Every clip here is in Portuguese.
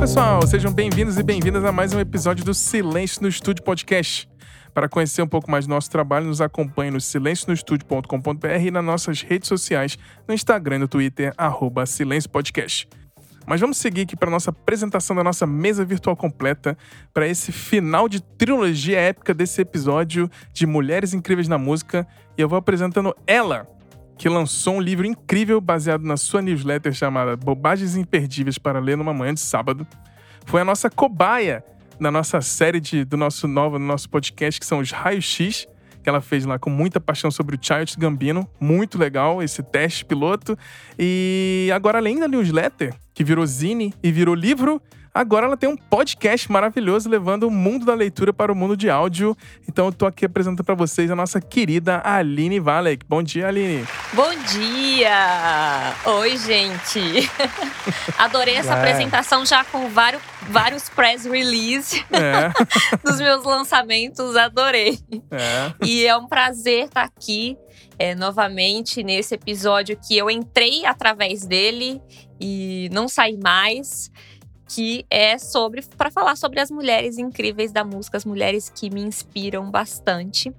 pessoal, sejam bem-vindos e bem-vindas a mais um episódio do Silêncio no Estúdio Podcast. Para conhecer um pouco mais do nosso trabalho, nos acompanhe no silencionostudio.com.br e nas nossas redes sociais, no Instagram e no Twitter, arroba Silêncio Podcast. Mas vamos seguir aqui para nossa apresentação da nossa mesa virtual completa, para esse final de trilogia épica desse episódio de Mulheres Incríveis na Música. E eu vou apresentando ela, que lançou um livro incrível baseado na sua newsletter chamada Bobagens Imperdíveis para Ler numa Manhã de Sábado. Foi a nossa cobaia na nossa série de, do nosso novo no nosso podcast, que são os Raios X, que ela fez lá com muita paixão sobre o Child Gambino. Muito legal esse teste piloto. E agora, além da newsletter, que virou zine e virou livro, Agora ela tem um podcast maravilhoso levando o mundo da leitura para o mundo de áudio. Então eu tô aqui apresentando para vocês a nossa querida Aline Valek. Bom dia, Aline. Bom dia! Oi, gente. Adorei essa é. apresentação já com vários, vários press release é. dos meus lançamentos. Adorei. É. E é um prazer estar aqui é, novamente nesse episódio que eu entrei através dele e não saí mais que é sobre para falar sobre as mulheres incríveis da música, as mulheres que me inspiram bastante.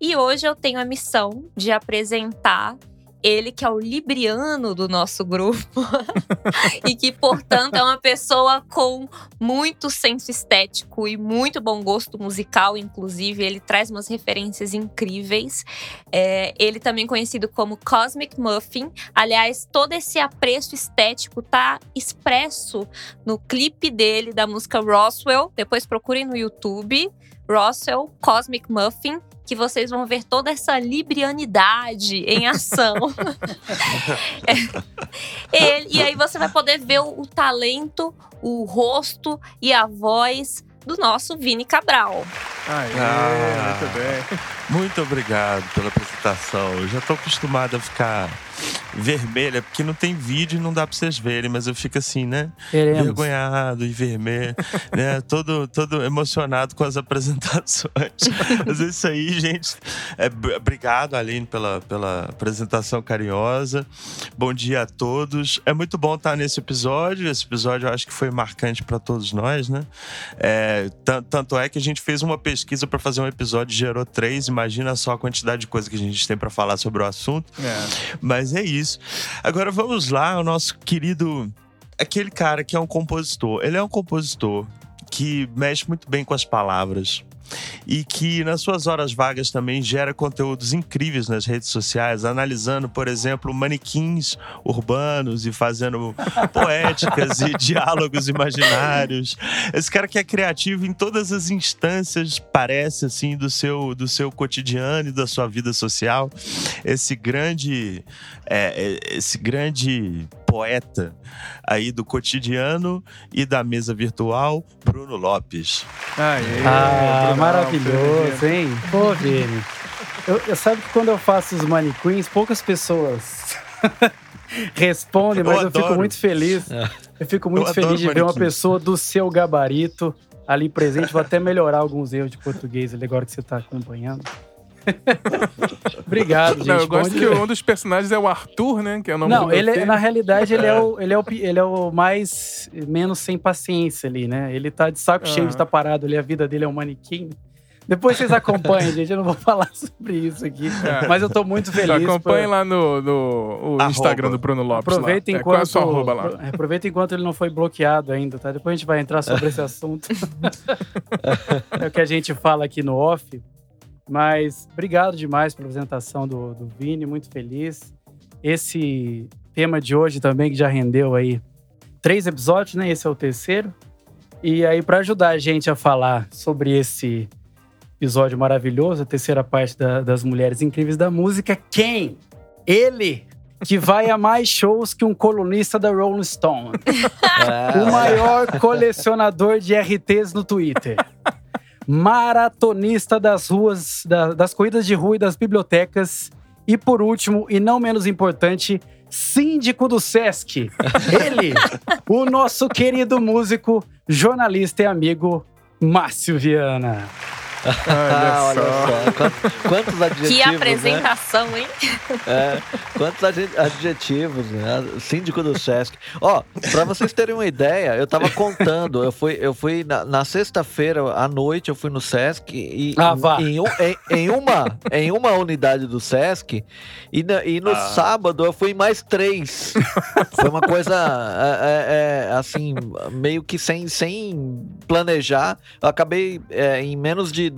E hoje eu tenho a missão de apresentar ele que é o libriano do nosso grupo e que, portanto, é uma pessoa com muito senso estético e muito bom gosto musical, inclusive. Ele traz umas referências incríveis. É, ele também conhecido como Cosmic Muffin. Aliás, todo esse apreço estético tá expresso no clipe dele da música Roswell. Depois procurem no YouTube. Russell Cosmic Muffin que vocês vão ver toda essa librianidade em ação. é, e aí você vai poder ver o, o talento, o rosto e a voz do nosso Vini Cabral. Aê, ah, muito bem. Muito obrigado pela apresentação. Eu já estou acostumado a ficar vermelha, porque não tem vídeo e não dá pra vocês verem, mas eu fico assim, né? Queremos. Vergonhado e vermelho, né? Todo, todo emocionado com as apresentações. mas é isso aí, gente. É, obrigado, Aline, pela, pela apresentação carinhosa. Bom dia a todos. É muito bom estar nesse episódio. Esse episódio eu acho que foi marcante para todos nós, né? É, tanto é que a gente fez uma pesquisa para fazer um episódio, gerou três. Imagina só a quantidade de coisa que a gente tem para falar sobre o assunto. É. Mas é isso. Agora vamos lá, o nosso querido. Aquele cara que é um compositor. Ele é um compositor que mexe muito bem com as palavras e que nas suas horas vagas também gera conteúdos incríveis nas redes sociais, analisando, por exemplo, manequins urbanos e fazendo poéticas e diálogos imaginários. Esse cara que é criativo em todas as instâncias, parece assim, do seu, do seu cotidiano e da sua vida social. Esse grande, é, é esse grande poeta aí do cotidiano e da mesa virtual, Bruno Lopes. Aê, ah, Bruno, maravilhoso, hein? Pô, Vini. Eu, eu sabe que quando eu faço os manequins, poucas pessoas respondem, mas eu, eu fico muito feliz. É. Eu fico muito eu feliz de ver uma pessoa do seu gabarito ali presente. Vou até melhorar alguns erros de português ali agora que você está acompanhando. Obrigado, gente. Não, eu gosto que um dos personagens é o Arthur, né? Que é o nome Não, do ele, na realidade, ele é, o, ele, é o, ele é o mais menos sem paciência ali, né? Ele tá de saco cheio de estar tá parado ali, a vida dele é um manequim. Depois vocês acompanhem, gente. Eu não vou falar sobre isso aqui. É. Mas eu tô muito feliz. Acompanhe por... lá no, no Instagram do Bruno Lopes. Aproveita lá. É, enquanto. É, arroba lá. Aproveita enquanto ele não foi bloqueado ainda, tá? Depois a gente vai entrar sobre esse assunto. é o que a gente fala aqui no off. Mas obrigado demais pela apresentação do, do Vini, muito feliz. Esse tema de hoje também, que já rendeu aí três episódios, né? Esse é o terceiro. E aí, para ajudar a gente a falar sobre esse episódio maravilhoso, a terceira parte da, das Mulheres Incríveis da Música, quem? Ele, que vai a mais shows que um colunista da Rolling Stone. o maior colecionador de RTs no Twitter maratonista das ruas, da, das corridas de rua e das bibliotecas. E por último, e não menos importante, síndico do Sesc. Ele, o nosso querido músico, jornalista e amigo Márcio Viana. Olha, Olha só. Quantos, quantos adjetivos. Que né? apresentação, né? hein? É, quantos adjetivos, né? Síndico do Sesc. Ó, pra vocês terem uma ideia, eu tava contando. Eu fui, eu fui na, na sexta-feira à noite, eu fui no Sesc e. Ah, vá. Em, em, em, uma, em uma unidade do Sesc, e, na, e no ah. sábado eu fui em mais três. Foi uma coisa, é, é, é, assim, meio que sem, sem planejar. Eu acabei é, em menos de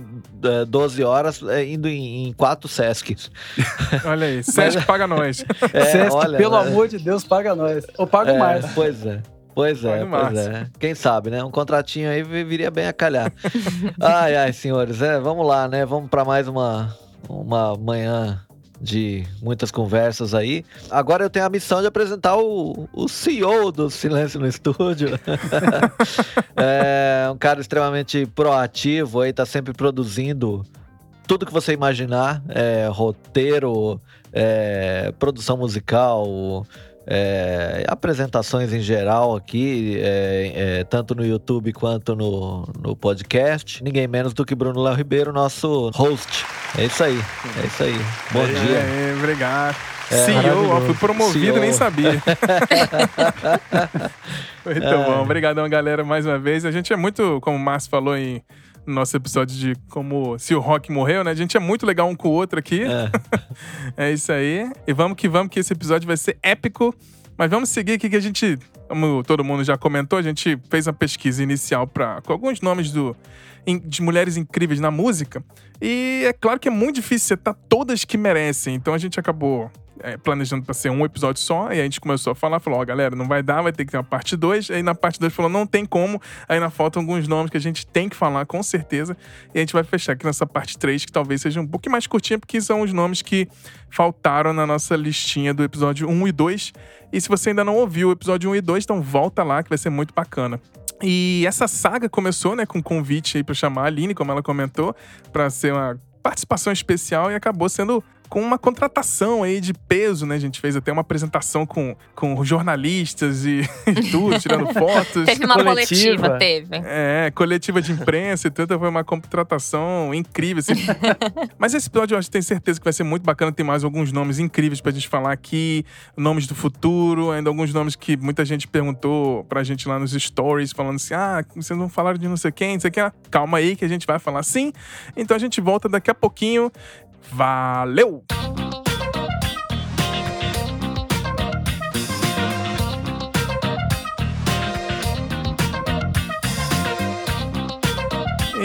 12 é, horas é, indo em, em, quatro Sescs. Olha aí, Sesc Mas, paga nós. É, Sesc, olha, pelo amor de Deus, paga nós. Ou paga é, mais. Pois é. Pois é, pois é. Quem sabe, né? Um contratinho aí viria bem a calhar. ai, ai, senhores, é, vamos lá, né? Vamos para mais uma, uma manhã de muitas conversas aí. Agora eu tenho a missão de apresentar o, o CEO do Silêncio no Estúdio. é um cara extremamente proativo aí, tá sempre produzindo tudo que você imaginar, é, roteiro, é, produção musical, é, apresentações em geral aqui, é, é, tanto no YouTube quanto no, no podcast. Ninguém menos do que Bruno Léo Ribeiro, nosso host. É isso aí, é isso aí. Bom dia. Obrigado. É, CEO, ó, fui promovido, CEO. nem sabia. muito é. bom, obrigadão galera mais uma vez. A gente é muito, como o Márcio falou em no nosso episódio de como se o rock morreu, né? A gente é muito legal um com o outro aqui. É, é isso aí. E vamos que vamos, que esse episódio vai ser épico. Mas vamos seguir aqui que a gente, como todo mundo já comentou, a gente fez uma pesquisa inicial para com alguns nomes do, de mulheres incríveis na música. E é claro que é muito difícil citar todas que merecem. Então a gente acabou é, planejando para ser um episódio só, e a gente começou a falar, falou, ó, oh, galera, não vai dar, vai ter que ter uma parte 2. Aí na parte 2 falou, não tem como. Aí ainda faltam alguns nomes que a gente tem que falar, com certeza. E a gente vai fechar aqui nessa parte 3, que talvez seja um pouquinho mais curtinha, porque são os nomes que faltaram na nossa listinha do episódio 1 e 2. E se você ainda não ouviu o episódio 1 e 2, então volta lá, que vai ser muito bacana. E essa saga começou, né, com um convite aí para chamar a Aline, como ela comentou, para ser uma participação especial e acabou sendo com uma contratação aí de peso, né? A gente fez até uma apresentação com, com jornalistas e, e tudo, tirando fotos. teve uma coletiva, coletiva, teve. É, coletiva de imprensa e tudo. Foi uma contratação incrível. Assim. Mas esse episódio eu acho, tenho certeza que vai ser muito bacana. Tem mais alguns nomes incríveis pra gente falar aqui, nomes do futuro, ainda alguns nomes que muita gente perguntou pra gente lá nos stories, falando assim: ah, vocês não falaram de não sei quem, não sei quem. Calma aí que a gente vai falar sim. Então a gente volta daqui a pouquinho. Valeu!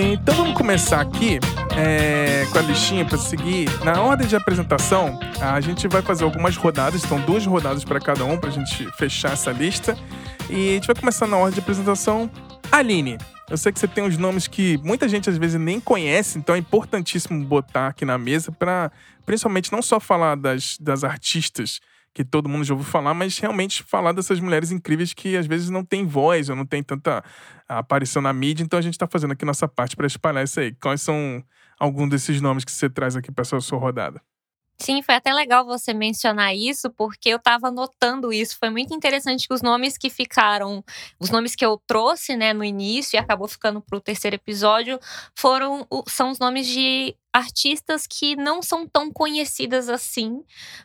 Então vamos começar aqui é, com a listinha para seguir. Na ordem de apresentação, a gente vai fazer algumas rodadas, então duas rodadas para cada um, para a gente fechar essa lista. E a gente vai começar na ordem de apresentação. Aline, eu sei que você tem uns nomes que muita gente às vezes nem conhece, então é importantíssimo botar aqui na mesa para, principalmente, não só falar das, das artistas que todo mundo já ouviu falar, mas realmente falar dessas mulheres incríveis que às vezes não têm voz ou não tem tanta aparição na mídia. Então a gente está fazendo aqui nossa parte para espalhar isso aí. Quais são alguns desses nomes que você traz aqui para a sua rodada? Sim, foi até legal você mencionar isso, porque eu estava notando isso. Foi muito interessante que os nomes que ficaram, os nomes que eu trouxe, né, no início e acabou ficando para o terceiro episódio, foram são os nomes de artistas que não são tão conhecidas assim,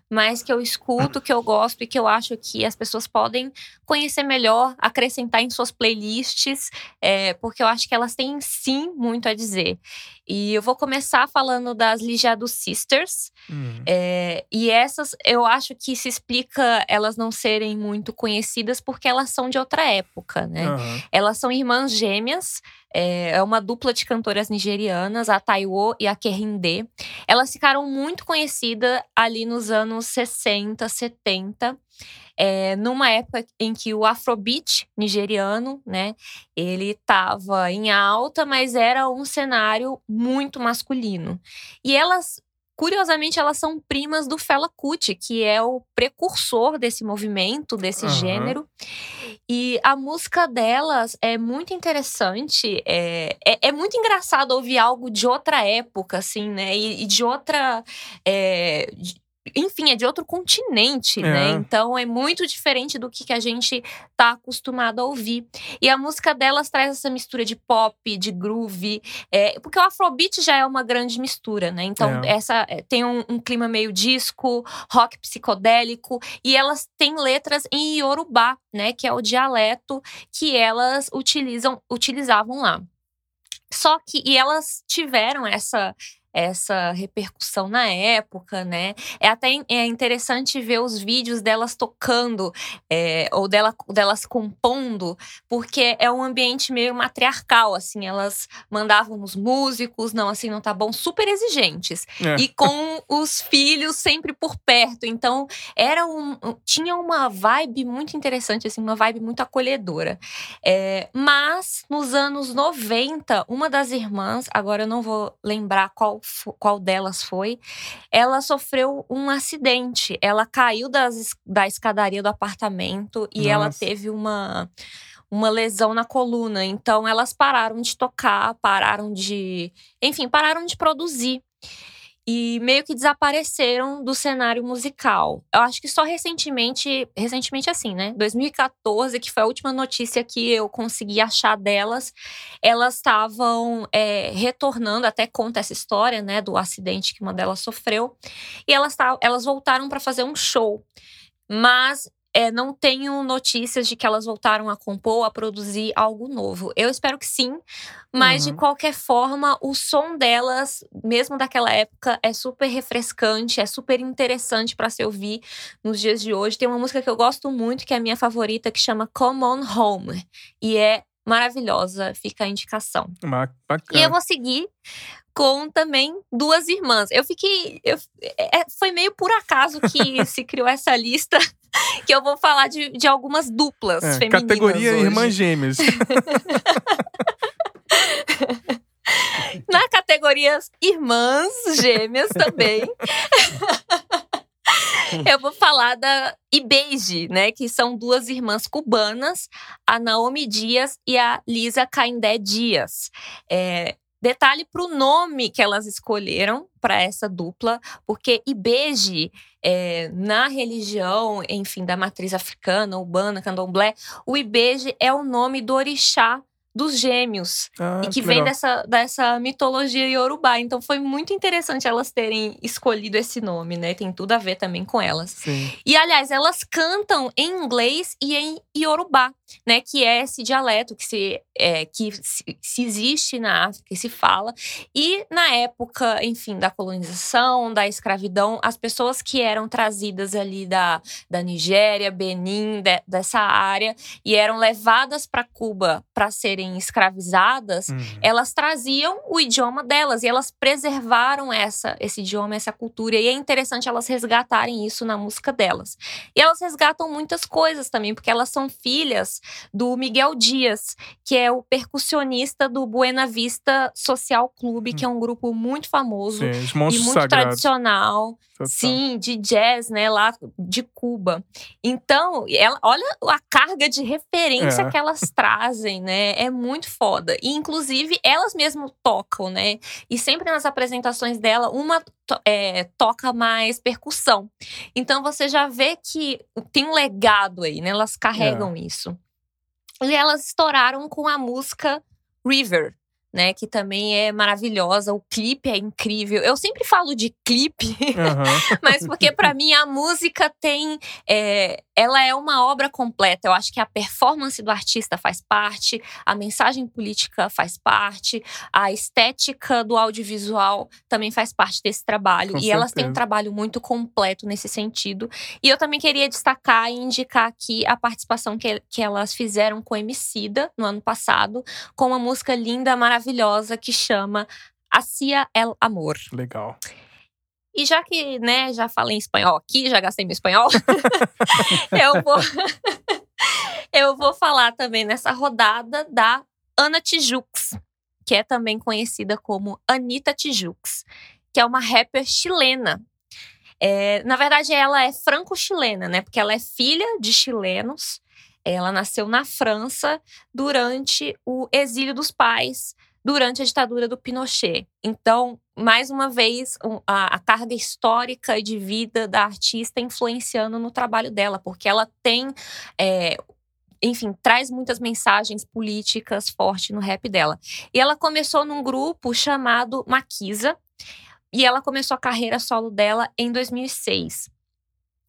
mas que eu escuto, que eu gosto e que eu acho que as pessoas podem conhecer melhor, acrescentar em suas playlists, é, porque eu acho que elas têm sim muito a dizer. E eu vou começar falando das Lijado Sisters. Uhum. É, e essas eu acho que se explica elas não serem muito conhecidas porque elas são de outra época, né? Uhum. Elas são irmãs gêmeas. É, é uma dupla de cantoras nigerianas, a Taiwo e a Kerinde. Elas ficaram muito conhecidas ali nos anos 60, 70. É, numa época em que o afrobeat nigeriano, né, ele estava em alta, mas era um cenário muito masculino. E elas Curiosamente, elas são primas do Fela Kuti, que é o precursor desse movimento, desse uhum. gênero. E a música delas é muito interessante. É, é, é, muito engraçado ouvir algo de outra época, assim, né? E, e de outra. É, de, enfim, é de outro continente, né? é. né? Então é muito diferente do que, que a gente tá acostumado a ouvir. E a música delas traz essa mistura de pop, de groove, é, porque o Afrobeat já é uma grande mistura, né? Então é. essa é, tem um, um, clima meio disco, rock psicodélico, e elas têm letras em Yorubá, né? Que é o dialeto que elas utilizam, utilizavam lá. Só que, e elas tiveram essa essa repercussão na época, né? É até é interessante ver os vídeos delas tocando é, ou dela, delas compondo, porque é um ambiente meio matriarcal, assim. Elas mandavam os músicos, não, assim, não tá bom, super exigentes. É. E com os filhos sempre por perto. Então, era um, tinha uma vibe muito interessante, assim, uma vibe muito acolhedora. É, mas, nos anos 90, uma das irmãs, agora eu não vou lembrar qual qual delas foi, ela sofreu um acidente. Ela caiu das, da escadaria do apartamento e Nossa. ela teve uma uma lesão na coluna. Então elas pararam de tocar, pararam de, enfim, pararam de produzir e meio que desapareceram do cenário musical. Eu acho que só recentemente, recentemente assim, né? 2014, que foi a última notícia que eu consegui achar delas, elas estavam é, retornando, até conta essa história, né, do acidente que uma delas sofreu, e elas, elas voltaram para fazer um show. Mas é, não tenho notícias de que elas voltaram a compor, a produzir algo novo. Eu espero que sim, mas uhum. de qualquer forma, o som delas, mesmo daquela época, é super refrescante, é super interessante para se ouvir nos dias de hoje. Tem uma música que eu gosto muito, que é a minha favorita, que chama Come On Home, e é maravilhosa, fica a indicação. Bacana. E eu vou seguir com também duas irmãs. Eu fiquei. Eu, é, foi meio por acaso que se criou essa lista que eu vou falar de, de algumas duplas é, femininas. Categoria hoje. Irmãs Gêmeas. Na categoria Irmãs Gêmeas também. Eu vou falar da Ibeji, né? Que são duas irmãs cubanas, a Naomi Dias e a Lisa Caindé Dias. É, Detalhe para o nome que elas escolheram para essa dupla, porque Ibeji, é, na religião, enfim, da matriz africana, urbana, candomblé, o Ibeji é o nome do orixá dos gêmeos. Ah, e que, vem dessa, dessa mitologia iorubá. Então foi muito interessante elas terem escolhido esse nome, né? Tem tudo a ver também com elas. Sim. E aliás, elas cantam em inglês e em iorubá, né? Que é esse dialeto que se, é, que se, se existe na África e se fala. E na época, enfim, da colonização, da escravidão, as pessoas que eram trazidas ali da, da Nigéria, Benin, de, dessa área, e eram levadas para Cuba para serem serem escravizadas, uhum. elas traziam o idioma delas e elas preservaram essa, esse idioma, essa cultura. E é interessante elas resgatarem isso na música delas. E elas resgatam muitas coisas também, porque elas são filhas do Miguel Dias, que é o percussionista do Buena Vista Social Clube, que é um grupo muito famoso Sim, e muito sagrados. tradicional. Total. Sim, de jazz, né, lá de Cuba. Então, ela, olha a carga de referência é. que elas trazem, né? É muito foda. E, inclusive, elas mesmas tocam, né? E sempre nas apresentações dela, uma to é, toca mais percussão. Então, você já vê que tem um legado aí, né? Elas carregam é. isso. E elas estouraram com a música River, né? Que também é maravilhosa. O clipe é incrível. Eu sempre falo de clipe, uhum. mas porque para mim a música tem. É, ela é uma obra completa. Eu acho que a performance do artista faz parte, a mensagem política faz parte, a estética do audiovisual também faz parte desse trabalho. Com e certeza. elas têm um trabalho muito completo nesse sentido. E eu também queria destacar e indicar aqui a participação que, que elas fizeram com Emicida no ano passado, com uma música linda, maravilhosa, que chama Acia El Amor. Legal. E já que, né, já falei em espanhol aqui, já gastei meu espanhol, eu vou eu vou falar também nessa rodada da Ana Tijux, que é também conhecida como Anita Tijux, que é uma rapper chilena. É, na verdade, ela é franco-chilena, né? Porque ela é filha de chilenos. Ela nasceu na França durante o exílio dos pais, durante a ditadura do Pinochet. Então, mais uma vez, a, a, carga histórica de vida da artista influenciando no trabalho dela, porque ela tem. É, enfim, traz muitas mensagens políticas fortes no rap dela. E ela começou num grupo chamado Maquisa, e ela começou a carreira solo dela em 2006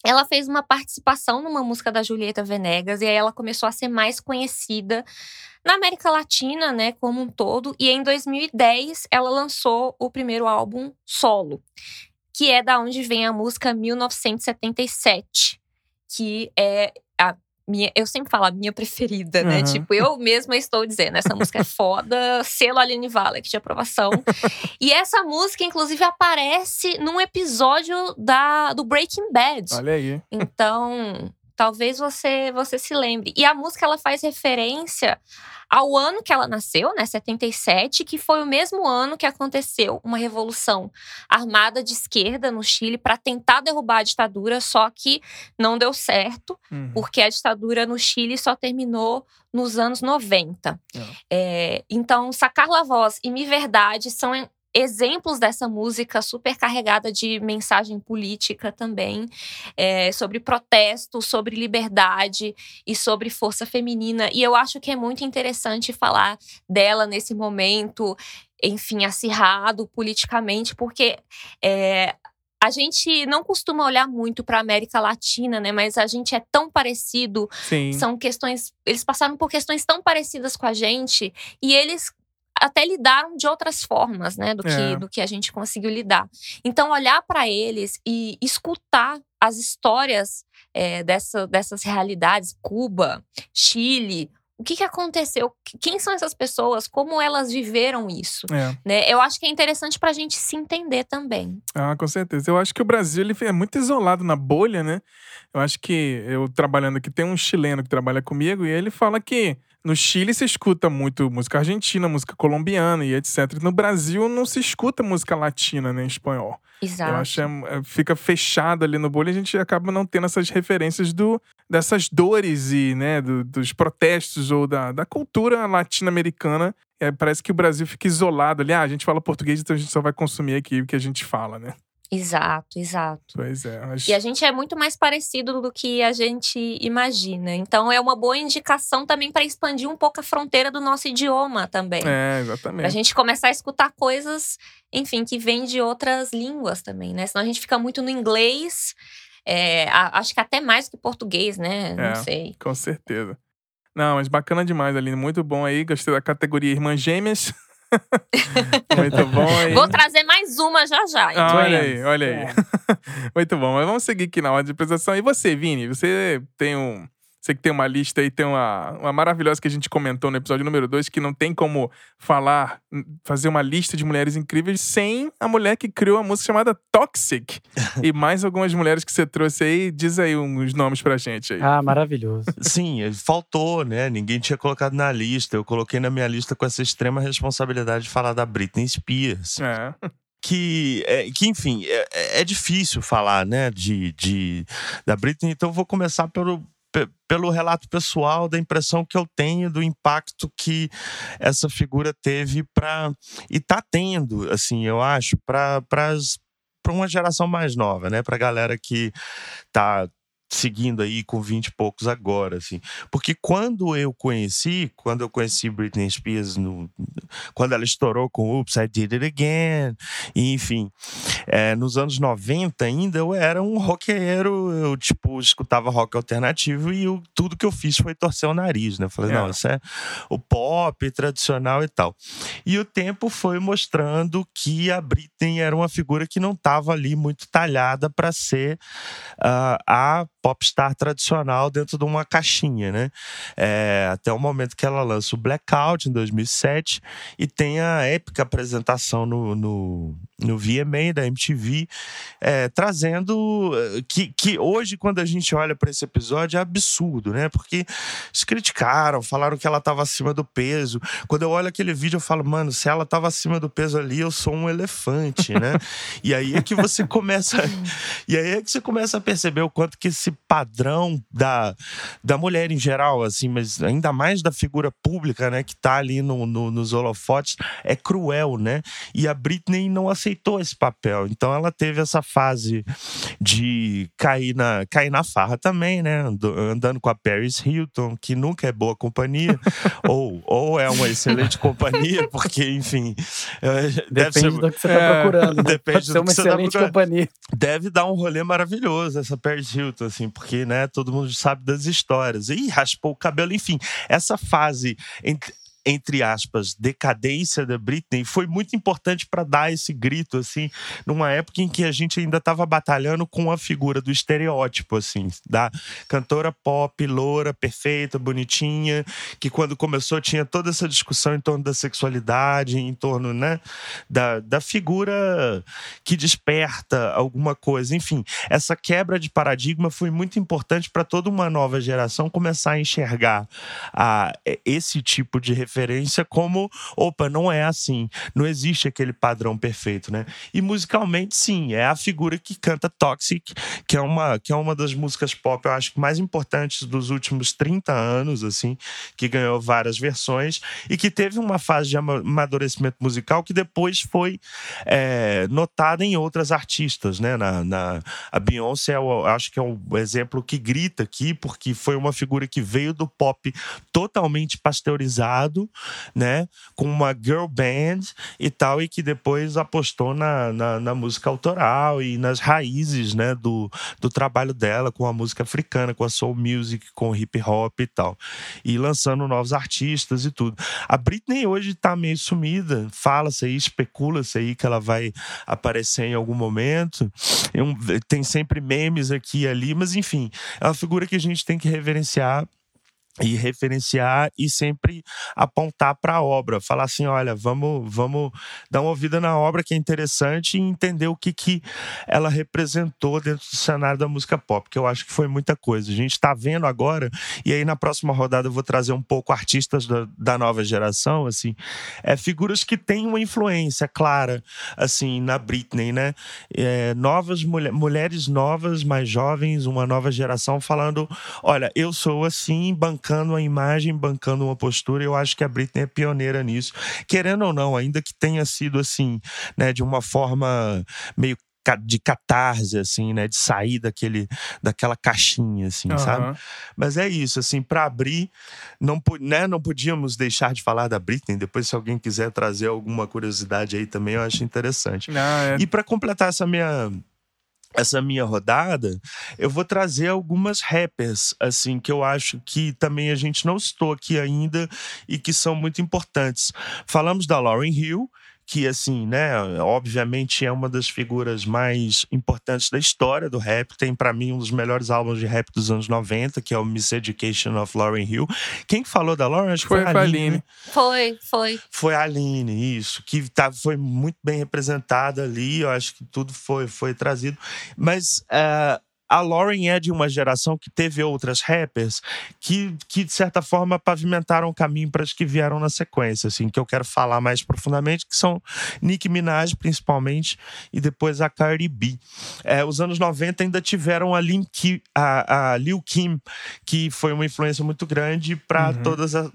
ela fez uma participação numa música da Julieta Venegas e aí ela começou a ser mais conhecida na América Latina, né, como um todo. E em 2010 ela lançou o primeiro álbum solo, que é da onde vem a música 1977, que é minha, eu sempre falo a minha preferida, né? Uhum. Tipo, eu mesma estou dizendo, essa música é foda, selo Aline Valek de aprovação. e essa música, inclusive, aparece num episódio da, do Breaking Bad. Olha aí. Então, talvez você, você se lembre. E a música, ela faz referência ao ano que ela nasceu, né, 77, que foi o mesmo ano que aconteceu uma revolução armada de esquerda no Chile para tentar derrubar a ditadura, só que não deu certo, uhum. porque a ditadura no Chile só terminou nos anos 90. Uhum. É, então, Sacar La Voz e Mi Verdade são exemplos dessa música super carregada de mensagem política também, é, sobre protesto, sobre liberdade e sobre força feminina. E eu acho que é muito interessante falar dela nesse momento, enfim, acirrado politicamente, porque é, a gente não costuma olhar muito para a América Latina, né? Mas a gente é tão parecido. Sim. São questões. Eles passaram por questões tão parecidas com a gente e eles até lidaram de outras formas, né, do que, é. do que a gente conseguiu lidar. Então, olhar para eles e escutar as histórias é, dessa, dessas realidades, Cuba, Chile, o que, que aconteceu? Quem são essas pessoas? Como elas viveram isso? É. Né? Eu acho que é interessante para a gente se entender também. Ah, com certeza. Eu acho que o Brasil ele é muito isolado na bolha, né? Eu acho que eu trabalhando aqui, tem um chileno que trabalha comigo e ele fala que no Chile se escuta muito música argentina, música colombiana e etc. No Brasil não se escuta música latina nem espanhol. Exato. Eu acho é, é, fica fechado ali no bolho e a gente acaba não tendo essas referências do, dessas dores e né, do, dos protestos ou da, da cultura latino-americana. É, parece que o Brasil fica isolado ali. Ah, a gente fala português, então a gente só vai consumir aqui o que a gente fala, né? Exato, exato. Pois é. Mas... E a gente é muito mais parecido do que a gente imagina. Então é uma boa indicação também para expandir um pouco a fronteira do nosso idioma também. É, exatamente. Pra gente começar a escutar coisas, enfim, que vêm de outras línguas também, né? Senão a gente fica muito no inglês. É, acho que até mais que português, né? Não é, sei. Com certeza. Não, mas bacana demais, Aline. Muito bom aí. Gostei da categoria Irmãs Gêmeas. Muito bom. Hein? Vou trazer mais uma já já. Ah, olha aí, olha aí. É. Muito bom. Mas vamos seguir aqui na ordem de apresentação. E você, Vini? Você tem um você que tem uma lista aí, tem uma, uma maravilhosa que a gente comentou no episódio número 2, que não tem como falar, fazer uma lista de mulheres incríveis sem a mulher que criou a música chamada Toxic. e mais algumas mulheres que você trouxe aí, diz aí uns nomes pra gente aí. Ah, maravilhoso. Sim, faltou, né? Ninguém tinha colocado na lista. Eu coloquei na minha lista com essa extrema responsabilidade de falar da Britney Spears. É que, é, que enfim, é, é, difícil falar, né, de, de, da Britney, então eu vou começar pelo, pelo relato pessoal da impressão que eu tenho do impacto que essa figura teve para e está tendo, assim, eu acho, para para uma geração mais nova, né, para a galera que tá seguindo aí com 20 e poucos agora, assim. Porque quando eu conheci, quando eu conheci Britney Spears, no, quando ela estourou com Oops, I Did It Again, enfim, é, nos anos 90 ainda eu era um roqueiro, eu, tipo, escutava rock alternativo e eu, tudo que eu fiz foi torcer o nariz, né? Eu falei, é. não, isso é o pop tradicional e tal. E o tempo foi mostrando que a Britney era uma figura que não estava ali muito talhada para ser uh, a popstar tradicional dentro de uma caixinha, né? É, até o momento que ela lança o Blackout em 2007 e tem a épica apresentação no, no, no VMA da MTV, é, trazendo eh, que, que hoje, quando a gente olha para esse episódio, é absurdo, né? Porque se criticaram, falaram que ela estava acima do peso. Quando eu olho aquele vídeo, eu falo, mano, se ela estava acima do peso ali, eu sou um elefante, né? e aí é que você começa. e aí é que você começa a perceber o quanto que esse padrão da, da mulher em geral, assim, mas ainda mais da figura pública, né, que tá ali no, no, nos holofotes, é cruel, né? E a Britney não aceitou aceitou esse papel. Então ela teve essa fase de cair na, cair na farra também, né? Andando com a Paris Hilton, que nunca é boa companhia, ou, ou é uma excelente companhia, porque, enfim. É, depende ser, do que você está é, procurando. Depende do que tá excelente tá companhia. Deve dar um rolê maravilhoso essa Paris Hilton, assim, porque, né, todo mundo sabe das histórias. E raspou o cabelo, enfim. Essa fase entre entre aspas, decadência da Britney foi muito importante para dar esse grito, assim, numa época em que a gente ainda estava batalhando com a figura do estereótipo, assim, da cantora pop, loura, perfeita, bonitinha, que quando começou tinha toda essa discussão em torno da sexualidade, em torno, né, da, da figura que desperta alguma coisa. Enfim, essa quebra de paradigma foi muito importante para toda uma nova geração começar a enxergar a, esse tipo de referência referência como, opa, não é assim, não existe aquele padrão perfeito, né? E musicalmente, sim, é a figura que canta Toxic, que é uma, que é uma das músicas pop, eu acho mais importantes dos últimos 30 anos, assim, que ganhou várias versões e que teve uma fase de amadurecimento musical que depois foi é, notada em outras artistas, né? Na, na, a Beyoncé, eu acho que é o exemplo que grita aqui, porque foi uma figura que veio do pop totalmente pasteurizado né? Com uma girl band e tal, e que depois apostou na, na, na, música autoral e nas raízes, né? Do, do trabalho dela com a música africana, com a soul music, com o hip hop e tal. E lançando novos artistas e tudo. A Britney hoje tá meio sumida, fala-se aí, especula-se aí que ela vai aparecer em algum momento. Tem sempre memes aqui e ali, mas enfim, é uma figura que a gente tem que reverenciar e referenciar e sempre apontar para a obra, falar assim, olha, vamos, vamos dar uma ouvida na obra que é interessante e entender o que, que ela representou dentro do cenário da música pop, que eu acho que foi muita coisa. A gente está vendo agora e aí na próxima rodada eu vou trazer um pouco artistas da, da nova geração, assim, é figuras que têm uma influência clara, assim, na Britney, né? É, novas mulher, mulheres novas, mais jovens, uma nova geração falando, olha, eu sou assim, bancando bancando uma imagem, bancando uma postura. Eu acho que a Britney é pioneira nisso. Querendo ou não, ainda que tenha sido assim, né, de uma forma meio de catarse, assim, né? De sair daquele, daquela caixinha, assim, uhum. sabe? Mas é isso, assim, para abrir, não, né, não podíamos deixar de falar da Britney. Depois, se alguém quiser trazer alguma curiosidade aí também, eu acho interessante. Ah, é. E para completar essa minha essa minha rodada, eu vou trazer algumas rappers, assim, que eu acho que também a gente não citou aqui ainda e que são muito importantes. Falamos da Lauryn Hill, que assim, né, obviamente é uma das figuras mais importantes da história do rap, tem para mim um dos melhores álbuns de rap dos anos 90, que é o Miss Education of Lauryn Hill. Quem falou da Lauryn? Acho que foi, foi a Aline. Aline. Né? Foi, foi. Foi a Aline, isso, que tá, foi muito bem representada ali, eu acho que tudo foi, foi trazido. Mas uh, a Lauren é de uma geração que teve outras rappers que, que de certa forma, pavimentaram o caminho para as que vieram na sequência, assim, que eu quero falar mais profundamente, que são Nicki Minaj, principalmente, e depois a Cardi B. É, os anos 90 ainda tiveram a, Kim, a, a Lil Kim, que foi uma influência muito grande para uhum.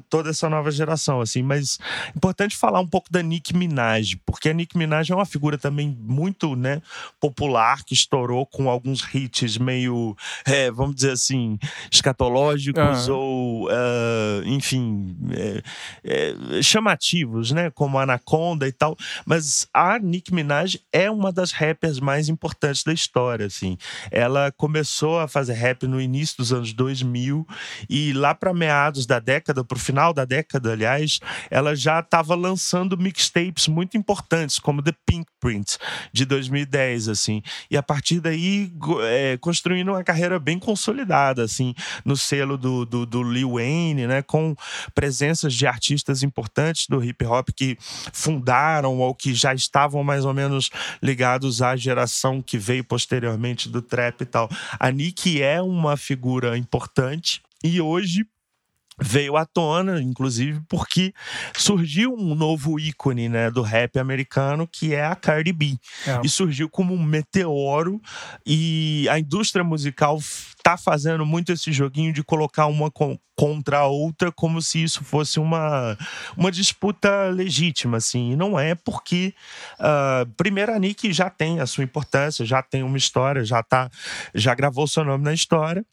toda essa nova geração, assim, mas é importante falar um pouco da Nicki Minaj, porque a Nicki Minaj é uma figura também muito, né, popular, que estourou com alguns hits meio, é, vamos dizer assim, escatológicos uhum. ou, uh, enfim, é, é, chamativos, né? Como Anaconda e tal. Mas a Nicki Minaj é uma das rappers mais importantes da história, assim. Ela começou a fazer rap no início dos anos 2000 e lá para meados da década, pro final da década, aliás, ela já estava lançando mixtapes muito importantes, como The Pink Print, de 2010, assim. E a partir daí, é, construindo uma carreira bem consolidada, assim, no selo do, do, do Lil Wayne, né? Com presenças de artistas importantes do hip hop que fundaram ou que já estavam mais ou menos ligados à geração que veio posteriormente do trap e tal. A Nick é uma figura importante e hoje veio à tona, inclusive, porque surgiu um novo ícone né, do rap americano, que é a Cardi B. É. E surgiu como um meteoro, e a indústria musical tá fazendo muito esse joguinho de colocar uma contra a outra como se isso fosse uma, uma disputa legítima, assim. E não é porque, uh, primeiro, a Nick já tem a sua importância, já tem uma história, já tá, já gravou seu nome na história.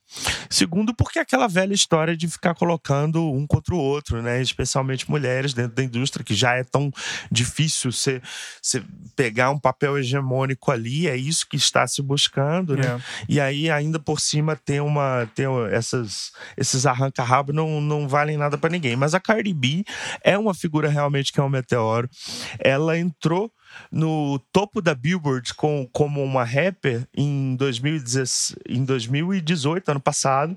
Segundo, porque aquela velha história de ficar colocando um contra o outro, né? Especialmente mulheres dentro da indústria, que já é tão difícil você, você pegar um papel hegemônico ali, é isso que está se buscando, né? É. E aí, ainda por cima, ter uma ter essas, esses arranca-rabo não, não valem nada para ninguém. Mas a Cardi B é uma figura realmente que é um meteoro. Ela entrou no topo da Billboard com, como uma rapper em, 2010, em 2018, ano passado.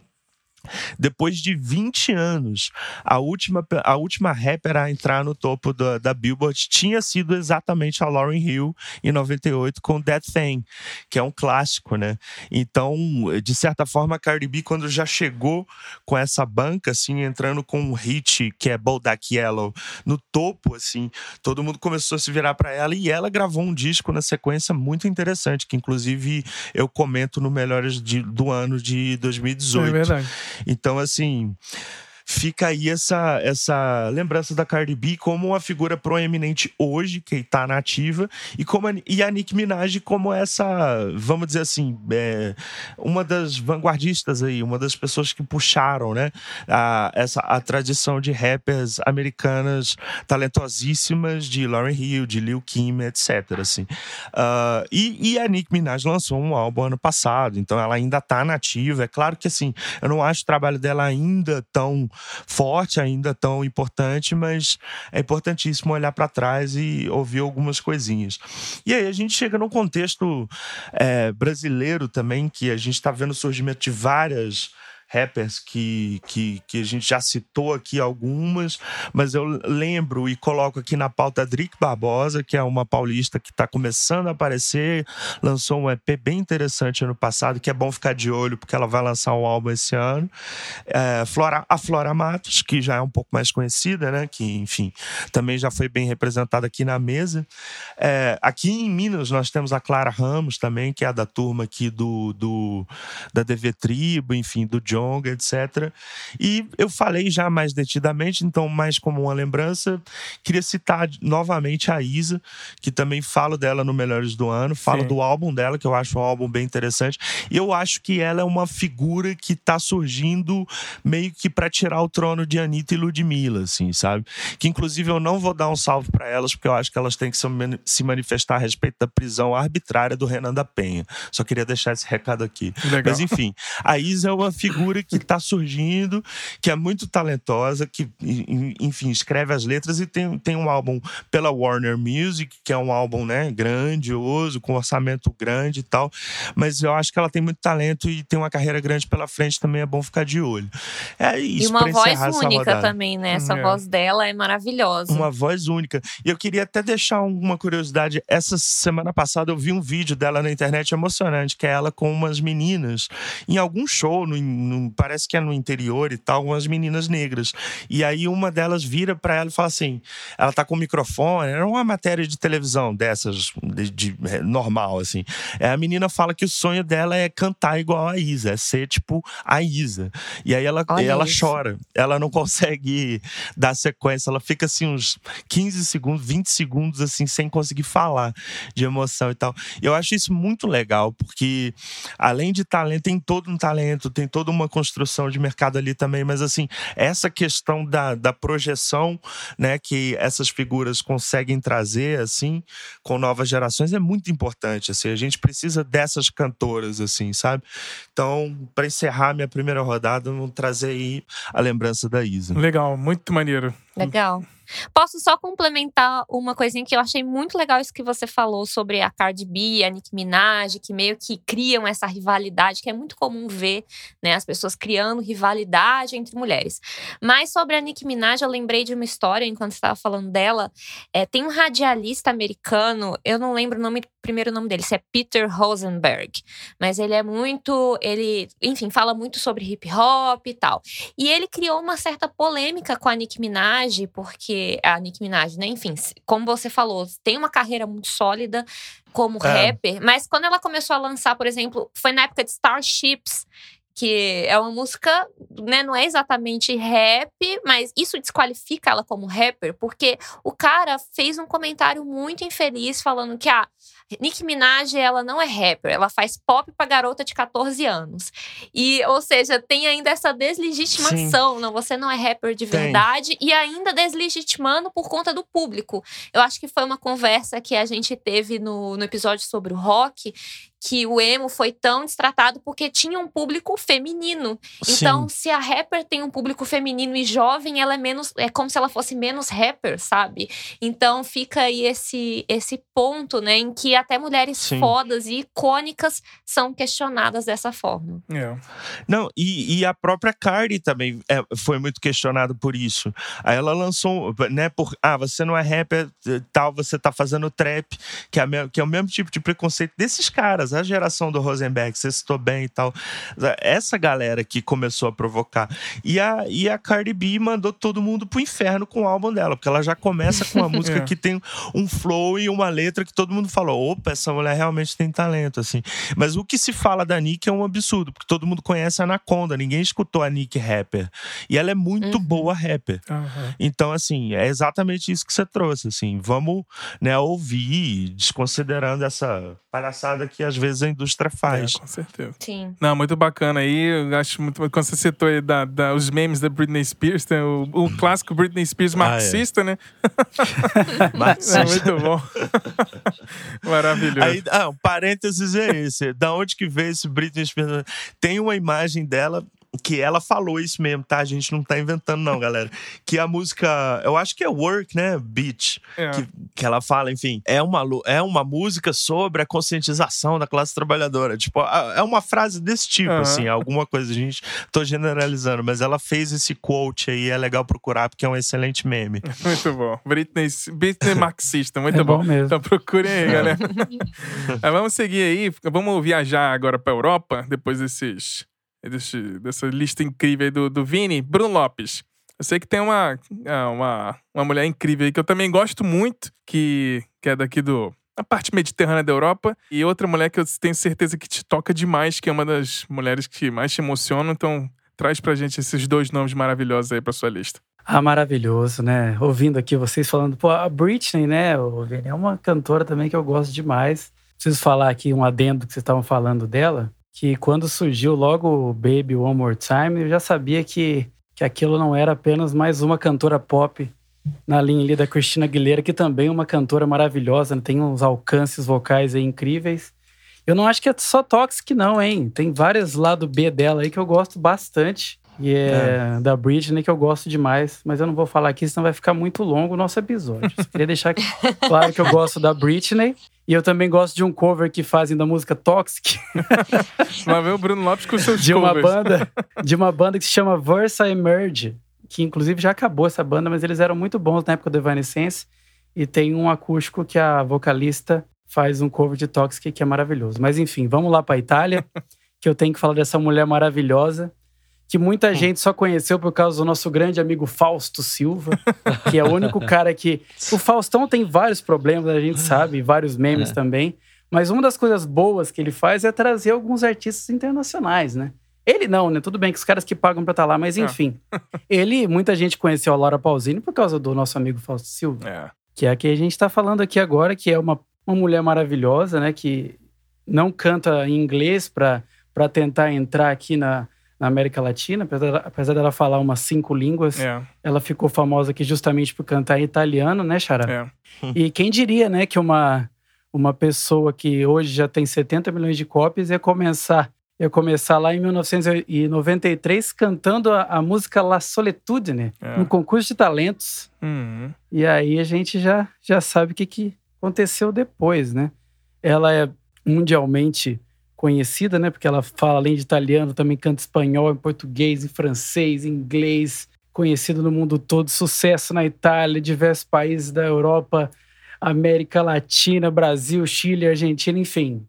Depois de 20 anos, a última, a última rapper a entrar no topo da, da Billboard tinha sido exatamente a Lauryn Hill em 98 com That Thing, que é um clássico, né? Então, de certa forma, a Cardi B, quando já chegou com essa banca, assim, entrando com um hit que é Bodak Yellow no topo, assim, todo mundo começou a se virar para ela e ela gravou um disco na sequência muito interessante, que inclusive eu comento no Melhores de, do ano de 2018. É verdade. Então, assim fica aí essa, essa lembrança da Cardi B como uma figura proeminente hoje, que está nativa, e, como a, e a Nicki Minaj como essa, vamos dizer assim, é, uma das vanguardistas aí, uma das pessoas que puxaram né, a, essa, a tradição de rappers americanas talentosíssimas de Lauryn Hill, de Lil Kim, etc. Assim. Uh, e, e a Nicki Minaj lançou um álbum ano passado, então ela ainda está nativa. É claro que assim, eu não acho o trabalho dela ainda tão forte, ainda tão importante, mas é importantíssimo olhar para trás e ouvir algumas coisinhas. E aí a gente chega num contexto é, brasileiro também, que a gente está vendo o surgimento de várias rappers que, que, que a gente já citou aqui algumas, mas eu lembro e coloco aqui na pauta Drick Barbosa, que é uma paulista que está começando a aparecer, lançou um EP bem interessante ano passado, que é bom ficar de olho, porque ela vai lançar um álbum esse ano. É, Flora, a Flora Matos, que já é um pouco mais conhecida, né? Que, enfim, também já foi bem representada aqui na mesa. É, aqui em Minas nós temos a Clara Ramos também, que é da turma aqui do, do da DV Tribo, enfim, do John Jonga, etc. E eu falei já mais detidamente, então, mais como uma lembrança, queria citar novamente a Isa, que também falo dela no Melhores do Ano, falo Sim. do álbum dela, que eu acho um álbum bem interessante. E eu acho que ela é uma figura que tá surgindo meio que para tirar o trono de Anitta e Ludmilla, assim, sabe? Que inclusive eu não vou dar um salve para elas, porque eu acho que elas têm que se manifestar a respeito da prisão arbitrária do Renan da Penha. Só queria deixar esse recado aqui. Legal. Mas enfim, a Isa é uma figura que está surgindo, que é muito talentosa, que, enfim, escreve as letras e tem, tem um álbum pela Warner Music, que é um álbum, né, grandioso, com orçamento grande e tal. Mas eu acho que ela tem muito talento e tem uma carreira grande pela frente, também é bom ficar de olho. É isso. E uma voz única também, né? Essa é. voz dela é maravilhosa. Uma voz única. E eu queria até deixar uma curiosidade. Essa semana passada eu vi um vídeo dela na internet emocionante, que é ela com umas meninas em algum show no, no parece que é no interior e tal, umas meninas negras. E aí uma delas vira para ela e fala assim: ela tá com o microfone, era uma matéria de televisão dessas, de, de, é, normal, assim. É, a menina fala que o sonho dela é cantar igual a Isa, é ser tipo a Isa. E aí ela, ela chora, ela não consegue dar sequência, ela fica assim uns 15 segundos, 20 segundos, assim, sem conseguir falar de emoção e tal. Eu acho isso muito legal, porque além de talento, tem todo um talento, tem toda uma construção de mercado ali também, mas assim, essa questão da, da projeção, né, que essas figuras conseguem trazer, assim, com novas gerações é muito importante, assim, a gente precisa dessas cantoras, assim, sabe? Então, para encerrar minha primeira rodada, vamos trazer aí a lembrança da Isa. Legal, muito maneiro. Legal. Posso só complementar uma coisinha que eu achei muito legal isso que você falou sobre a Cardi B, a Nicki Minaj, que meio que criam essa rivalidade, que é muito comum ver, né, as pessoas criando rivalidade entre mulheres. Mas sobre a Nicki Minaj, eu lembrei de uma história enquanto estava falando dela. É, tem um radialista americano, eu não lembro o nome, primeiro nome dele, se é Peter Rosenberg, mas ele é muito, ele, enfim, fala muito sobre hip hop e tal. E ele criou uma certa polêmica com a Nicki Minaj, porque a Nicki Minaj, né? Enfim, como você falou, tem uma carreira muito sólida como é. rapper, mas quando ela começou a lançar, por exemplo, foi na época de Starships, porque é uma música, né, não é exatamente rap, mas isso desqualifica ela como rapper, porque o cara fez um comentário muito infeliz falando que a ah, Nicki Minaj, ela não é rapper, ela faz pop pra garota de 14 anos. E, ou seja, tem ainda essa deslegitimação, Sim. não, você não é rapper de verdade, tem. e ainda deslegitimando por conta do público. Eu acho que foi uma conversa que a gente teve no, no episódio sobre o rock, que o emo foi tão destratado porque tinha um público feminino. Então, Sim. se a rapper tem um público feminino e jovem, ela é menos. É como se ela fosse menos rapper, sabe? Então fica aí esse, esse ponto, né, em que até mulheres Sim. fodas e icônicas são questionadas dessa forma. É. Não, e, e a própria Cardi também é, foi muito questionada por isso. Aí ela lançou, né, por. Ah, você não é rapper, tal, você tá fazendo trap, que é, que é o mesmo tipo de preconceito desses caras a geração do Rosenberg, você citou bem e tal. Essa galera que começou a provocar. E a, e a Cardi B mandou todo mundo pro inferno com o álbum dela, porque ela já começa com uma música é. que tem um flow e uma letra que todo mundo falou: opa, essa mulher realmente tem talento, assim. Mas o que se fala da Nick é um absurdo, porque todo mundo conhece a Anaconda, ninguém escutou a Nick rapper. E ela é muito uhum. boa rapper. Uhum. Então, assim, é exatamente isso que você trouxe, assim. Vamos né, ouvir, desconsiderando essa palhaçada que às vezes a indústria faz. É, com certeza. Sim. Não, muito bacana aí. Eu acho muito. Quando você citou aí da, da, os memes da Britney Spears, tem o, o clássico Britney Spears marxista, ah, é. né? marxista. É muito bom. Maravilhoso. Aí, ah, um parênteses é esse. da onde que veio esse Britney Spears? Tem uma imagem dela que ela falou isso mesmo, tá? A gente não tá inventando, não, galera. Que a música, eu acho que é Work, né? Beach. É. Que, que ela fala, enfim, é uma, é uma música sobre a conscientização da classe trabalhadora. Tipo, é uma frase desse tipo, uhum. assim, alguma coisa. A gente tô generalizando, mas ela fez esse quote aí, é legal procurar, porque é um excelente meme. Muito bom. Britney, Britney marxista, muito é bom. bom. mesmo. Então procurem aí, galera. vamos seguir aí, vamos viajar agora pra Europa, depois desses desse, dessa lista incrível do, do Vini, Bruno Lopes. Eu sei que tem uma, ah, uma, uma mulher incrível aí que eu também gosto muito, que, que é daqui do. A parte mediterrânea da Europa. E outra mulher que eu tenho certeza que te toca demais, que é uma das mulheres que mais te emocionam. Então, traz pra gente esses dois nomes maravilhosos aí pra sua lista. Ah, maravilhoso, né? Ouvindo aqui vocês falando, pô, a Britney, né, é uma cantora também que eu gosto demais. Preciso falar aqui um adendo que vocês estavam falando dela que quando surgiu logo o Baby One More Time, eu já sabia que, que aquilo não era apenas mais uma cantora pop na linha ali da Christina Aguilera, que também é uma cantora maravilhosa, né? tem uns alcances vocais aí incríveis. Eu não acho que é só Toxic, não, hein? Tem vários lado B dela aí que eu gosto bastante. E é, é, da Britney que eu gosto demais, mas eu não vou falar aqui, senão vai ficar muito longo o nosso episódio. Só queria deixar claro que eu gosto da Britney. E eu também gosto de um cover que fazem da música Toxic. Lá vem o Bruno Lopes com seus de covers. uma banda De uma banda que se chama Versa Emerge, que inclusive já acabou essa banda, mas eles eram muito bons na época do Evanescence. E tem um acústico que a vocalista faz um cover de Toxic que é maravilhoso. Mas enfim, vamos lá para Itália, que eu tenho que falar dessa mulher maravilhosa que muita hum. gente só conheceu por causa do nosso grande amigo Fausto Silva, que é o único cara que. O Faustão tem vários problemas, a gente sabe, vários memes é. também. Mas uma das coisas boas que ele faz é trazer alguns artistas internacionais, né? Ele não, né? Tudo bem que os caras que pagam pra estar tá lá, mas é. enfim. É. ele, muita gente conheceu a Laura Pausini por causa do nosso amigo Fausto Silva. É. Que é a que a gente tá falando aqui agora, que é uma, uma mulher maravilhosa, né? Que não canta em inglês pra, pra tentar entrar aqui na, na América Latina, apesar, apesar dela falar umas cinco línguas, é. ela ficou famosa aqui justamente por cantar em italiano, né, Xará? É. e quem diria, né, que uma, uma pessoa que hoje já tem 70 milhões de cópias ia começar, ia começar lá em 1993 cantando a, a música La Solitudine, é. no concurso de talentos. Uhum. E aí a gente já, já sabe o que, que aconteceu depois, né? Ela é mundialmente conhecida, né? Porque ela fala, além de italiano, também canta espanhol, em português, em francês, em inglês. Conhecido no mundo todo, sucesso na Itália, diversos países da Europa, América Latina, Brasil, Chile, Argentina, enfim.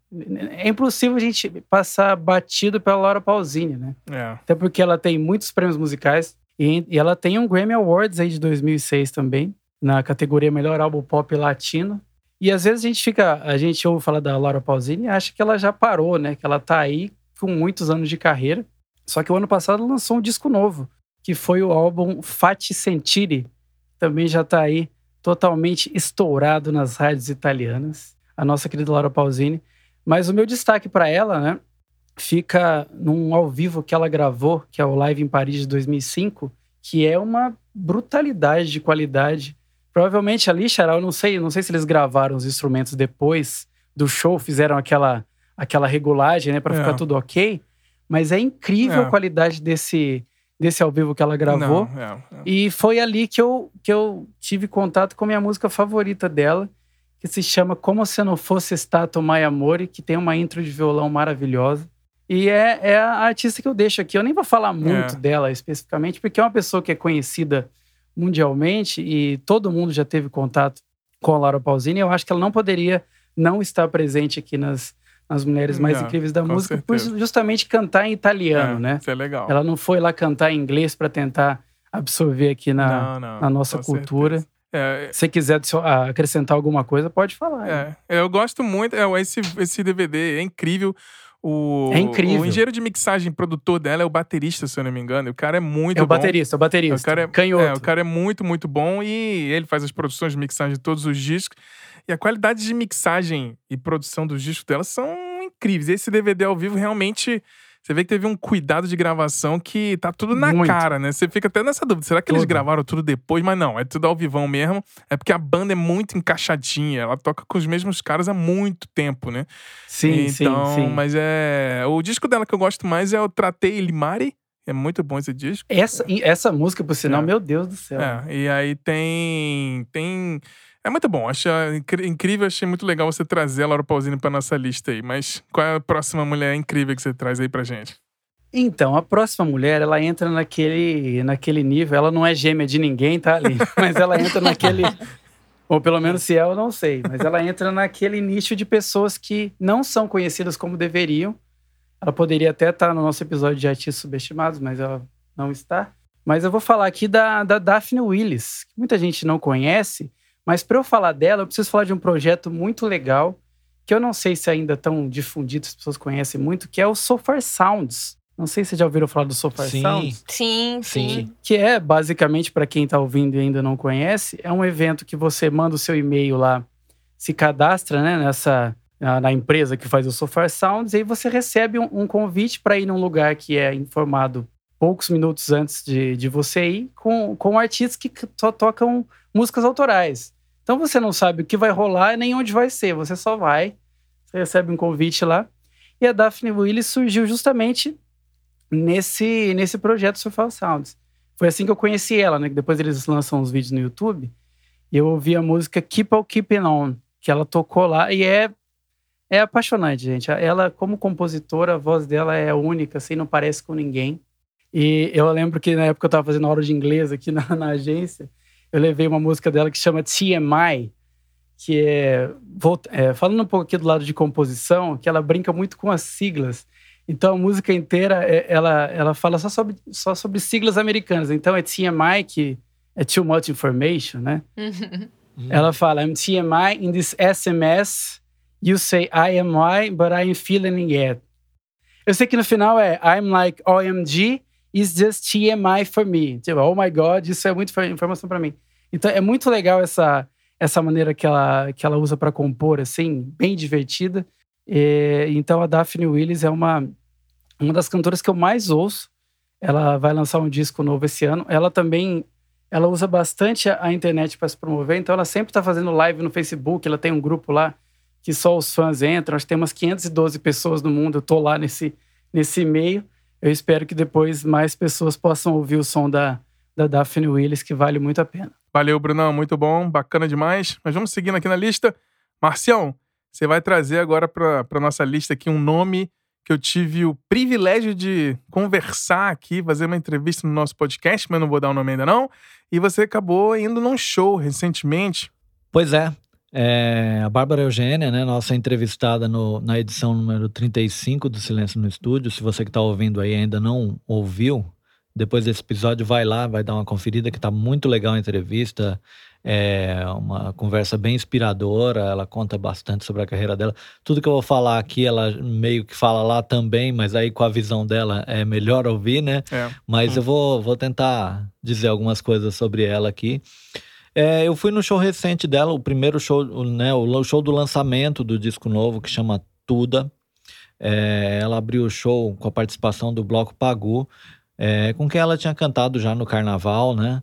É impossível a gente passar batido pela Laura Pausini, né? É. Até porque ela tem muitos prêmios musicais e, e ela tem um Grammy Awards aí de 2006 também, na categoria Melhor Álbum Pop Latino. E às vezes a gente fica, a gente ouve falar da Laura Pausini e acha que ela já parou, né? Que ela tá aí com muitos anos de carreira. Só que o ano passado lançou um disco novo, que foi o álbum Fati Sentire. Também já está aí totalmente estourado nas rádios italianas. A nossa querida Laura Pausini. Mas o meu destaque para ela, né, fica num ao vivo que ela gravou, que é o Live em Paris de 2005, que é uma brutalidade de qualidade. Provavelmente ali, Xará, eu não sei, não sei se eles gravaram os instrumentos depois do show, fizeram aquela aquela regulagem, né, para é. ficar tudo ok. Mas é incrível é. a qualidade desse desse ao vivo que ela gravou. Não, é, é. E foi ali que eu, que eu tive contato com a minha música favorita dela, que se chama Como Se Não Fosse Stato My Amore, que tem uma intro de violão maravilhosa. E é, é a artista que eu deixo aqui. Eu nem vou falar muito é. dela especificamente, porque é uma pessoa que é conhecida mundialmente e todo mundo já teve contato com a Laura Pausini. Eu acho que ela não poderia não estar presente aqui nas, nas mulheres mais não, incríveis da música certeza. por justamente cantar em italiano, é, né? Isso é legal. Ela não foi lá cantar em inglês para tentar absorver aqui na, não, não, na nossa cultura. É, Se quiser acrescentar alguma coisa, pode falar. É, eu gosto muito. É, esse, esse DVD é incrível. O, é incrível. O engenheiro de mixagem, produtor dela, é o baterista, se eu não me engano. O cara é muito bom. É o baterista, é o baterista. O cara é, Canhoto. É, o cara é muito, muito bom e ele faz as produções de mixagem de todos os discos. E a qualidade de mixagem e produção dos discos dela são incríveis. Esse DVD ao vivo realmente você vê que teve um cuidado de gravação que tá tudo na Muito. cara, né? Você fica até nessa dúvida. Será que eles gravaram tudo depois? Mas não, é tudo ao vivão mesmo. É porque a banda é muito encaixadinha. Ela toca com os mesmos caras há muito tempo, né? Sim, então, sim, sim. Mas é. O disco dela que eu gosto mais é o Tratei Limari. É muito bom esse disco. Essa, essa música, por sinal, é. meu Deus do céu. É, e aí tem. Tem é muito bom, acho incrível, achei muito legal você trazer a Laura Pausini para nossa lista aí. Mas qual é a próxima mulher incrível que você traz aí pra gente? Então, a próxima mulher, ela entra naquele, naquele nível, ela não é gêmea de ninguém, tá ali, mas ela entra naquele, ou pelo menos se é, eu não sei, mas ela entra naquele nicho de pessoas que não são conhecidas como deveriam. Ela poderia até estar no nosso episódio de artistas subestimados, mas ela não está. Mas eu vou falar aqui da, da Daphne Willis, que muita gente não conhece, mas para eu falar dela, eu preciso falar de um projeto muito legal, que eu não sei se ainda tão difundido, as pessoas conhecem muito, que é o Sofar Sounds. Não sei se já ouviram falar do Sofar sim. Sounds. Sim, sim. sim. Que é, basicamente, para quem está ouvindo e ainda não conhece, é um evento que você manda o seu e-mail lá, se cadastra né, nessa na, na empresa que faz o Sofar Sounds, e aí você recebe um, um convite para ir num lugar que é informado poucos minutos antes de, de você ir, com, com artistas que só tocam músicas autorais. Então você não sabe o que vai rolar nem onde vai ser, você só vai, você recebe um convite lá. E a Daphne Willis surgiu justamente nesse, nesse projeto Surfal Sounds. Foi assim que eu conheci ela, né? Depois eles lançam os vídeos no YouTube. E eu ouvi a música Keep On Keeping On, que ela tocou lá. E é, é apaixonante, gente. Ela, como compositora, a voz dela é única, assim, não parece com ninguém. E eu lembro que na época eu estava fazendo aula de inglês aqui na, na agência eu levei uma música dela que chama TMI, que é, é, falando um pouco aqui do lado de composição, que ela brinca muito com as siglas. Então a música inteira é, ela, ela fala só sobre, só sobre siglas americanas. Então é TMI, que é Too Much Information, né? Uhum. Ela fala, I'm TMI in this SMS. You say I am I, but I am feeling it. Eu sei que no final é I'm like OMG is just TMI for me. Tipo, oh my God, isso é muita informação para mim. Então é muito legal essa essa maneira que ela que ela usa para compor, assim, bem divertida. E, então a Daphne Willis é uma uma das cantoras que eu mais ouço. Ela vai lançar um disco novo esse ano. Ela também ela usa bastante a, internet para se promover, então ela sempre está fazendo live no Facebook. Ela tem um grupo lá que só os fãs entram. Acho que tem umas 512 pessoas no mundo. Eu tô lá nesse nesse meio eu espero que depois mais pessoas possam ouvir o som da, da Daphne Willis, que vale muito a pena. Valeu, Brunão, muito bom, bacana demais. Mas vamos seguindo aqui na lista. Marcião, você vai trazer agora para a nossa lista aqui um nome que eu tive o privilégio de conversar aqui, fazer uma entrevista no nosso podcast, mas não vou dar o nome ainda não. E você acabou indo num show recentemente. Pois é, é, a Bárbara Eugênia, né, nossa entrevistada no, na edição número 35 do Silêncio no Estúdio, se você que está ouvindo aí ainda não ouviu, depois desse episódio, vai lá, vai dar uma conferida, que tá muito legal a entrevista. É uma conversa bem inspiradora, ela conta bastante sobre a carreira dela. Tudo que eu vou falar aqui, ela meio que fala lá também, mas aí com a visão dela é melhor ouvir, né? É. Mas hum. eu vou, vou tentar dizer algumas coisas sobre ela aqui. É, eu fui no show recente dela, o primeiro show, né? O show do lançamento do disco novo, que chama Tuda. É, ela abriu o show com a participação do Bloco Pagu, é, com quem ela tinha cantado já no carnaval, né?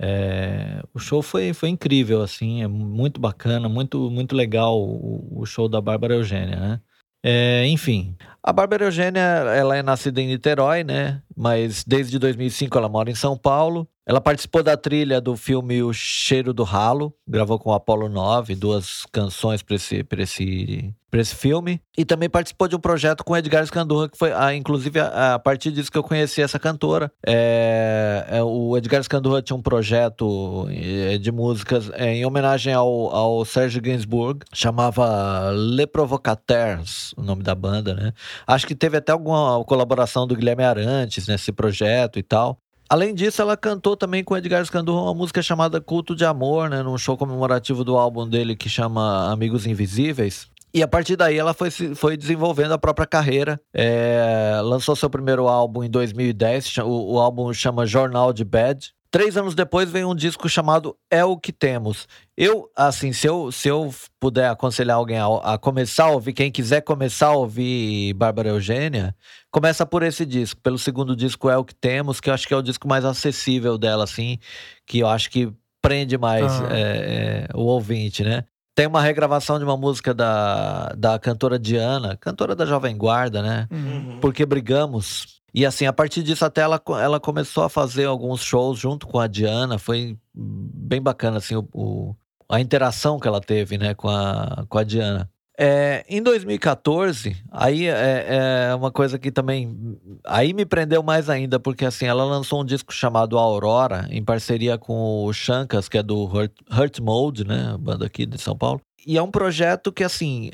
É, o show foi, foi incrível, assim, é muito bacana, muito, muito legal o, o show da Bárbara Eugênia, né? É, enfim, a Bárbara Eugênia, ela é nascida em Niterói, né? Mas desde 2005 ela mora em São Paulo. Ela participou da trilha do filme O Cheiro do Ralo, gravou com o Apollo 9, duas canções para esse, esse, esse filme. E também participou de um projeto com Edgar Scandurra, que foi, ah, inclusive, a, a, partir disso que eu conheci essa cantora. É, é, o Edgar Scandurra tinha um projeto é, de músicas é, em homenagem ao, ao Serge Gainsbourg, chamava Le Provocateurs, o nome da banda, né? Acho que teve até alguma colaboração do Guilherme Arantes nesse projeto e tal. Além disso, ela cantou também com Edgar Scandurra uma música chamada Culto de Amor, né, num show comemorativo do álbum dele que chama Amigos Invisíveis. E a partir daí ela foi, foi desenvolvendo a própria carreira. É, lançou seu primeiro álbum em 2010, o, o álbum chama Jornal de Bad. Três anos depois vem um disco chamado É o que Temos. Eu, assim, se eu, se eu puder aconselhar alguém a, a começar a ouvir, quem quiser começar a ouvir Bárbara Eugênia, começa por esse disco. Pelo segundo disco É o que Temos, que eu acho que é o disco mais acessível dela, assim, que eu acho que prende mais ah. é, é, o ouvinte, né? Tem uma regravação de uma música da, da cantora Diana, cantora da Jovem Guarda, né? Uhum. Porque Brigamos e assim, a partir disso até ela, ela começou a fazer alguns shows junto com a Diana, foi bem bacana assim o, o a interação que ela teve, né, com a, com a Diana. É, em 2014, aí é, é, uma coisa que também aí me prendeu mais ainda, porque assim, ela lançou um disco chamado Aurora, em parceria com o Chankas, que é do Hurt, Hurt Mode, né, banda aqui de São Paulo. E é um projeto que, assim,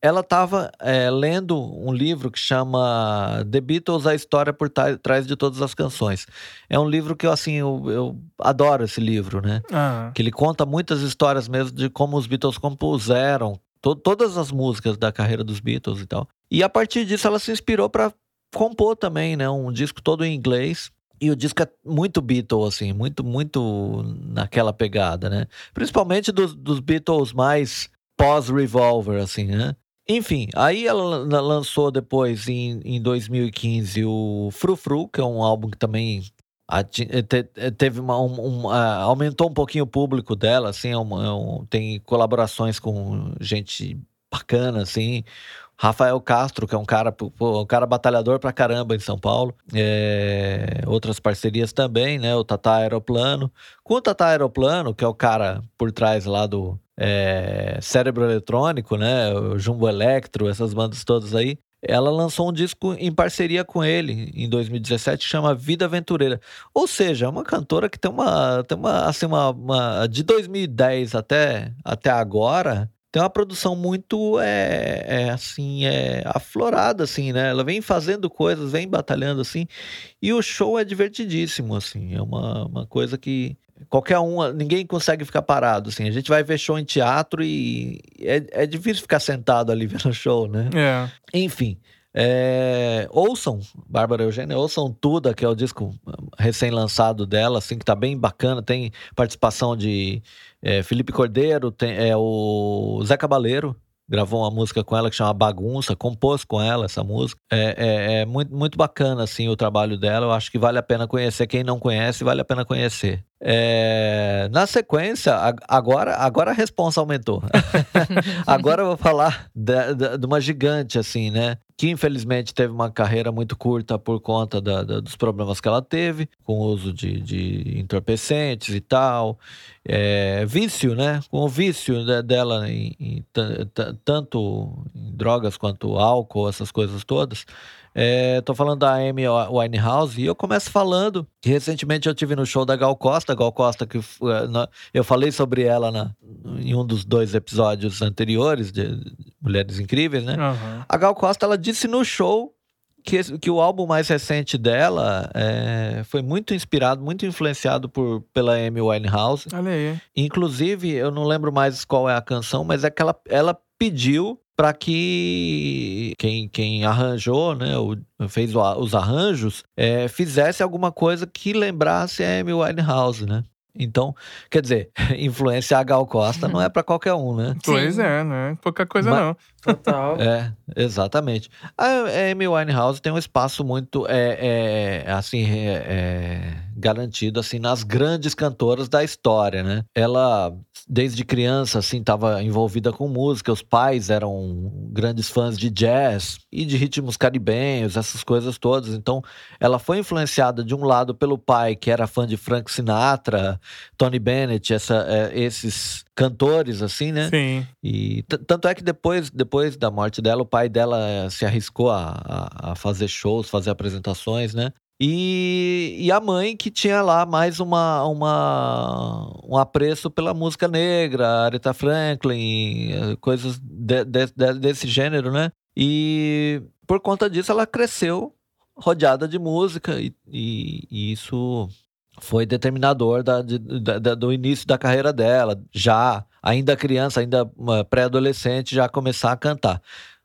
ela estava é, lendo um livro que chama The Beatles, a história por trás de todas as canções. É um livro que eu, assim, eu, eu adoro esse livro, né? Ah. Que ele conta muitas histórias mesmo de como os Beatles compuseram to todas as músicas da carreira dos Beatles e tal. E a partir disso ela se inspirou para compor também, né? Um disco todo em inglês. E o disco é muito Beatles, assim, muito, muito naquela pegada, né? Principalmente dos, dos Beatles mais pós-Revolver, assim, né? Enfim, aí ela lançou depois, em, em 2015, o Frufru, que é um álbum que também eh, teve uma, um, um, aumentou um pouquinho o público dela, assim, é é um, tem colaborações com gente bacana, assim. Rafael Castro, que é um cara, um cara batalhador pra caramba em São Paulo. É, outras parcerias também, né? O Tata Aeroplano. Com o Tata Aeroplano, que é o cara por trás lá do, é, Cérebro Eletrônico, né? O Jumbo Electro, essas bandas todas aí. Ela lançou um disco em parceria com ele em 2017 que chama Vida Aventureira. Ou seja, é uma cantora que tem uma. Tem uma, assim, uma, uma de 2010 até, até agora, tem uma produção muito é, é, assim é aflorada assim né ela vem fazendo coisas vem batalhando assim e o show é divertidíssimo assim é uma, uma coisa que qualquer um, ninguém consegue ficar parado, assim. A gente vai ver show em teatro e é, é difícil ficar sentado ali vendo show, né? É. Enfim, é, ouçam Bárbara Eugênia, ouçam Tuda, que é o disco recém-lançado dela, assim, que tá bem bacana. Tem participação de é, Felipe Cordeiro, tem é, o Zé Cabaleiro, gravou uma música com ela que chama Bagunça, compôs com ela essa música. É, é, é, muito, muito bacana, assim, o trabalho dela. Eu acho que vale a pena conhecer. Quem não conhece, vale a pena conhecer. É, na sequência, agora, agora a responsa aumentou. agora eu vou falar de, de, de, uma gigante, assim, né? Que infelizmente teve uma carreira muito curta por conta da, da, dos problemas que ela teve, com o uso de, de entorpecentes e tal. É, vício, né? Com o vício dela em, em tanto em drogas quanto álcool, essas coisas todas. É, tô falando da Amy Winehouse e eu começo falando que recentemente eu tive no show da Gal Costa, Gal Costa que eu falei sobre ela na, em um dos dois episódios anteriores de Mulheres Incríveis, né? Uhum. A Gal Costa ela disse no show que, que o álbum mais recente dela é, foi muito inspirado, muito influenciado por, pela Amy Winehouse. Olha aí. Inclusive, eu não lembro mais qual é a canção, mas é que ela, ela pediu para que quem, quem arranjou, né, o, fez o, os arranjos, é, fizesse alguma coisa que lembrasse a Amy Winehouse, né? Então, quer dizer, influenciar a Gal Costa não é para qualquer um, né? Pois Sim. é, né? Pouca coisa Mas, não. Total. É, exatamente. A Amy Winehouse tem um espaço muito, é, é assim, é, é, garantido, assim, nas grandes cantoras da história, né? Ela, desde criança, assim, estava envolvida com música. Os pais eram grandes fãs de jazz e de ritmos caribenhos, essas coisas todas. Então, ela foi influenciada, de um lado, pelo pai, que era fã de Frank Sinatra, Tony Bennett, essa, é, esses cantores, assim, né? Sim. E tanto é que depois, depois da morte dela, o pai dela eh, se arriscou a, a, a fazer shows, fazer apresentações, né? E, e, a mãe que tinha lá mais uma, uma um apreço pela música negra, Aretha Franklin, eh, coisas de, de, de, desse gênero, né? E por conta disso ela cresceu rodeada de música e, e, e isso foi determinador da, da, do início da carreira dela, já ainda criança, ainda pré-adolescente, já começar a cantar.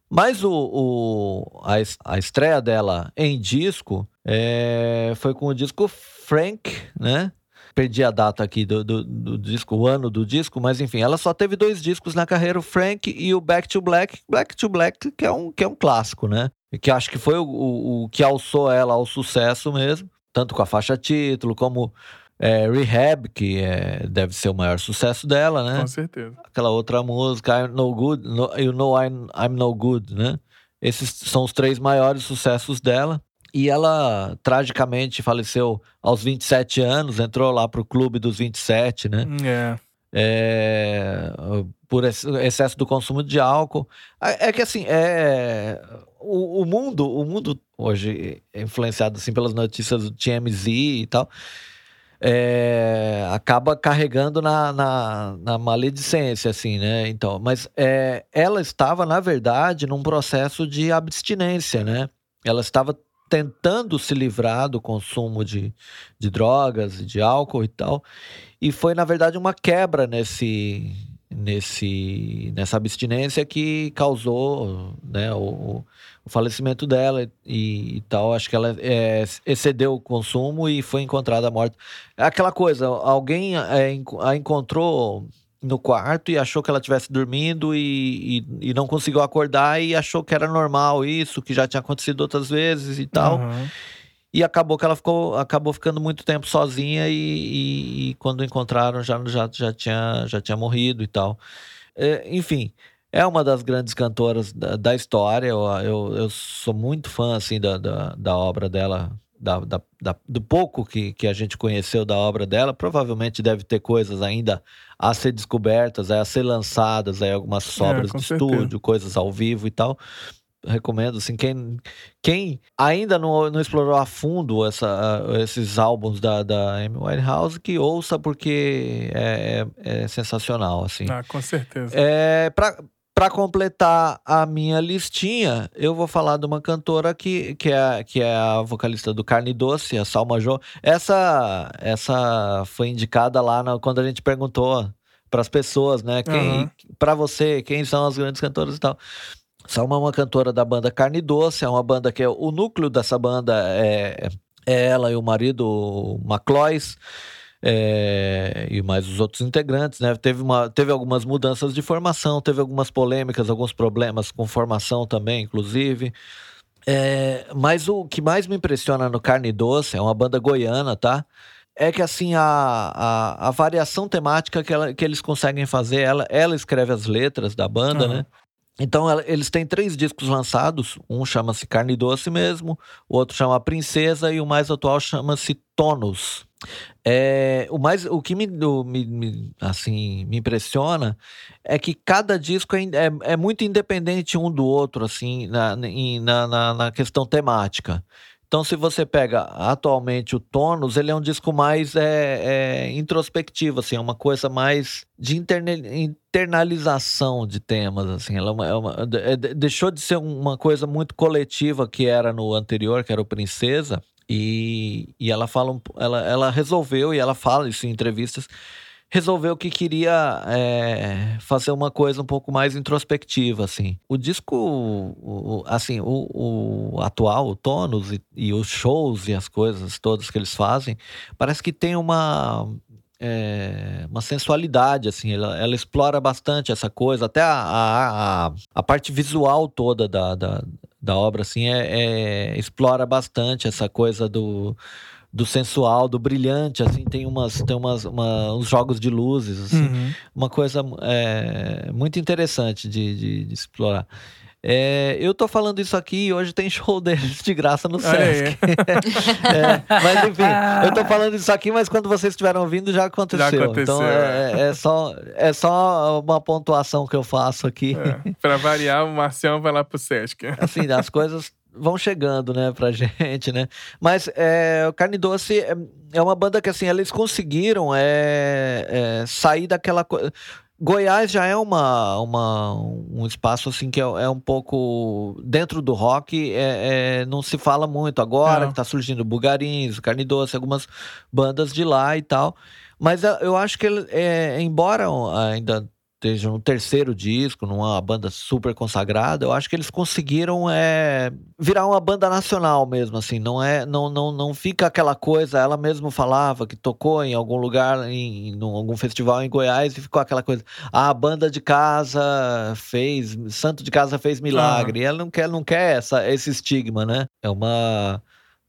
Mas o, o a, a, estreia dela em disco é, foi com o disco Frank, né? Perdi a data aqui do, do, do, disco, o ano do disco, mas enfim, ela só teve dois discos na carreira, o Frank e o Back to Black. Back to Black, que é um, que é um clássico, né? Que acho que foi o, o, o que alçou ela ao sucesso mesmo tanto com a faixa título, como é, Rehab, que é, deve ser o maior sucesso dela, né? Com certeza. Aquela outra música, I'm No Good, no, You Know I'm, I'm No Good, né? Esses são os três maiores sucessos dela. E ela tragicamente faleceu aos 27 anos, entrou lá pro clube dos 27, né? É. É, por excesso do consumo de álcool. É, é que assim, é, o, o, mundo, o mundo hoje é influenciado assim pelas notícias do TMZ e tal, é, acaba carregando na, na, na, maledicência, assim, né? Então, mas é, ela estava, na verdade, num processo de abstinência, né? Ela estava tentando se livrar do consumo de, de drogas, de álcool e tal, e foi, na verdade, uma quebra nesse nesse nessa abstinência que causou né, o, o falecimento dela e, e, tal. Acho que ela é, excedeu o consumo e foi encontrada morta. É aquela coisa, alguém é, a encontrou no quarto e achou que ela estivesse dormindo e, e, e, não conseguiu acordar e achou que era normal isso, que já tinha acontecido outras vezes e tal. Uhum. E acabou que ela ficou, acabou ficando muito tempo sozinha e, e, e quando encontraram já, já, já, tinha, já tinha morrido e tal. É, enfim, é uma das grandes cantoras da, da história. Eu, eu, eu, sou muito fã assim, da, da, da obra dela, da, da, da, do pouco que, que a gente conheceu da obra dela. Provavelmente deve ter coisas ainda a ser descobertas, a ser lançadas, aí, algumas sobras é, de certeza. estúdio, coisas ao vivo e tal recomendo, assim, quem, quem ainda não, não explorou a fundo essa, esses álbuns da, da Amy Winehouse, que ouça porque é, é, é sensacional, assim. Ah, com certeza. É, pra, para completar a minha listinha, eu vou falar de uma cantora que, que, é, que é a vocalista do Carne Doce, a Salma Jo. Essa, essa foi indicada lá na, quando a gente perguntou para as pessoas, né? Quem, uhum. Para você, quem são as grandes cantoras e tal. Salma é uma cantora da banda Carne Doce, é uma banda que é o núcleo dessa banda é, é ela e o marido Maclois. É, e mais os outros integrantes, né? Teve, uma, teve algumas mudanças de formação, teve algumas polêmicas, alguns problemas com formação também, inclusive. É, mas o que mais me impressiona no Carne Doce é uma banda goiana, tá? É que assim, a, a, a variação temática que, ela, que eles conseguem fazer, ela, ela escreve as letras da banda, uhum. né? Então, eles têm três discos lançados. Um chama-se Carne Doce mesmo, o outro chama Princesa e o mais atual chama-se Tonos. É, o, mais, o que me, me, me, assim, me impressiona é que cada disco é, é, é muito independente um do outro, assim, na, na, na, na questão temática. Então, se você pega atualmente o Tônus, ele é um disco mais é, é, introspectivo, assim, é uma coisa mais de internalização de temas, assim. Ela é uma, é é, deixou de ser uma coisa muito coletiva que era no anterior, que era o Princesa, e, e ela fala, ela, ela resolveu, e ela fala isso em entrevistas, resolveu que queria é, fazer uma coisa um pouco mais introspectiva, assim. O disco, o, assim, o, o, atual, o Tônus e, e, os shows e as coisas todas que eles fazem, parece que tem uma é, uma sensualidade, assim, ela, ela, explora bastante essa coisa, até a, a, a, a parte visual toda da, da, da obra, assim, é, é, explora bastante essa coisa do do sensual, do brilhante, assim, tem umas tem umas uma, uns jogos de luzes, assim, uhum. uma coisa é, muito interessante de, de, de explorar. É, eu tô falando isso aqui e hoje tem show deles de graça no Sesc. é, mas enfim, eu tô falando isso aqui, mas quando vocês estiveram ouvindo já aconteceu. Já aconteceu. Então é, é, é, só, é só uma pontuação que eu faço aqui. É, pra variar, o Marcião vai lá pro Sesc. Assim, as coisas vão chegando, né, pra gente, né? Mas é, o Carne Doce é, é uma banda que, assim, eles conseguiram é, é, sair daquela coisa. Goiás já é uma, uma, um espaço assim que é, é um pouco dentro do rock, é, é não se fala muito agora, é. que tá surgindo Bugarins, Carne Doce, algumas bandas de lá e tal. Mas eu acho que, é, embora ainda esteja no terceiro disco, numa banda super consagrada, eu acho que eles conseguiram é, virar uma banda nacional mesmo, assim, não é, não, não, não fica aquela coisa, ela mesma falava que tocou em algum lugar, em, em algum festival em Goiás e ficou aquela coisa, ah, a banda de casa fez, santo de casa fez milagre, uhum. ela não quer, não quer essa, esse estigma, né? É uma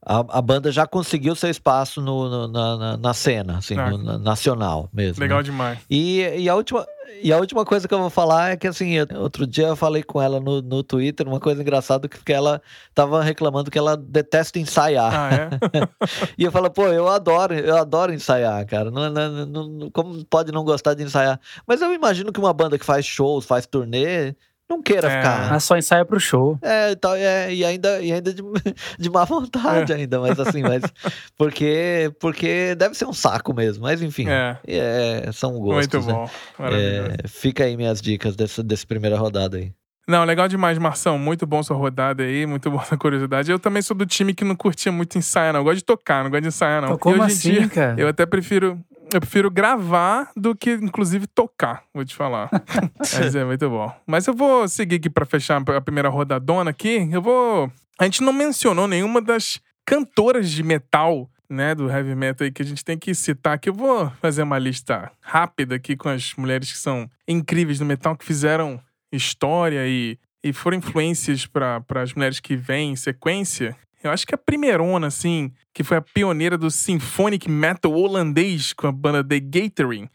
a, a, banda já conseguiu seu espaço no, no na, na, cena, assim, no, na, nacional mesmo. Legal né? demais. E, e, a última, e a última coisa que eu vou falar é que, assim, outro dia eu falei com ela no, no Twitter uma coisa engraçada, que ela tava reclamando que ela detesta ensaiar. Ah, é? e eu falo, pô, eu adoro, eu adoro ensaiar, cara. Não, não, não, como pode não gostar de ensaiar? Mas eu imagino que uma banda que faz shows, faz turnê não queira é. ficar. Ah, só ensaia pro show. É, e, tal, é, e ainda, e ainda de, de má vontade, é. ainda, mas assim, mas. Porque, porque deve ser um saco mesmo, mas enfim. É. é são gostos. Muito bom. Né? É, fica aí minhas dicas dessa, dessa primeira rodada aí. Não, legal demais, Marção. Muito bom sua rodada aí, muito boa a curiosidade. Eu também sou do time que não curtia muito ensaiar, não. Eu gosto de tocar, não gosto de ensaiar, não. Como assim, dia, cara? Eu até prefiro eu prefiro gravar do que, inclusive, tocar, vou te falar. Mas é muito bom. Mas eu vou seguir aqui para fechar a primeira rodadona aqui. Eu vou. A gente não mencionou nenhuma das cantoras de metal, né, do heavy metal aí que a gente tem que citar aqui. Eu vou fazer uma lista rápida aqui com as mulheres que são incríveis do metal, que fizeram história e, e foram influências para as mulheres que vêm em sequência. Eu acho que a primeirona, assim, que foi a pioneira do symphonic metal holandês com a banda The Gathering,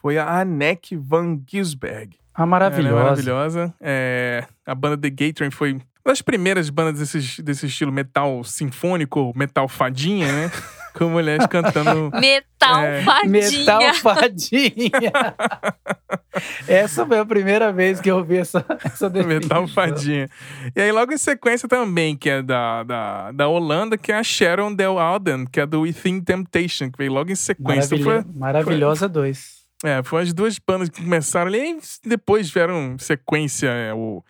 foi a Anneke van Gisberg. A maravilhosa. É maravilhosa. É, a banda The Gathering foi uma das primeiras bandas desse, desse estilo metal sinfônico, metal fadinha, né? com mulheres cantando. Metal é, fadinha. Metal fadinha. essa foi a primeira vez que eu ouvi essa, essa definição. Metal fadinha. E aí, logo em sequência também, que é da, da, da Holanda, que é a Sharon Del Alden, que é do Within Temptation, que veio logo em sequência. Maravilha, foi, Maravilhosa 2. É, foi as duas bandas que começaram ali e depois vieram sequência é, o,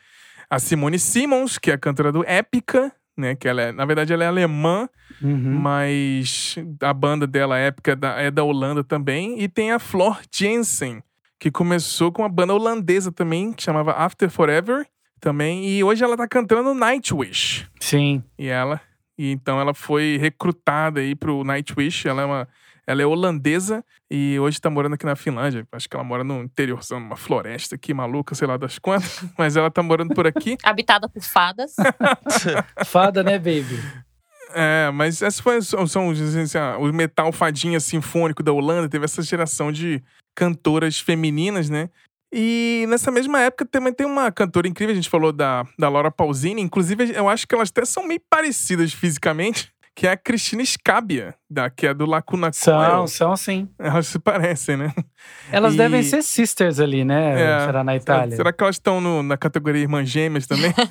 a Simone Simmons, que é a cantora do Épica, né? Que ela é, na verdade, ela é alemã, uhum. mas a banda dela épica é da, da Holanda também. E tem a Flor Jensen, que começou com uma banda holandesa também, que chamava After Forever também. E hoje ela tá cantando Nightwish. Sim. E ela. E então ela foi recrutada aí pro Nightwish. Ela é uma. Ela é holandesa e hoje tá morando aqui na Finlândia. Acho que ela mora no interiorzão, numa floresta aqui, maluca, sei lá das quantas. Mas ela tá morando por aqui. Habitada por fadas. Fada, né, baby? É, mas essas foi, são os, assim, o metal fadinha sinfônico da Holanda. Teve essa geração de cantoras femininas, né? E nessa mesma época também tem uma cantora incrível, a gente falou da, da Laura Pausini. Inclusive, eu acho que elas até são meio parecidas fisicamente que é a Cristina Scabia, da, que é do Lacuna São, Coil. são sim. Elas se parecem, né? Elas e... devem ser sisters ali, né? É, será na Itália. Será que elas estão na categoria Irmãs Gêmeas também?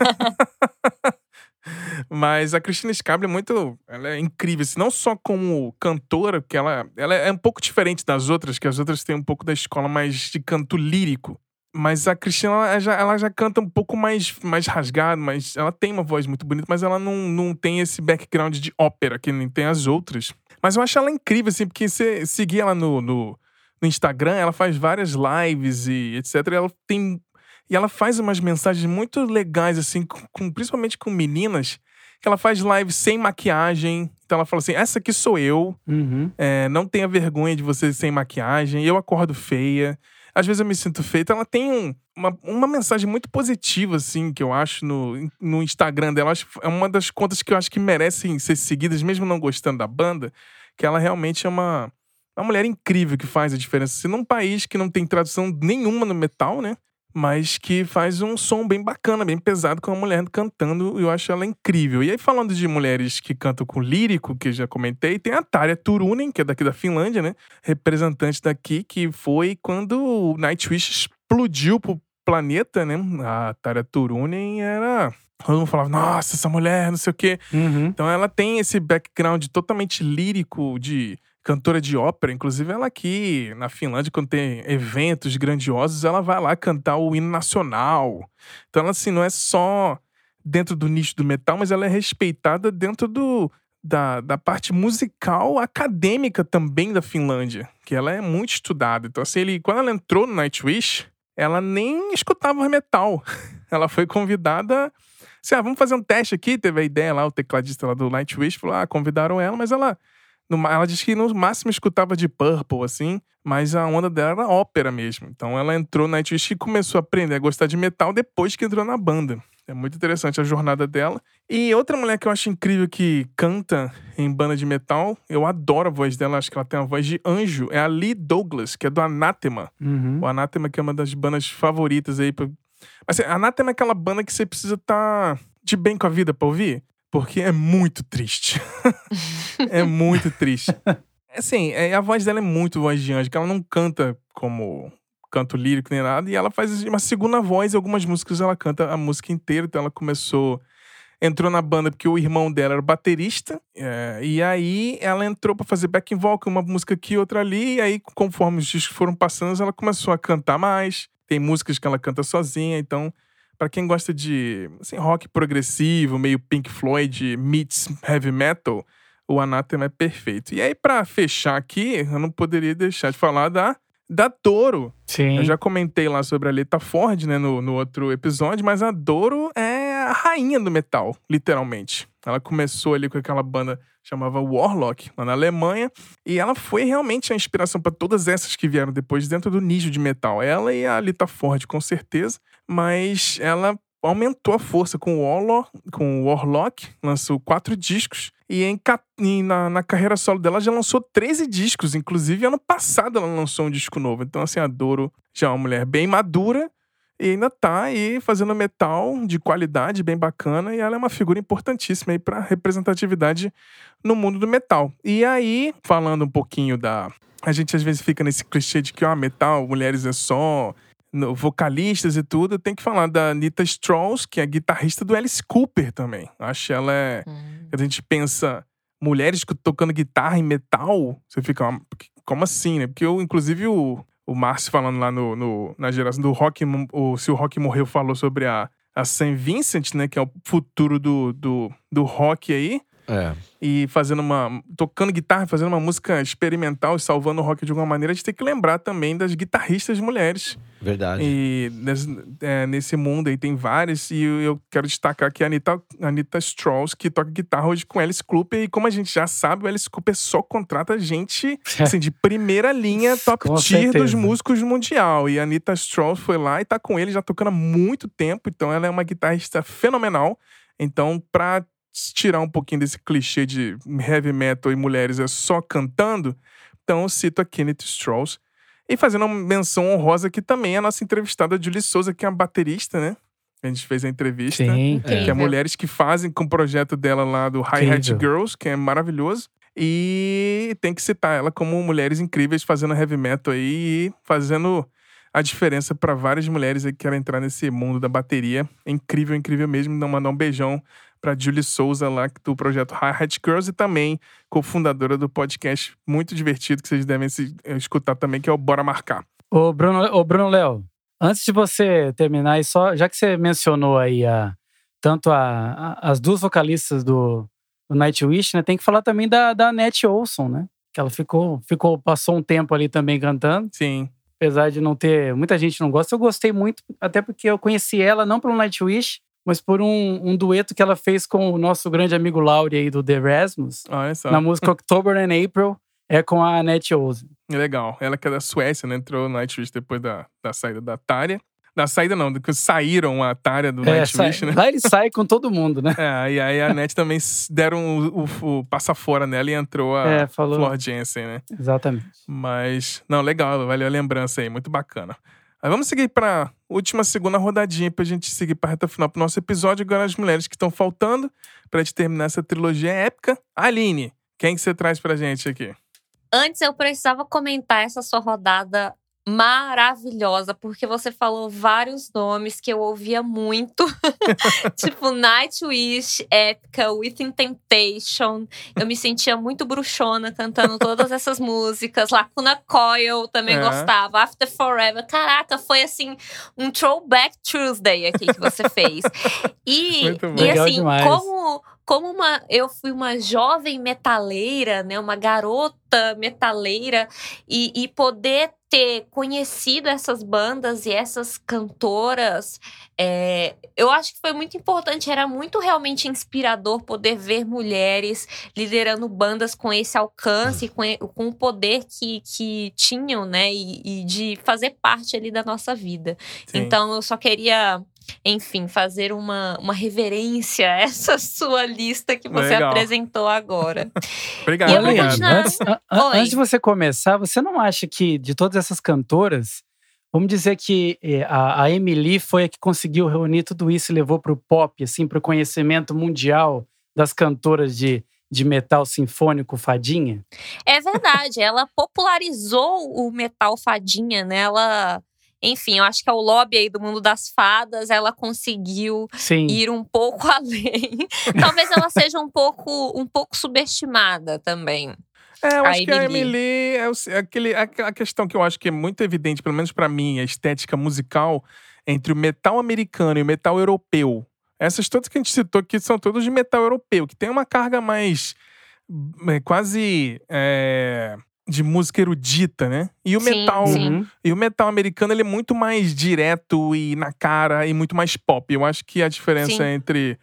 Mas a Cristina Scabri é muito. Ela é incrível, assim, não só como cantora, porque ela, ela é um pouco diferente das outras, que as outras têm um pouco da escola mais de canto lírico. Mas a Cristina, ela já, ela já canta um pouco mais, mais rasgado, mas ela tem uma voz muito bonita, mas ela não, não tem esse background de ópera que nem tem as outras. Mas eu acho ela incrível, assim, porque você seguir ela no, no, no Instagram, ela faz várias lives e etc. E ela tem. E ela faz umas mensagens muito legais, assim, com, principalmente com meninas, que ela faz lives sem maquiagem. Então ela fala assim: essa aqui sou eu. Uhum. É, não tenha vergonha de você sem maquiagem. Eu acordo feia às vezes eu me sinto feita. Ela tem um, uma, uma mensagem muito positiva, assim, que eu acho no, no Instagram dela. É uma das contas que eu acho que merecem ser seguidas, mesmo não gostando da banda, que ela realmente é uma, uma mulher incrível que faz a diferença. Se num país que não tem tradução nenhuma no metal, né? Mas que faz um som bem bacana, bem pesado, com a mulher cantando, e eu acho ela incrível. E aí, falando de mulheres que cantam com lírico, que já comentei, tem a Tarja Turunen, que é daqui da Finlândia, né? Representante daqui, que foi quando o Nightwish explodiu pro planeta, né? A Tarja Turunen era Todo mundo falava, nossa, essa mulher, não sei o quê. Uhum. Então ela tem esse background totalmente lírico de cantora de ópera, inclusive ela aqui na Finlândia, quando tem eventos grandiosos, ela vai lá cantar o hino nacional. Então ela, assim, não é só dentro do nicho do metal, mas ela é respeitada dentro do, da, da parte musical acadêmica também da Finlândia, que ela é muito estudada. Então, assim, ele, quando ela entrou no Nightwish, ela nem escutava metal. Ela foi convidada. Assim, ah, vamos fazer um teste aqui. Teve a ideia lá, o tecladista lá do Nightwish falou: ah, convidaram ela, mas ela ela disse que no máximo escutava de Purple, assim, mas a onda dela era ópera mesmo. Então ela entrou na Nightwish e começou a aprender a gostar de metal depois que entrou na banda. É muito interessante a jornada dela. E outra mulher que eu acho incrível que canta em banda de metal, eu adoro a voz dela, acho que ela tem uma voz de anjo, é a Lee Douglas, que é do Anathema. Uhum. O Anathema que é uma das bandas favoritas aí. Pra... Mas assim, Anathema é aquela banda que você precisa estar tá de bem com a vida pra ouvir. Porque é muito triste. é muito triste. Assim, é, a voz dela é muito voz de anjo, que ela não canta como canto lírico nem nada, e ela faz uma segunda voz, e algumas músicas ela canta a música inteira, então ela começou entrou na banda porque o irmão dela era baterista, é, e aí ela entrou para fazer back vocal, uma música aqui, outra ali, e aí conforme os discos foram passando, ela começou a cantar mais. Tem músicas que ela canta sozinha, então para quem gosta de assim, rock progressivo, meio Pink Floyd meets heavy metal, o Anathema é perfeito. E aí, para fechar aqui, eu não poderia deixar de falar da, da Doro. Sim. Eu já comentei lá sobre a Leta Ford, né, no, no outro episódio, mas a Doro é a rainha do metal, literalmente. Ela começou ali com aquela banda chamava Warlock, lá na Alemanha, e ela foi realmente a inspiração para todas essas que vieram depois dentro do nicho de metal. Ela e a Lita Ford, com certeza, mas ela aumentou a força com o Warlock, com o Warlock lançou quatro discos e, em, na, na, carreira solo dela já lançou 13 discos, inclusive ano passado ela lançou um disco novo. Então assim, a Doro já é uma mulher bem madura e ainda tá aí fazendo metal de qualidade, bem bacana, e ela é uma figura importantíssima aí para representatividade no mundo do metal. E aí, falando um pouquinho da. A gente às vezes fica nesse clichê de que, ó, metal, mulheres é só vocalistas e tudo, tem que falar da Anita Strauss, que é guitarrista do Alice Cooper também. Acho ela é. Hum. A gente pensa mulheres tocando guitarra em metal, você fica, como assim, né? Porque eu, inclusive, o, o Márcio falando lá no, no, na geração do rock, o, se o rock morreu, falou sobre a, a St. Vincent, né? Que é o futuro do, do, do rock aí. É. E fazendo uma. tocando guitarra, fazendo uma música experimental e salvando o rock de alguma maneira, a gente tem que lembrar também das guitarristas mulheres. Verdade. E nesse, é, nesse mundo aí tem várias, e eu quero destacar aqui a Anita, Anita Strauss, que toca guitarra hoje com Alice Cooper. E como a gente já sabe, o Alice Cooper só contrata gente assim, de primeira linha, top com tier certeza. dos músicos mundial. E a Anita Strauss foi lá e tá com ele já tocando há muito tempo, então ela é uma guitarrista fenomenal. Então, pra tirar um pouquinho desse clichê de heavy metal e mulheres é só cantando, então eu cito a Kenneth Strauss. E fazendo uma menção honrosa aqui também a nossa entrevistada Julie Souza, que é uma baterista, né? A gente fez a entrevista. Sim, que é mulheres que fazem com o projeto dela lá do High Hat Girls, que é maravilhoso. E tem que citar ela como mulheres incríveis fazendo heavy metal aí e fazendo a diferença para várias mulheres que querem entrar nesse mundo da bateria. É incrível, incrível mesmo. Então, mandar um beijão para Julie Souza lá do projeto Hi Hat Girls e também cofundadora do podcast muito divertido que vocês devem se, eh, escutar também, que é o Bora Marcar. Ô Bruno, ô Bruno Léo, antes de você terminar, e só já que você mencionou aí a, tanto a, a as duas vocalistas do, do Nightwish, né, tem que falar também da, da Annette Olson, né? Que ela ficou, ficou, passou um tempo ali também cantando. Sim. Apesar de não ter. Muita gente não gosta. Eu gostei muito, até porque eu conheci ela não pelo Nightwish, mas por um, um, dueto que ela fez com o nosso grande amigo Laurie aí do The Erasmus. Olha só. Na música October and April, é com a Annette Olsen. Legal. Ela que é da Suécia, né? Entrou no Nightwish depois da, da saída da Tária. Da saída não, que saíram a Tária do é, Nightwish, sai, né? Lá ele sai com todo mundo, né? É, e aí a Annette também deram o, o, o passa fora nela e entrou a é, falou... Flor Jensen, né? Exatamente. Mas, não, legal, valeu a lembrança aí, muito bacana. Vamos seguir para última segunda rodadinha para a gente seguir para a reta final pro nosso episódio. Agora as mulheres que estão faltando para gente terminar essa trilogia épica. Aline, quem que você traz para gente aqui? Antes eu precisava comentar essa sua rodada maravilhosa, porque você falou vários nomes que eu ouvia muito, tipo Nightwish, Épica, Within Temptation. Eu me sentia muito bruxona cantando todas essas músicas. Lacuna Coil também é. gostava. After Forever. Caraca, foi assim um throwback Tuesday aqui que você fez. E, e assim, como como uma eu fui uma jovem metaleira, né, uma garota metaleira e, e poder ter conhecido essas bandas e essas cantoras, é, eu acho que foi muito importante. Era muito realmente inspirador poder ver mulheres liderando bandas com esse alcance, com, com o poder que, que tinham, né? E, e de fazer parte ali da nossa vida. Sim. Então, eu só queria enfim, fazer uma, uma reverência a essa sua lista que você Legal. apresentou agora. Obrigado, e obrigado. Continuar... Antes, antes, de você começar, você não acha que de todas essas cantoras, vamos dizer que eh, a, a Emily foi a que conseguiu reunir tudo isso e levou para o pop, assim, para o conhecimento mundial das cantoras de, de metal sinfônico fadinha? É verdade, ela popularizou o metal fadinha, né? Ela enfim, eu acho que é o lobby aí do mundo das fadas, ela conseguiu Sim. ir um pouco além. Talvez ela seja um pouco, um pouco subestimada também. É, eu a acho Emily. que a Emily é, o, é aquele, a questão que eu acho que é muito evidente, pelo menos para mim, a estética musical entre o metal americano e o metal europeu. Essas todas que a gente citou aqui são todas de metal europeu, que tem uma carga mais é, quase é, de música erudita, né? E o sim, metal, sim. e o metal americano ele é muito mais direto e na cara e muito mais pop. Eu acho que a diferença sim. entre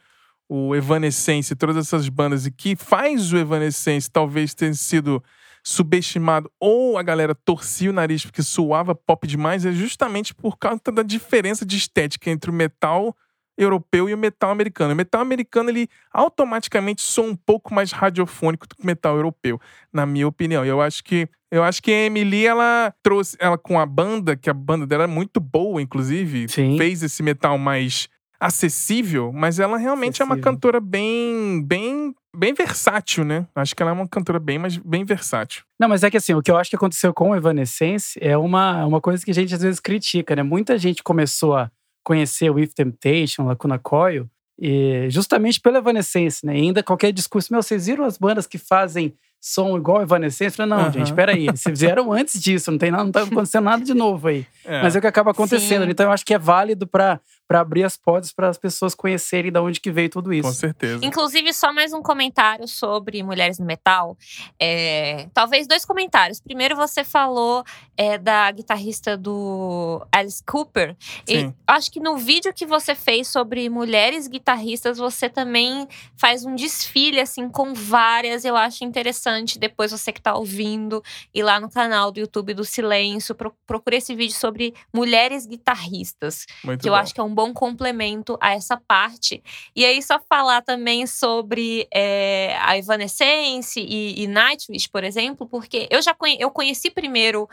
o Evanescence e todas essas bandas e que faz o Evanescence talvez tenha sido subestimado ou a galera torcia o nariz porque suava pop demais é justamente por causa da diferença de estética entre o metal europeu e o metal americano. O metal americano ele automaticamente soa um pouco mais radiofônico do que o metal europeu, na minha opinião. E eu acho que eu acho que a Emily ela trouxe ela com a banda, que a banda dela é muito boa, inclusive, Sim. fez esse metal mais acessível, mas ela realmente acessível. é uma cantora bem bem bem versátil, né? Acho que ela é uma cantora bem, mas bem versátil. Não, mas é que assim, o que eu acho que aconteceu com o Evanescence é uma, uma coisa que a gente às vezes critica, né? Muita gente começou a conhecer o If Temptation, Lacuna Coil, e justamente pela Evanescence, né? E ainda qualquer discurso, meu, vocês viram as bandas que fazem som igual Evanescence? Falei, não, uhum. gente, peraí, eles fizeram antes disso, não tem nada, não tá acontecendo nada de novo aí. É. Mas é o que acaba acontecendo. Sim. Então eu acho que é válido para para abrir as portas para as pessoas conhecerem de onde que veio tudo isso. Com certeza. Inclusive, só mais um comentário sobre mulheres no metal. É, talvez dois comentários. Primeiro, você falou é, da guitarrista do Alice Cooper. Sim. E acho que no vídeo que você fez sobre mulheres guitarristas, você também faz um desfile assim com várias. Eu acho interessante. Depois você que está ouvindo ir lá no canal do YouTube do Silêncio, procure esse vídeo sobre mulheres guitarristas. Muito que bom. eu acho que é um bom complemento a essa parte. E aí, só falar também sobre é, a Evanescence e, e Nightwish, por exemplo, porque eu já conhe eu conheci primeiro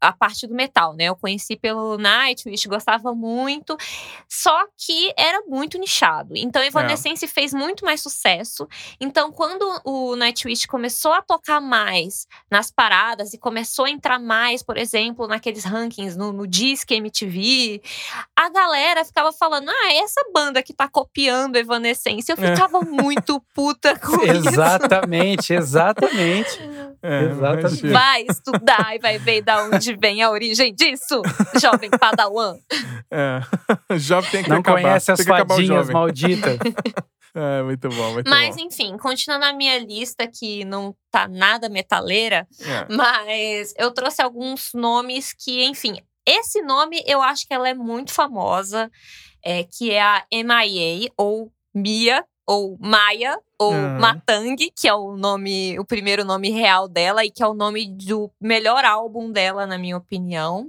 a parte do metal, né? Eu conheci pelo Nightwish, gostava muito, só que era muito nichado. Então, Evanescence é. fez muito mais sucesso. Então, quando o Nightwish começou a tocar mais nas paradas e começou a entrar mais, por exemplo, naqueles rankings no, no Disque MTV, a galera ficava falando: ah, essa banda que tá copiando Evanescence. Eu é. ficava é. muito puta com exatamente, isso. Exatamente, exatamente. É, exatamente. Vai estudar e vai ver da onde vem a origem disso, jovem padawan. É. Jovem tem que Não acabar. conhece as fadinhas malditas. É, muito bom, muito mas, bom. enfim, continuando a minha lista, que não tá nada metaleira, é. mas eu trouxe alguns nomes que, enfim, esse nome eu acho que ela é muito famosa, é, que é a MIA, ou Mia, ou Maia, ou uhum. Matang, que é o nome, o primeiro nome real dela e que é o nome do melhor álbum dela, na minha opinião.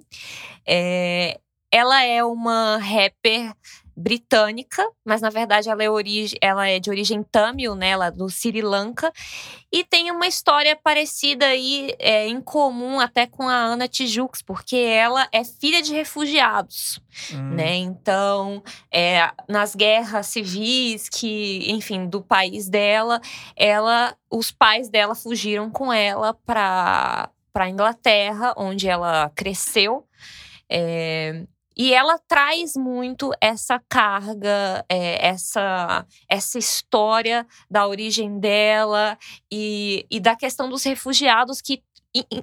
É, ela é uma rapper britânica, mas na verdade ela é, origem, ela é de origem tamil, né? Ela é do Sri Lanka. E tem uma história parecida aí, é, em comum até com a Ana Tijoux, porque ela é filha de refugiados, hum. né? Então, é, nas guerras civis que, enfim, do país dela, ela, os pais dela fugiram com ela para para Inglaterra, onde ela cresceu. É, e ela traz muito essa carga, é, essa, essa história da origem dela e, e da questão dos refugiados que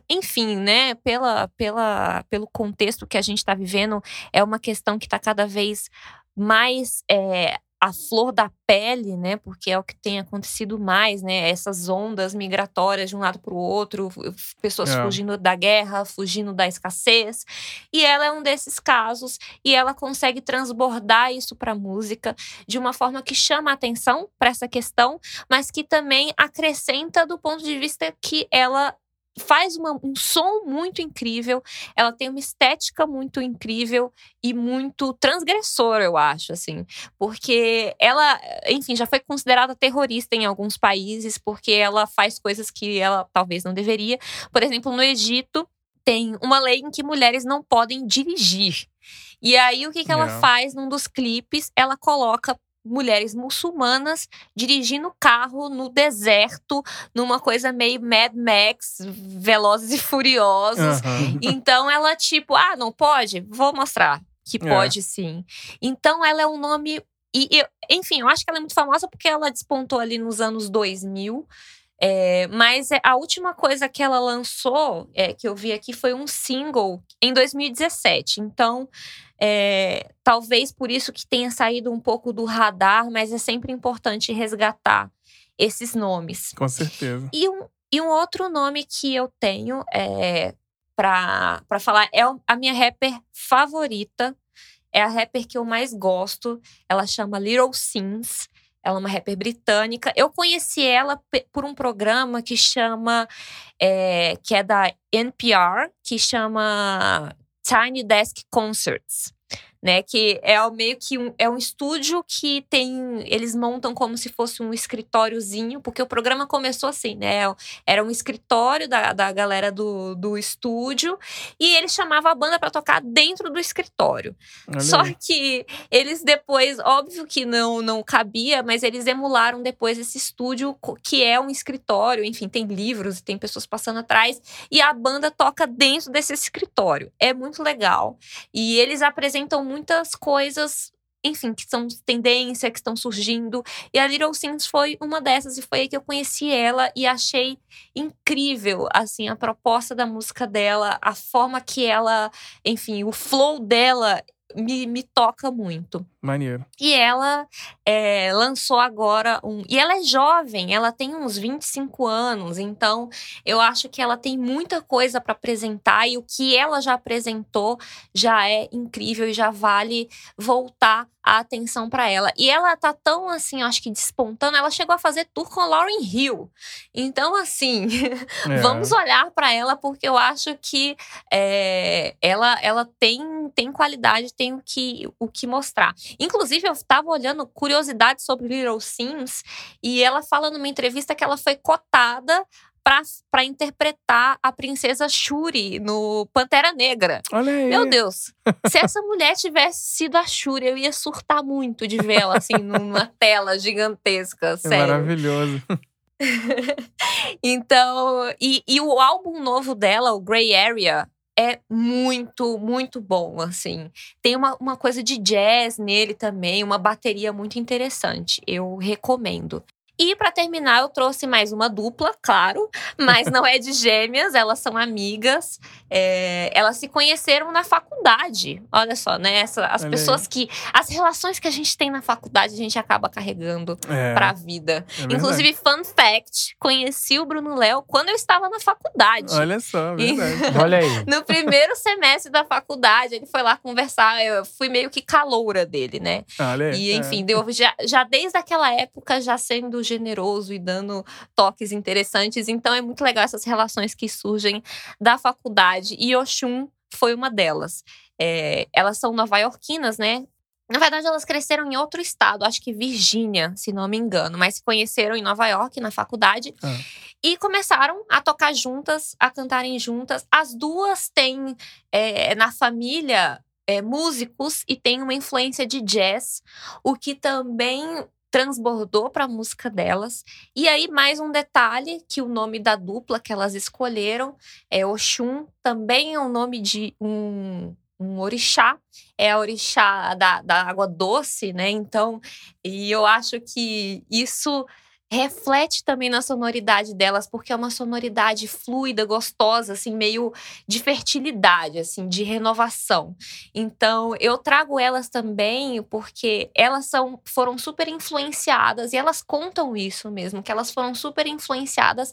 enfim, né, pela, pela, pelo contexto que a gente está vivendo, é uma questão que está cada vez mais é, a flor da pele, né? Porque é o que tem acontecido mais, né? Essas ondas migratórias de um lado para o outro, pessoas é. fugindo da guerra, fugindo da escassez. E ela é um desses casos e ela consegue transbordar isso para a música de uma forma que chama a atenção para essa questão, mas que também acrescenta do ponto de vista que ela faz uma, um som muito incrível, ela tem uma estética muito incrível e muito transgressora, eu acho, assim. Porque ela, enfim, já foi considerada terrorista em alguns países, porque ela faz coisas que ela talvez não deveria. Por exemplo, no Egito, tem uma lei em que mulheres não podem dirigir. E aí, o que, que ela não. faz num dos clipes? Ela coloca mulheres muçulmanas dirigindo carro no deserto, numa coisa meio Mad Max, velozes e furiosos. Uhum. Então ela tipo, ah, não pode? Vou mostrar que é. pode é. sim. Então ela é um nome e, enfim, eu acho que ela é muito famosa porque ela despontou ali nos anos 2000. É, mas é, a última coisa que ela lançou, é, que eu vi aqui, foi um single em 2017. Então, é, talvez por isso que tenha saído um pouco do radar, mas é sempre importante resgatar esses nomes. Com certeza. E um, e um outro nome que eu tenho é, para falar é a minha rapper favorita. É a rapper que eu mais gosto. Ela chama Little Sims. Ela é uma rapper britânica. Eu conheci ela por um programa que chama. É, que é da NPR, que chama Tiny Desk Concerts né? Que é meio que um, é um estúdio que tem. Eles montam como se fosse um escritóriozinho, porque o programa começou assim, né? Era um escritório da, da galera do, do estúdio e eles chamavam a banda para tocar dentro do escritório. Olha Só que eles depois, óbvio que não, não cabia, mas eles emularam depois esse estúdio que é um escritório, enfim, tem livros, tem pessoas passando atrás e a banda toca dentro desse escritório. É muito legal. E eles apresentam muitas coisas enfim, que são tendência, que estão surgindo. E a Little Sims foi uma dessas, e foi aí que eu conheci ela e achei incrível, assim, a proposta da música dela, a forma que ela, enfim, o flow dela me, me toca muito. Maneiro. E ela é, lançou agora um. E ela é jovem, ela tem uns 25 anos, então eu acho que ela tem muita coisa para apresentar e o que ela já apresentou já é incrível e já vale voltar a atenção para ela. E ela tá tão assim, acho que despontando, ela chegou a fazer tour com Lauren Hill. Então, assim, é. vamos olhar para ela porque eu acho que é, ela, ela tem, tem qualidade, tem o que, o que mostrar. Inclusive, eu estava olhando curiosidades sobre Little Sims e ela fala numa entrevista que ela foi cotada para interpretar a princesa Shuri no Pantera Negra. Olha aí. Meu Deus, se essa mulher tivesse sido a Shuri, eu ia surtar muito de vê-la assim numa tela gigantesca, sério. Maravilhoso. então, e, e o álbum novo dela, o Grey Area, é muito, muito bom, assim. Tem uma, uma coisa de jazz nele também, uma bateria muito interessante. Eu recomendo. E para terminar, eu trouxe mais uma dupla, claro, mas não é de gêmeas, elas são amigas. É, elas se conheceram na faculdade. Olha só, né? Essa, as Olha pessoas aí. que. As relações que a gente tem na faculdade, a gente acaba carregando é, pra vida. É Inclusive, fun fact: conheci o Bruno Léo quando eu estava na faculdade. Olha só, verdade. E, Olha aí. No primeiro semestre da faculdade, ele foi lá conversar. Eu fui meio que caloura dele, né? Olha aí. E, enfim, deu, já, já desde aquela época, já sendo generoso e dando toques interessantes. Então é muito legal essas relações que surgem da faculdade. E Oxum foi uma delas. É, elas são nova-iorquinas, né? Na verdade, elas cresceram em outro estado, acho que Virgínia, se não me engano, mas se conheceram em Nova York, na faculdade, ah. e começaram a tocar juntas, a cantarem juntas. As duas têm é, na família é, músicos e têm uma influência de jazz, o que também transbordou para a música delas. E aí, mais um detalhe: que o nome da dupla que elas escolheram é Oxum, também é o nome de um, um orixá, é a orixá da, da água doce, né? Então, e eu acho que isso reflete também na sonoridade delas, porque é uma sonoridade fluida, gostosa, assim, meio de fertilidade, assim, de renovação. Então, eu trago elas também porque elas são foram super influenciadas e elas contam isso mesmo, que elas foram super influenciadas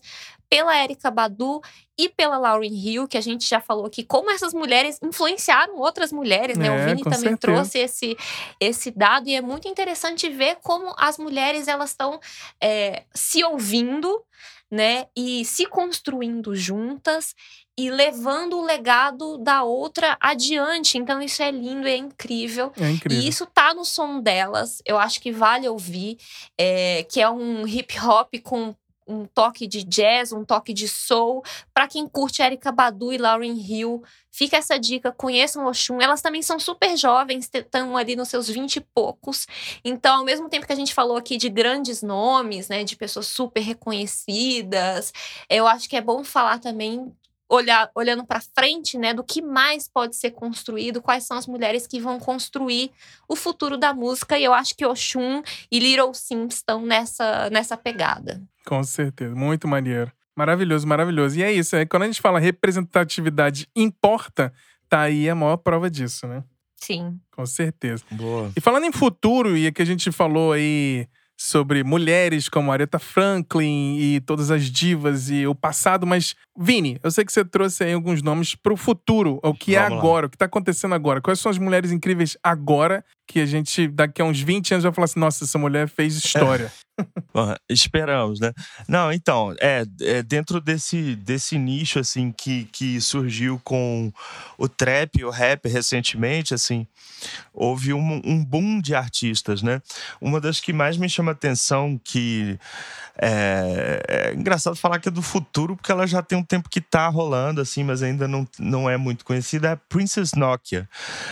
pela Erika Badu e pela Lauryn Hill, que a gente já falou aqui, como essas mulheres influenciaram outras mulheres, né? É, o Vini também certeza. trouxe esse, esse dado, e é muito interessante ver como as mulheres elas estão é, se ouvindo, né? E se construindo juntas e levando o legado da outra adiante. Então, isso é lindo, é incrível. É incrível. E isso tá no som delas. Eu acho que vale ouvir. É, que é um hip hop com um toque de jazz, um toque de soul. Para quem curte Erika Badu e Lauryn Hill, fica essa dica, conheçam Oxum. Elas também são super jovens, estão ali nos seus vinte e poucos. Então, ao mesmo tempo que a gente falou aqui de grandes nomes, né, de pessoas super reconhecidas, eu acho que é bom falar também olhar, olhando para frente, né, do que mais pode ser construído, quais são as mulheres que vão construir o futuro da música. E eu acho que Oxum e Little Sims estão nessa, nessa pegada. Com certeza, muito maneiro. Maravilhoso, maravilhoso. E é isso, é, quando a gente fala representatividade importa, tá aí a maior prova disso, né? Sim. Com certeza. Boa. E falando em futuro, e é que a gente falou aí sobre mulheres como Aretha Franklin e todas as divas e o passado, mas Vini, eu sei que você trouxe aí alguns nomes para o futuro, o que é Vamos é agora, lá. o que está acontecendo agora. Quais são as mulheres incríveis agora que a gente daqui a uns 20 anos vai falar assim, nossa, essa mulher fez história. Bom, esperamos, né? Não, então, é, é, dentro desse, desse nicho, assim, que, que surgiu com o trap e o rap recentemente, assim, houve um, um boom de artistas, né? Uma das que mais me chama atenção, que é, é, engraçado falar que é do futuro, porque ela já tem um tempo que tá rolando, assim, mas ainda não, não é muito conhecida, é a Princess Nokia.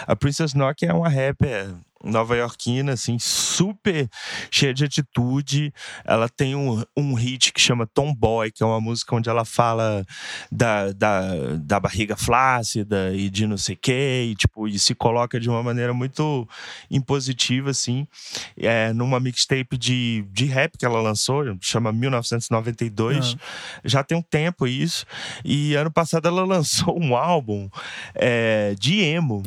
A Princess Nokia é uma rapper nova-iorquina, assim, super cheia de atitude. Ela tem um, um hit que chama Tomboy, que é uma música onde ela fala da, da, da barriga flácida e de não sei o quê, e, tipo, e se coloca de uma maneira muito impositiva, assim, é, numa mixtape de, de rap que ela lançou, chama 1992. Uhum. Já tem um tempo isso. E ano passado ela lançou um álbum é, de emo,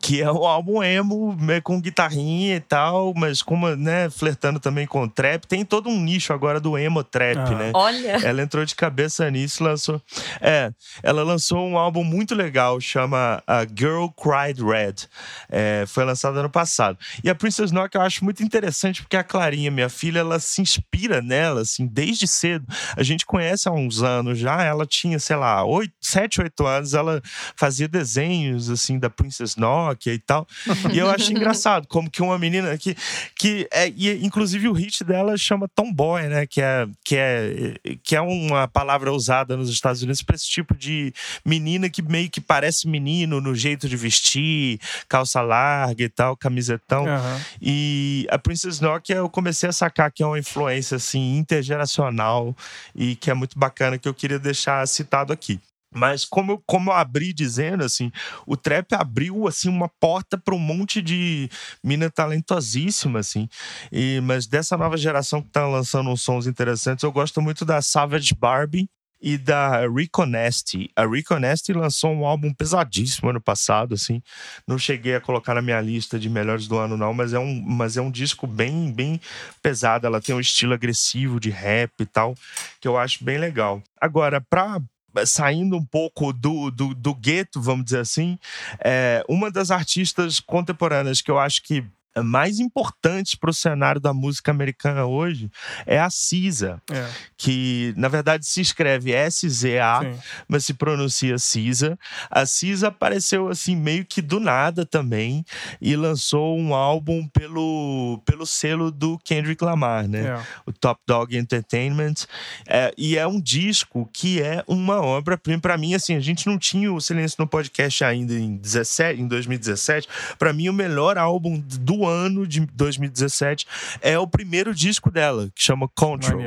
que é um álbum emo com guitarra guitarrinha e tal, mas como, né, flertando também com o trap. Tem todo um nicho agora do emo trap, ah. né? Olha! Ela entrou de cabeça nisso, lançou. É, ela lançou um álbum muito legal, chama a Girl Cried Red. É, foi lançado ano passado. E a Princess Nokia eu acho muito interessante porque a Clarinha, minha filha, ela se inspira nela, assim, desde cedo. A gente conhece há uns anos já, ela tinha, sei lá, 8, 7, 8 anos, ela fazia desenhos, assim, da Princess Nokia e tal. E eu acho engraçado, como que uma menina que, que é, e, inclusive o hit dela chama tomboy, né? Que é, que é, que é uma palavra usada nos Estados Unidos para esse tipo de menina que meio que parece menino no jeito de vestir, calça larga e tal, camisetão. Uhum. E a Princess Nokia eu comecei a sacar que é uma influência assim intergeracional e que é muito bacana que eu queria deixar citado aqui. Mas como como eu abri dizendo, assim, o trap abriu, assim, uma porta para um monte de mina talentosíssima, assim. E, mas dessa nova geração que tá lançando uns sons interessantes, eu gosto muito da Savage Barbie e da Rico Nasty. A Rico Nasty lançou um álbum pesadíssimo ano passado, assim. Não cheguei a colocar na minha lista de melhores do ano, não, mas é um, mas é um disco bem, bem pesado. Ela tem um estilo agressivo de rap e tal, que eu acho bem legal. Agora, para saindo um pouco do, do, do gueto, vamos dizer assim, é, uma das artistas contemporâneas que eu acho que mais importantes para o cenário da música americana hoje é a Cisa, é. que na verdade se escreve S-Z-A, mas se pronuncia Cisa. A Cisa apareceu assim meio que do nada também e lançou um álbum pelo, pelo selo do Kendrick Lamar, né? É. O Top Dog Entertainment. É, e é um disco que é uma obra-prima. Para mim, assim, a gente não tinha o Silêncio no podcast ainda em, 17, em 2017. Para mim, o melhor álbum do ano de 2017 é o primeiro disco dela, que chama Control.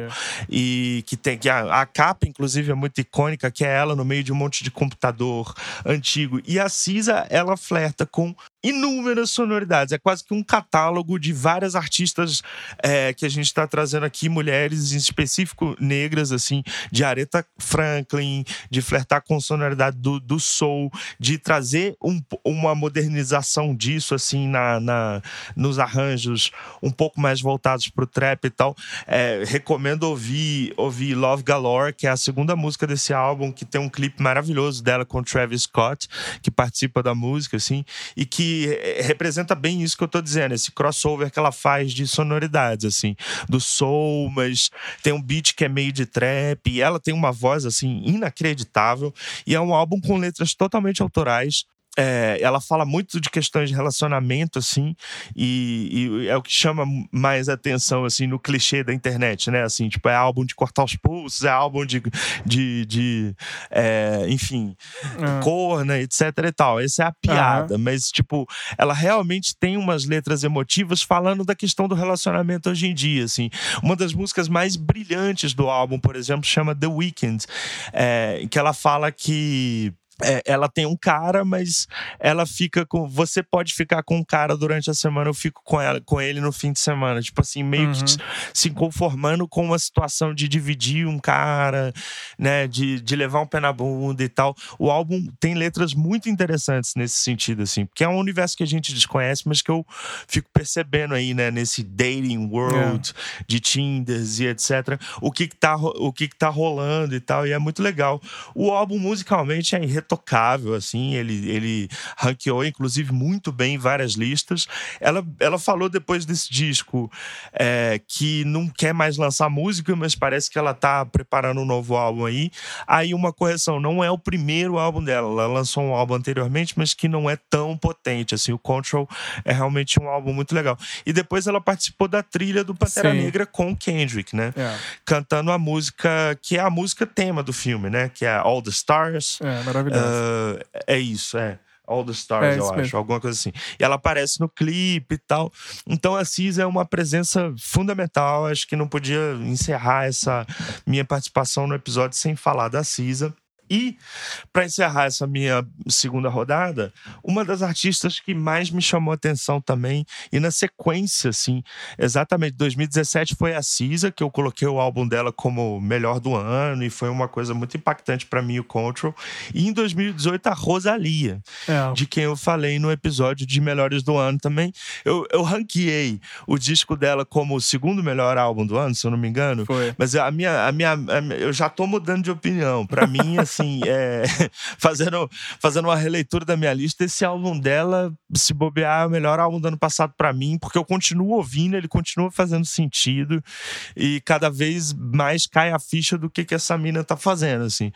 E que tem que a, a, capa, inclusive, é muito icônica, que é ela no meio de um monte de computador antigo. E a Cisa, ela flerta com inúmeras sonoridades. É quase que um catálogo de várias artistas é, que a gente está trazendo aqui, mulheres em específico negras, assim, de Aretha Franklin, de flertar com sonoridade do, do soul, de trazer um, uma modernização disso, assim, na, na, nos arranjos um pouco mais voltados para o trap e tal. É, recomendo ouvir, ouvir Love Galore, que é a segunda música desse álbum, que tem um clipe maravilhoso dela com Travis Scott, que participa da música, assim, e que representa bem isso que eu tô dizendo, esse crossover que ela faz de sonoridades, assim, do soul, mas tem um beat que é meio de trap, e ela tem uma voz, assim, inacreditável, e é um álbum com letras totalmente autorais, é, ela fala muito de questões de relacionamento, assim, e, e, é o que chama mais atenção, assim, no clichê da internet, né? Assim, tipo, é álbum de cortar os pulsos, é álbum de, de, de é, enfim, uhum. corna, etc e tal. Essa é a piada, uhum. mas, tipo, ela realmente tem umas letras emotivas falando da questão do relacionamento hoje em dia, assim. Uma das músicas mais brilhantes do álbum, por exemplo, chama The Weeknd, é, que ela fala que é, ela tem um cara, mas ela fica com. Você pode ficar com um cara durante a semana, eu fico com ela, com ele no fim de semana. Tipo assim, meio uhum. que se conformando com uma situação de dividir um cara, né? De, de levar um pé na bunda e tal. O álbum tem letras muito interessantes nesse sentido, assim, porque é um universo que a gente desconhece, mas que eu fico percebendo aí, né, nesse dating world é. de Tinders e etc. O que, que, tá, o que, que tá rolando e tal. E é muito legal. O álbum musicalmente é irretocável, assim, ele, ele ranqueou, inclusive, muito bem em várias listas. Ela, ela falou depois desse disco é, que não quer mais lançar música, mas parece que ela tá preparando um novo álbum aí. Aí, uma correção, não é o primeiro álbum dela, ela lançou um álbum anteriormente, mas que não é tão potente, assim, o Control é realmente um álbum muito legal. E depois ela participou da trilha do Pantera Sim. Negra com Kendrick, né? É. Cantando a música, que é a música tema do filme, né? Que é All the Stars. É, maravilhoso. Uh, é isso, é. All the Stars, é eu acho, mesmo. alguma coisa assim. E ela aparece no clipe e tal. Então a Cis é uma presença fundamental. Acho que não podia encerrar essa minha participação no episódio sem falar da Cisa. E, para encerrar essa minha segunda rodada, uma das artistas que mais me chamou a atenção também, e na sequência, assim, exatamente 2017 foi a Cisa, que eu coloquei o álbum dela como melhor do ano, e foi uma coisa muito impactante para mim, o Control. E em 2018, a Rosalia, é. de quem eu falei no episódio de melhores do ano também. Eu, eu ranqueei o disco dela como o segundo melhor álbum do ano, se eu não me engano. Foi. Mas a minha, a minha, a minha eu já tô mudando de opinião. Para mim, assim, assim, é, fazendo, fazendo uma releitura da minha lista, esse álbum dela, se bobear, é o melhor álbum do ano passado para mim, porque eu continuo ouvindo, ele continua fazendo sentido e cada vez mais cai a ficha do que, que essa mina tá fazendo, assim.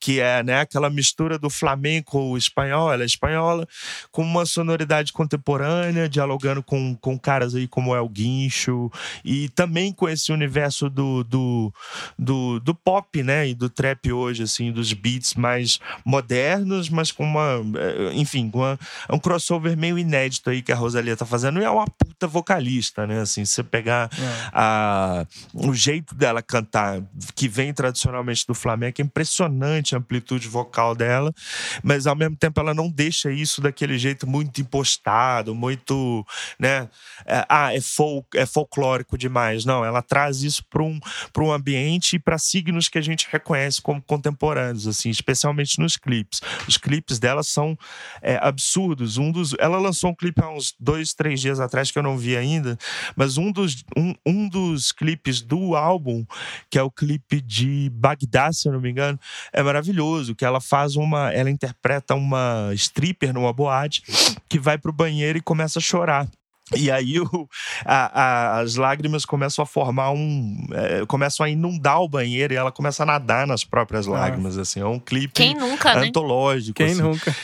Que é, né, aquela mistura do flamenco espanhol, ela é espanhola, com uma sonoridade contemporânea, dialogando com, com caras aí como El Guincho, e também com esse universo do, do, do, do pop, né, e do trap hoje, assim, dos beats mais modernos, mas com uma, eh, enfim, com uma, um crossover meio inédito aí que a Rosalia tá fazendo, e é uma puta vocalista, né, assim, se você pegar é. a, o jeito dela cantar, que vem tradicionalmente do Flamengo, é impressionante a amplitude vocal dela, mas ao mesmo tempo ela não deixa isso daquele jeito muito impostado, muito, né, é, ah, é, folk, é folclórico demais, não, ela traz isso para um, um ambiente e para signos que a gente reconhece como contemporâneos, assim, especialmente nos clipes. Os clipes dela são é, absurdos. Um dos, ela lançou um clipe há uns dois, três dias atrás que eu não vi ainda, mas um dos, um, um dos clipes do álbum, que é o clipe de Bagdá, se eu não me engano, é maravilhoso. Que ela faz uma, ela interpreta uma stripper numa boate que vai pro banheiro e começa a chorar. E aí o, a, a, as lágrimas começam a formar um. É, começam a inundar o banheiro e ela começa a nadar nas próprias lágrimas. Assim, é um clipe quem nunca, né? antológico. Quem assim. nunca?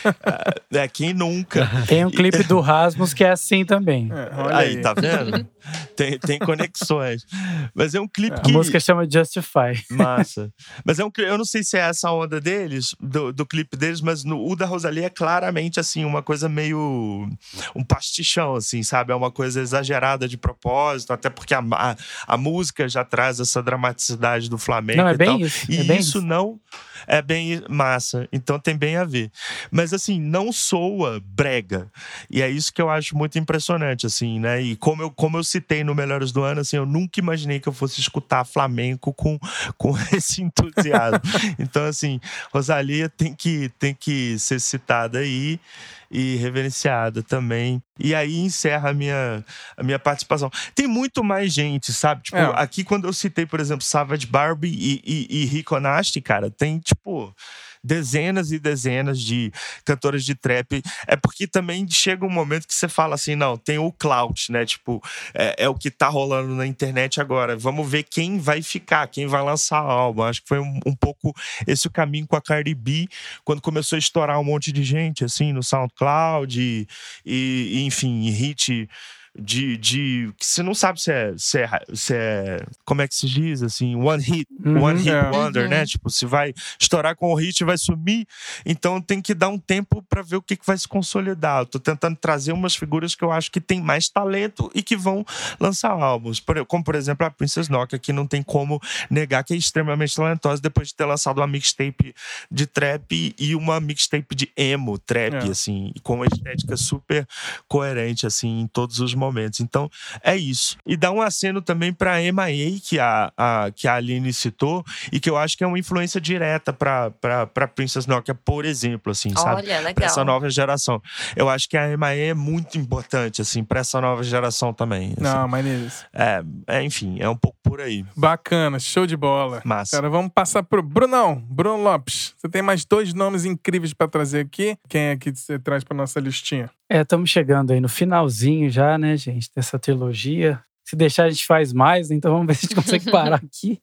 É, é, quem nunca. Tem um clipe do Rasmus que é assim também. É, aí, aí, tá vendo? Tem, tem conexões. Mas é um clipe que. A música chama Justify. Massa. Mas é um Eu não sei se é essa onda deles, do, do clipe deles, mas no, o da Rosalie é claramente assim, uma coisa meio. um pastichão, assim, sabe? é uma coisa exagerada de propósito, até porque a, a, a música já traz essa dramaticidade do Flamengo. Não, é bem tal. isso. E é bem isso, isso não é bem massa, então tem bem a ver. Mas assim, não soa brega. E é isso que eu acho muito impressionante, assim, né? E como eu, como eu citei no Melhores do Ano, assim, eu nunca imaginei que eu fosse escutar flamenco com, com esse entusiasmo. então, assim, Rosalia tem que, tem que ser citada aí e reverenciada também. E aí encerra a minha, a minha participação. Tem muito mais gente, sabe? Tipo, é. aqui quando eu citei, por exemplo, Savage Barbie e, e, e Rico Nasty, cara, tem tipo dezenas e dezenas de cantoras de trap. É porque também chega um momento que você fala assim: não, tem o clout, né? Tipo, é, é, o que tá rolando na internet agora. Vamos ver quem vai ficar, quem vai lançar álbum. Acho que foi um, um pouco esse o caminho com a Cardi B, quando começou a estourar um monte de gente, assim, no SoundCloud e, e enfim, hit de, de que você não sabe se é, se é, se é como é que se diz assim one hit uhum, one hit é. wonder né uhum. tipo se vai estourar com o hit vai sumir então tem que dar um tempo para ver o que, que vai se consolidar eu tô tentando trazer umas figuras que eu acho que tem mais talento e que vão lançar álbuns como por exemplo a Princess Nokia que não tem como negar que é extremamente talentosa depois de ter lançado uma mixtape de trap e uma mixtape de emo trap é. assim com uma estética super coerente assim em todos os momentos. Então, é isso. E dá um aceno também para a MIA, que a, a, que a Aline citou, e que eu acho que é uma influência direta para Princess Nokia, por exemplo, assim, Olha, sabe? Legal. Pra essa nova geração. Eu acho que a MIA é muito importante, assim, para essa nova geração também. Assim. Não, maneiras. É, é, enfim, é um pouco por aí. Bacana, show de bola. Massa. Cara, vamos passar pro Brunão, Bruno Lopes. Você tem mais dois nomes incríveis para trazer aqui. Quem é que você traz para nossa listinha? É, estamos chegando aí no finalzinho já, né, gente, dessa trilogia. Se deixar, a gente faz mais, então vamos ver se a gente consegue parar aqui.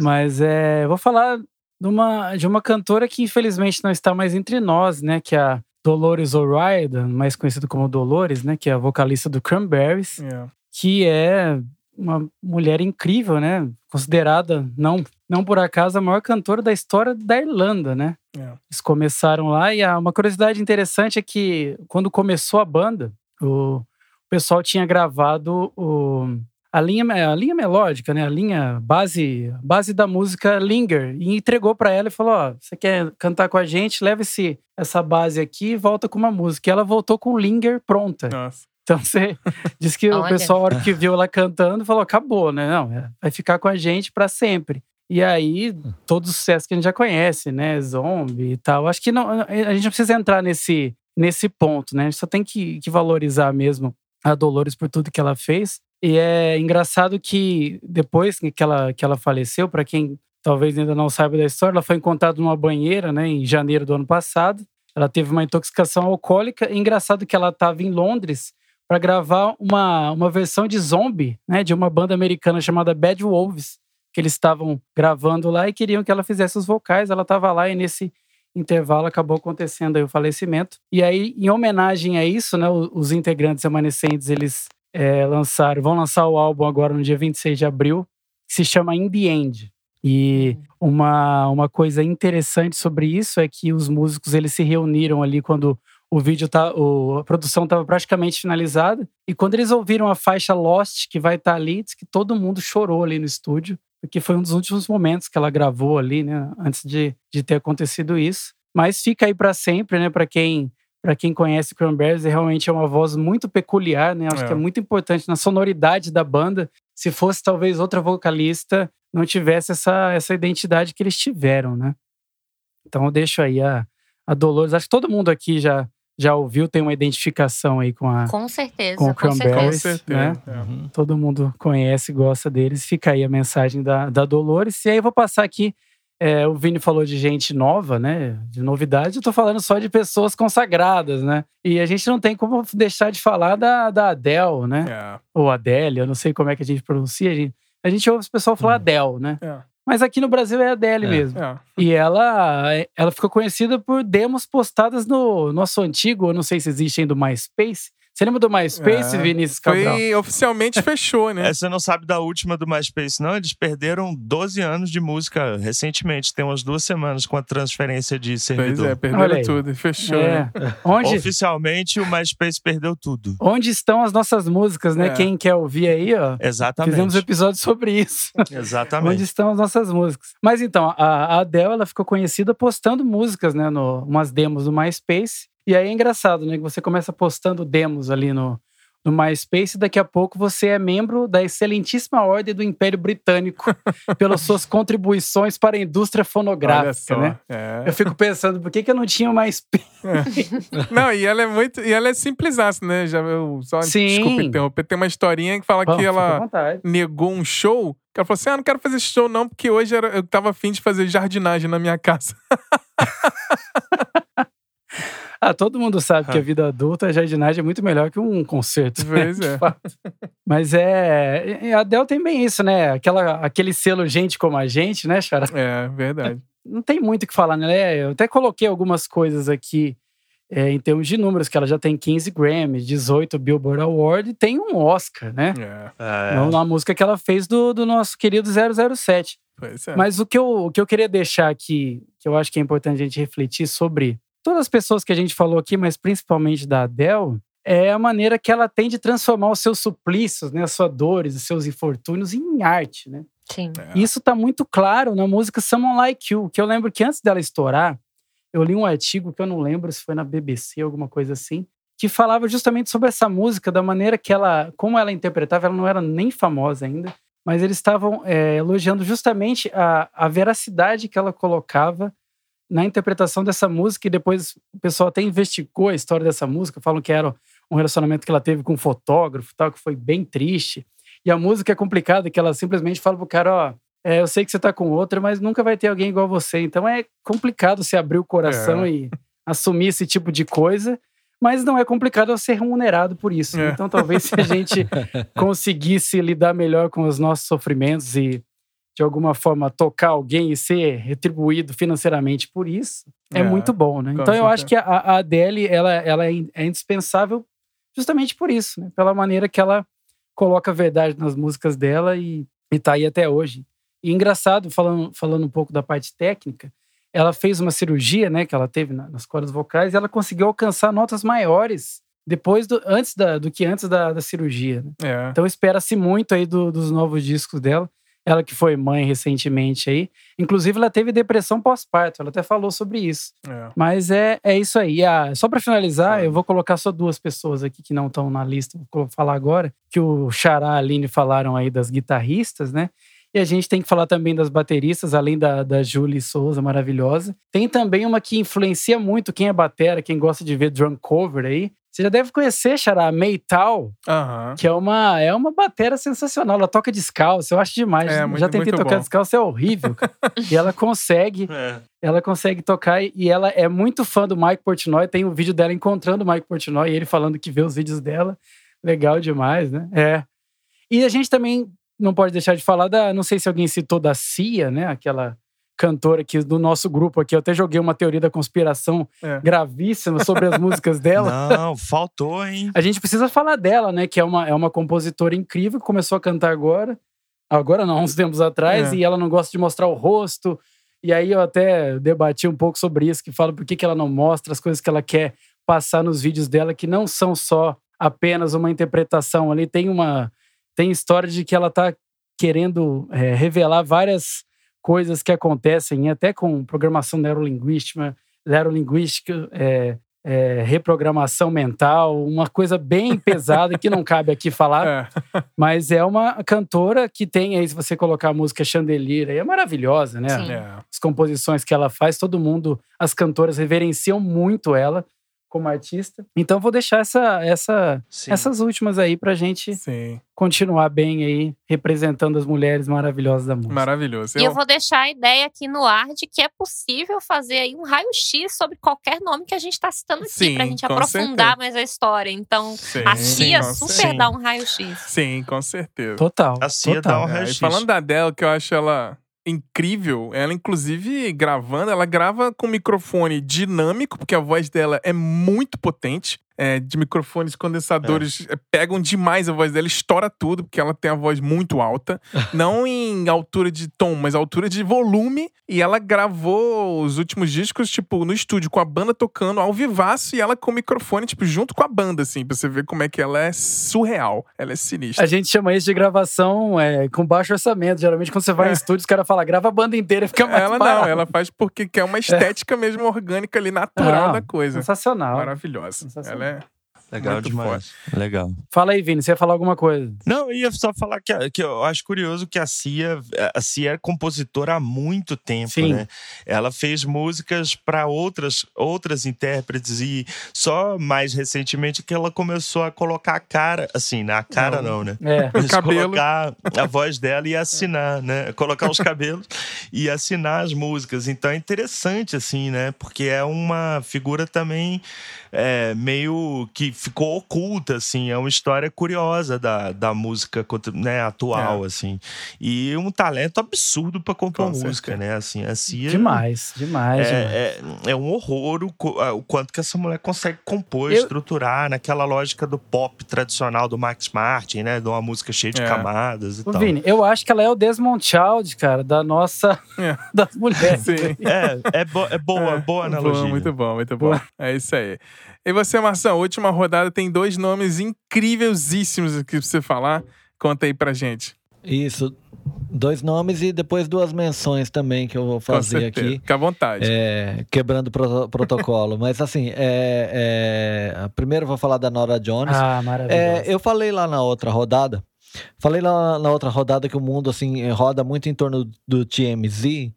Mas é, vou falar de uma, de uma cantora que infelizmente não está mais entre nós, né, que é a Dolores O'Riordan, mais conhecida como Dolores, né, que é a vocalista do Cranberries, yeah. que é uma mulher incrível, né, considerada não não por acaso a maior cantora da história da Irlanda, né? É. Eles começaram lá e uma curiosidade interessante é que quando começou a banda, o, pessoal tinha gravado o, a, linha, a linha melódica, né? A linha base, base da música Linger e entregou para ela e falou: ó, você quer cantar com a gente? Leva esse, essa base aqui e volta com uma música. E ela voltou com Linger pronta. Nossa. Então você diz que o pessoal, a hora que viu ela cantando, falou: acabou, né? Não, é, vai ficar com a gente para sempre. E aí, todos os sucessos que a gente já conhece, né? Zombie e tal. Acho que não, a gente não precisa entrar nesse, nesse ponto, né? A gente só tem que, que valorizar mesmo a Dolores por tudo que ela fez. E é engraçado que depois que ela, que ela faleceu, para quem talvez ainda não saiba da história, ela foi encontrada numa banheira, né, em janeiro do ano passado. Ela teve uma intoxicação alcoólica. E engraçado que ela estava em Londres para gravar uma, uma versão de Zombie, né, de uma banda americana chamada Bad Wolves, que eles estavam gravando lá e queriam que ela fizesse os vocais. Ela estava lá e nesse intervalo acabou acontecendo o falecimento. E aí, em homenagem a isso, né, os integrantes remanescentes, eles é, lançaram, vão lançar o álbum agora no dia 26 de abril, que se chama In The End. E uma, uma coisa interessante sobre isso é que os músicos eles se reuniram ali quando o vídeo tá, o, a produção estava praticamente finalizada. E quando eles ouviram a faixa Lost, que vai estar tá ali, diz que todo mundo chorou ali no estúdio, porque foi um dos últimos momentos que ela gravou ali, né, antes de, de ter acontecido isso. Mas fica aí para sempre, né, para quem para quem conhece Cranberries, realmente é uma voz muito peculiar, né? Acho é. que é muito importante na sonoridade da banda. Se fosse talvez outra vocalista, não tivesse essa, essa identidade que eles tiveram, né? Então eu deixo aí a, a Dolores. Acho que todo mundo aqui já já ouviu, tem uma identificação aí com a. Com certeza, com, o com certeza. Né? Uhum. Todo mundo conhece, gosta deles. Fica aí a mensagem da, da Dolores. E aí eu vou passar aqui. É, o Vini falou de gente nova, né? De novidade. Eu tô falando só de pessoas consagradas, né? E a gente não tem como deixar de falar da, da Adele, né? É. Ou Adele, eu não sei como é que a gente pronuncia. A gente, a gente ouve o pessoal falar uhum. Adele, né? É. Mas aqui no Brasil é a Adele é, mesmo. É. E ela, ela ficou conhecida por demos postadas no nosso antigo, eu não sei se existe ainda o MySpace, você lembra do MySpace, é, Vinícius Cabral? Foi oficialmente fechou, né? É, você não sabe da última do MySpace, não? Eles perderam 12 anos de música recentemente, tem umas duas semanas com a transferência de servidor. Pois é, perderam tudo, fechou, é. né? Onde... Oficialmente o MySpace perdeu tudo. Onde estão as nossas músicas, né? É. Quem quer ouvir aí, ó. Exatamente. Fizemos um episódio sobre isso. Exatamente. Onde estão as nossas músicas. Mas então, a Adele, ela ficou conhecida postando músicas, né? No, umas demos do MySpace. E aí é engraçado, né? Que você começa postando demos ali no, no MySpace, e daqui a pouco você é membro da excelentíssima ordem do Império Britânico pelas suas contribuições para a indústria fonográfica, né? É. Eu fico pensando, por que, que eu não tinha mais é. Não, e ela é muito. E ela é simples, né? Já eu só Sim. desculpa interromper. Tem uma historinha que fala que ela negou um show. Que ela falou assim: Ah, não quero fazer esse show, não, porque hoje eu tava afim de fazer jardinagem na minha casa. Ah, todo mundo sabe que a vida adulta, a jardinagem é muito melhor que um concerto. Né, pois né? é. Mas é. A Del tem bem isso, né? Aquela, aquele selo gente como a gente, né, Chara? É, verdade. Não tem muito o que falar, né? Eu até coloquei algumas coisas aqui é, em termos de números, que ela já tem 15 Grammys, 18 Billboard Award e tem um Oscar, né? É. é. Na música que ela fez do, do nosso querido 007. Pois é. Mas o que, eu, o que eu queria deixar aqui, que eu acho que é importante a gente refletir sobre todas as pessoas que a gente falou aqui, mas principalmente da Adele, é a maneira que ela tem de transformar os seus suplícios, né, as suas dores, os seus infortúnios em arte, né? Sim. É. Isso tá muito claro na música Someone Like You, que eu lembro que antes dela estourar, eu li um artigo que eu não lembro se foi na BBC, alguma coisa assim, que falava justamente sobre essa música, da maneira que ela, como ela interpretava, ela não era nem famosa ainda, mas eles estavam é, elogiando justamente a, a veracidade que ela colocava na interpretação dessa música, e depois o pessoal até investigou a história dessa música, falam que era um relacionamento que ela teve com um fotógrafo tal, que foi bem triste. E a música é complicada, que ela simplesmente fala pro cara, ó, é, eu sei que você tá com outra, mas nunca vai ter alguém igual você. Então é complicado se abrir o coração é. e assumir esse tipo de coisa, mas não é complicado ser remunerado por isso. É. Então talvez se a gente conseguisse lidar melhor com os nossos sofrimentos e de alguma forma tocar alguém e ser retribuído financeiramente por isso, é, é muito bom, né? Então eu acho que a, a Adele, ela, ela é, é indispensável justamente por isso, né? Pela maneira que ela coloca a verdade nas músicas dela e, e tá aí até hoje. E engraçado, falando, falando um pouco da parte técnica, ela fez uma cirurgia, né, que ela teve nas cordas vocais, e ela conseguiu alcançar notas maiores depois do antes da, do que antes da, da cirurgia. Né? É. Então espera-se muito aí do, dos novos discos dela. Ela que foi mãe recentemente aí. Inclusive, ela teve depressão pós-parto. Ela até falou sobre isso. É. Mas é, é isso aí. Ah, só para finalizar, é. eu vou colocar só duas pessoas aqui que não estão na lista. Vou falar agora. Que o Xará e a Aline falaram aí das guitarristas, né? E a gente tem que falar também das bateristas, além da, da Julie Souza, maravilhosa. Tem também uma que influencia muito quem é batera, quem gosta de ver drum cover aí. Você já deve conhecer, Xará, Meital, uhum. que é uma, é uma batera sensacional. Ela toca descalço, eu acho demais. É, muito, já tentei tocar bom. descalço, é horrível. e ela consegue, é. ela consegue tocar e ela é muito fã do Mike Portnoy. Tem um vídeo dela encontrando o Mike Portnoy e ele falando que vê os vídeos dela. Legal demais, né? É. E a gente também não pode deixar de falar da, não sei se alguém citou da Cia, né? Aquela cantora aqui do nosso grupo aqui. Eu até joguei uma teoria da conspiração é. gravíssima sobre as músicas dela. Não, faltou, hein? A gente precisa falar dela, né? Que é uma, é uma compositora incrível que começou a cantar agora. Agora não, uns tempos atrás. É. E ela não gosta de mostrar o rosto. E aí eu até debati um pouco sobre isso, que fala por que, que ela não mostra as coisas que ela quer passar nos vídeos dela, que não são só apenas uma interpretação. Ali tem uma... Tem história de que ela tá querendo é, revelar várias coisas que acontecem até com programação neurolinguística, neurolinguística é, é, reprogramação mental, uma coisa bem pesada que não cabe aqui falar, é. mas é uma cantora que tem aí, se você colocar a música Chandelier, aí é maravilhosa, né? As composições que ela faz, todo mundo, as cantoras reverenciam muito ela como artista. Então vou deixar essa, essa, essas últimas aí pra gente Sim. continuar bem aí, representando as mulheres maravilhosas da música. Maravilhoso. E eu... eu vou deixar a ideia aqui no ar de que é possível fazer aí um raio-x sobre qualquer nome que a gente tá citando aqui, Sim, pra gente aprofundar certeza. mais a história. Então, Sim, a Cia super dá um raio-x. Sim, com certeza. Total. A Cia total. dá um raio-x. É, falando da Adele, que eu acho ela incrível. Ela, inclusive, gravando, ela grava com microfone dinâmico, porque a voz dela é muito potente é, de microfones condensadores é. pegam demais a voz dela, estoura tudo, porque ela tem a voz muito alta. não em altura de tom, mas altura de volume. E ela gravou os últimos discos, tipo, no estúdio, com a banda tocando ao vivaço e ela com o microfone, tipo, junto com a banda, assim, pra você ver como é que ela é surreal. Ela é sinistra. A gente chama isso de gravação é, com baixo orçamento. Geralmente, quando você vai é. em estúdio, os caras falam, grava a banda inteira, fica mais Ela barato. não, ela faz porque quer uma estética mesmo orgânica ali, natural da coisa. Sensacional. Maravilhosa. Sensacional. Ela é Legal Muito demais. Forte. Legal. Fala aí, Vini, você ia falar alguma coisa? Não, eu ia só falar que, que eu acho curioso que a Cia, a Cia é compositora há muito tempo, Sim. né? Ela fez músicas para outras, outras intérpretes e só mais recentemente que ela começou a colocar a cara, assim, na cara não, não né? É. Mas cabelo. colocar a voz dela e assinar, né? Colocar os cabelos e assinar as músicas. Então é interessante, assim, né? Porque é uma figura também é, meio que ficou oculta, assim. É uma história curiosa da, da música né, atual, é. assim. E um talento absurdo para compor Com música, certeza. né? Assim, a Cia, demais, demais. É, demais. É, é, um horror o, o, quanto que essa mulher consegue compor, Eu... estruturar naquela lógica do pop tradicional do Max Martin, né? De uma música cheia de é. camadas e o tal. Vini, eu acho que ela é o Desmond Child, cara, da nossa... É. das mulheres. Sim. É, é, bo é boa, boa analogia. Boa, muito bom, muito bom. É isso aí. E você, Marção, última rodada tem dois nomes incríveisíssimos que você falar. Conta aí pra gente. Isso. Dois nomes e depois duas menções também que eu vou fazer aqui. Fica à vontade. É, quebrando o protocolo. Mas assim, é, é, primeiro eu vou falar da Nora Jones. Ah, maravilhoso. É, eu falei lá na outra rodada Falei lá na outra rodada que o mundo assim roda muito em torno do TMZ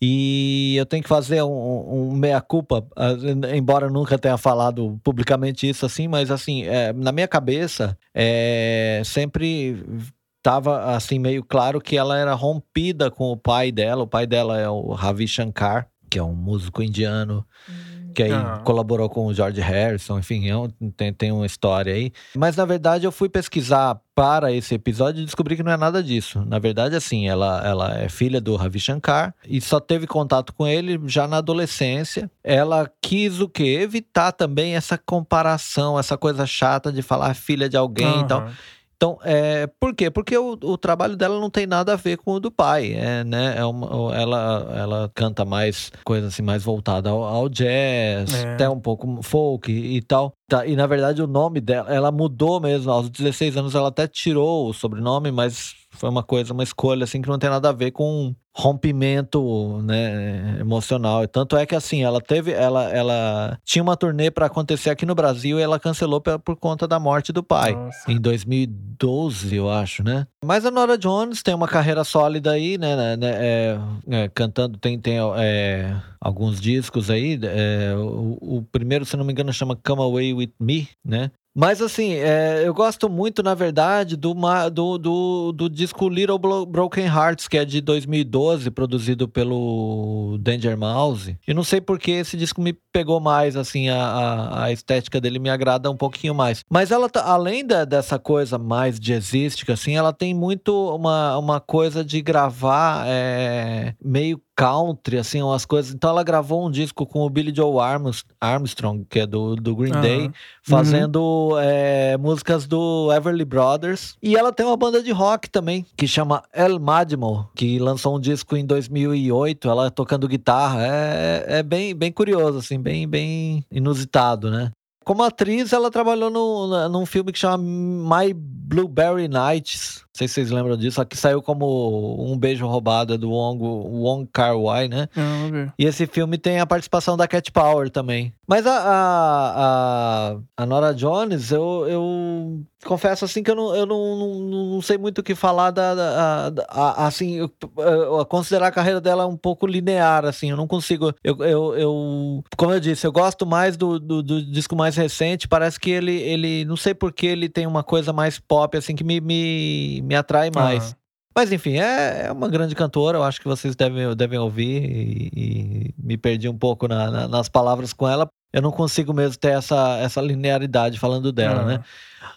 e eu tenho que fazer um, um meia-culpa, ah, embora nunca tenha falado publicamente isso assim, mas assim, é, na minha cabeça, é, sempre estava assim meio claro que ela era rompida com o pai dela. O pai dela é o Ravi Shankar, que é um músico indiano. Hum que aí ah. colaborou com o George Harrison, enfim, é tem, tem uma história aí. Mas na verdade eu fui pesquisar para esse episódio e descobri que não é nada disso. Na verdade, assim, ela, ela é filha do Ravi Shankar e só teve contato com ele já na adolescência. Ela quis o quê? Evitar também essa comparação, essa coisa chata de falar filha de alguém uhum. e tal. Então, é, por quê? Porque o, o, trabalho dela não tem nada a ver com o do pai, é, né? É uma, ela, ela canta mais coisa assim, mais voltada ao, ao jazz, é. até um pouco folk e, e tal. Tá, e na verdade o nome dela, ela mudou mesmo. Aos 16 anos ela até tirou o sobrenome, mas foi uma coisa, uma escolha assim que não tem nada a ver com rompimento, né, emocional. Tanto é que assim, ela teve, ela, ela tinha uma turnê para acontecer aqui no Brasil e ela cancelou por, por conta da morte do pai Nossa. em 2012, eu acho, né? Mas a Nora Jones tem uma carreira sólida aí, né, né, né é, é, cantando tem tem é, alguns discos aí. É, o, o, primeiro, se não me engano, chama Come Away With Me, né? Mas assim, é, eu gosto muito, na verdade, do, do, do, do, disco Little Broken Hearts, que é de 2012, produzido pelo Danger Mouse. E não sei porque esse disco me pegou mais, assim, a, a, a estética dele me agrada um pouquinho mais. Mas ela, tá, além da, dessa coisa mais jazzística, assim, ela tem muito uma, uma coisa de gravar é, meio country, assim, umas coisas. Então ela gravou um disco com o Billy Joe Armstrong, que é do, do Green uhum. Day, fazendo uhum. é, músicas do Everly Brothers. E ela tem uma banda de rock também, que chama El Madmo, que lançou um disco em 2008, ela tocando guitarra. É, é bem, bem curioso, assim, bem, bem inusitado, né? Como atriz, ela trabalhou no, num filme que chama My Blueberry Nights. Não sei se vocês lembram disso. Aqui saiu como Um Beijo Roubado, é do Wong, Wong Kar Wai, né? Ah, e esse filme tem a participação da Cat Power também. Mas a, a, a, a Nora Jones, eu, eu confesso assim que eu não, eu não, não, não sei muito o que falar da, da, da assim, eu, eu, considerar a carreira dela um pouco linear, assim, eu não consigo, eu, eu, eu como eu disse, eu gosto mais do, do, do, disco mais recente, parece que ele, ele, não sei porque ele tem uma coisa mais pop, assim, que me, me, me atrai mais. Uhum. Mas enfim, é, é, uma grande cantora, eu acho que vocês devem, devem ouvir e, e me perdi um pouco na, na, nas palavras com ela, eu não consigo mesmo ter essa, essa linearidade falando dela, né?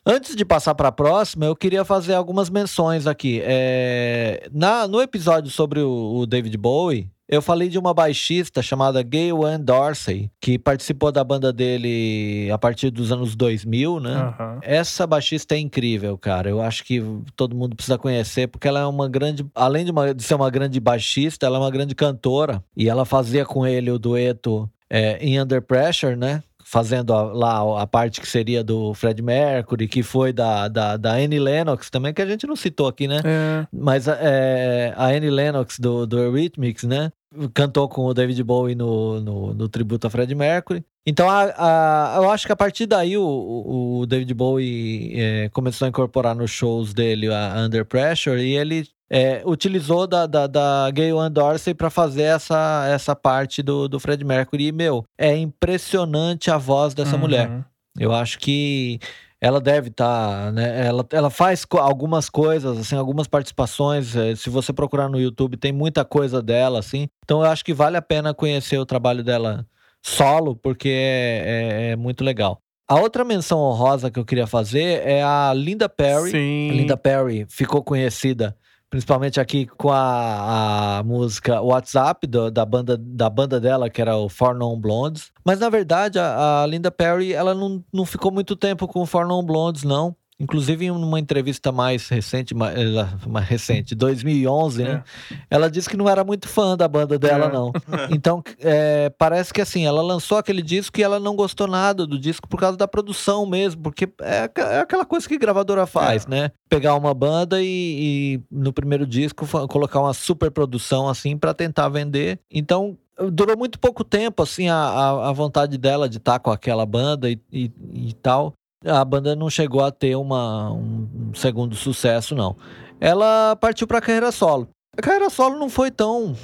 Antes de passar para a próxima, eu queria fazer algumas menções aqui. É, na, no episódio sobre o, o, David Bowie, eu falei de uma baixista chamada Gayle Ann Dorsey, que participou da banda dele a partir dos anos 2000, né? Uhum. Essa baixista é incrível, cara. Eu acho que todo mundo precisa conhecer, porque ela é uma grande. Além de, uma, de ser uma grande baixista, ela é uma grande cantora. E ela fazia com ele o dueto é, em Under Pressure, né? Fazendo a, lá a parte que seria do Fred Mercury, que foi da, da, da Annie Lennox também, que a gente não citou aqui, né? É. Mas é, a Annie Lennox do, do Eurythmics, né? Cantou com o David Bowie no, no, no tributo a Fred Mercury. Então, a, a, eu acho que a partir daí o, o David Bowie é, começou a incorporar nos shows dele a Under Pressure e ele é, utilizou da, da, da Gayle Dorsey para fazer essa, essa parte do, do Fred Mercury. E, meu, é impressionante a voz dessa uhum. mulher. Eu acho que ela deve estar, tá, né? Ela, ela faz algumas coisas, assim, algumas participações. É, se você procurar no YouTube, tem muita coisa dela, assim. Então eu acho que vale a pena conhecer o trabalho dela solo, porque é, é, é muito legal. A outra menção honrosa que eu queria fazer é a Linda Perry. Sim. A Linda Perry ficou conhecida principalmente aqui com a, a música WhatsApp do, da, banda, da banda dela, que era o Four Non Blondes. Mas na verdade, a, a Linda Perry ela não, não ficou muito tempo com o Four Non Blondes, não. Inclusive, em uma entrevista mais recente, mais, eh, mais recente, 2011, né? É. Ela disse que não era muito fã da banda dela, é. não. Então, é, parece que assim, ela lançou aquele disco e ela não gostou nada do disco por causa da produção mesmo, porque é, é aquela coisa que gravadora faz, é. né? Pegar uma banda e, e no primeiro disco colocar uma super produção assim para tentar vender. Então, durou muito pouco tempo, assim, a, a, vontade dela de estar tá com aquela banda e, e, e, tal a banda não chegou a ter uma, um segundo sucesso, não. Ela partiu para a carreira solo. A carreira solo não foi tão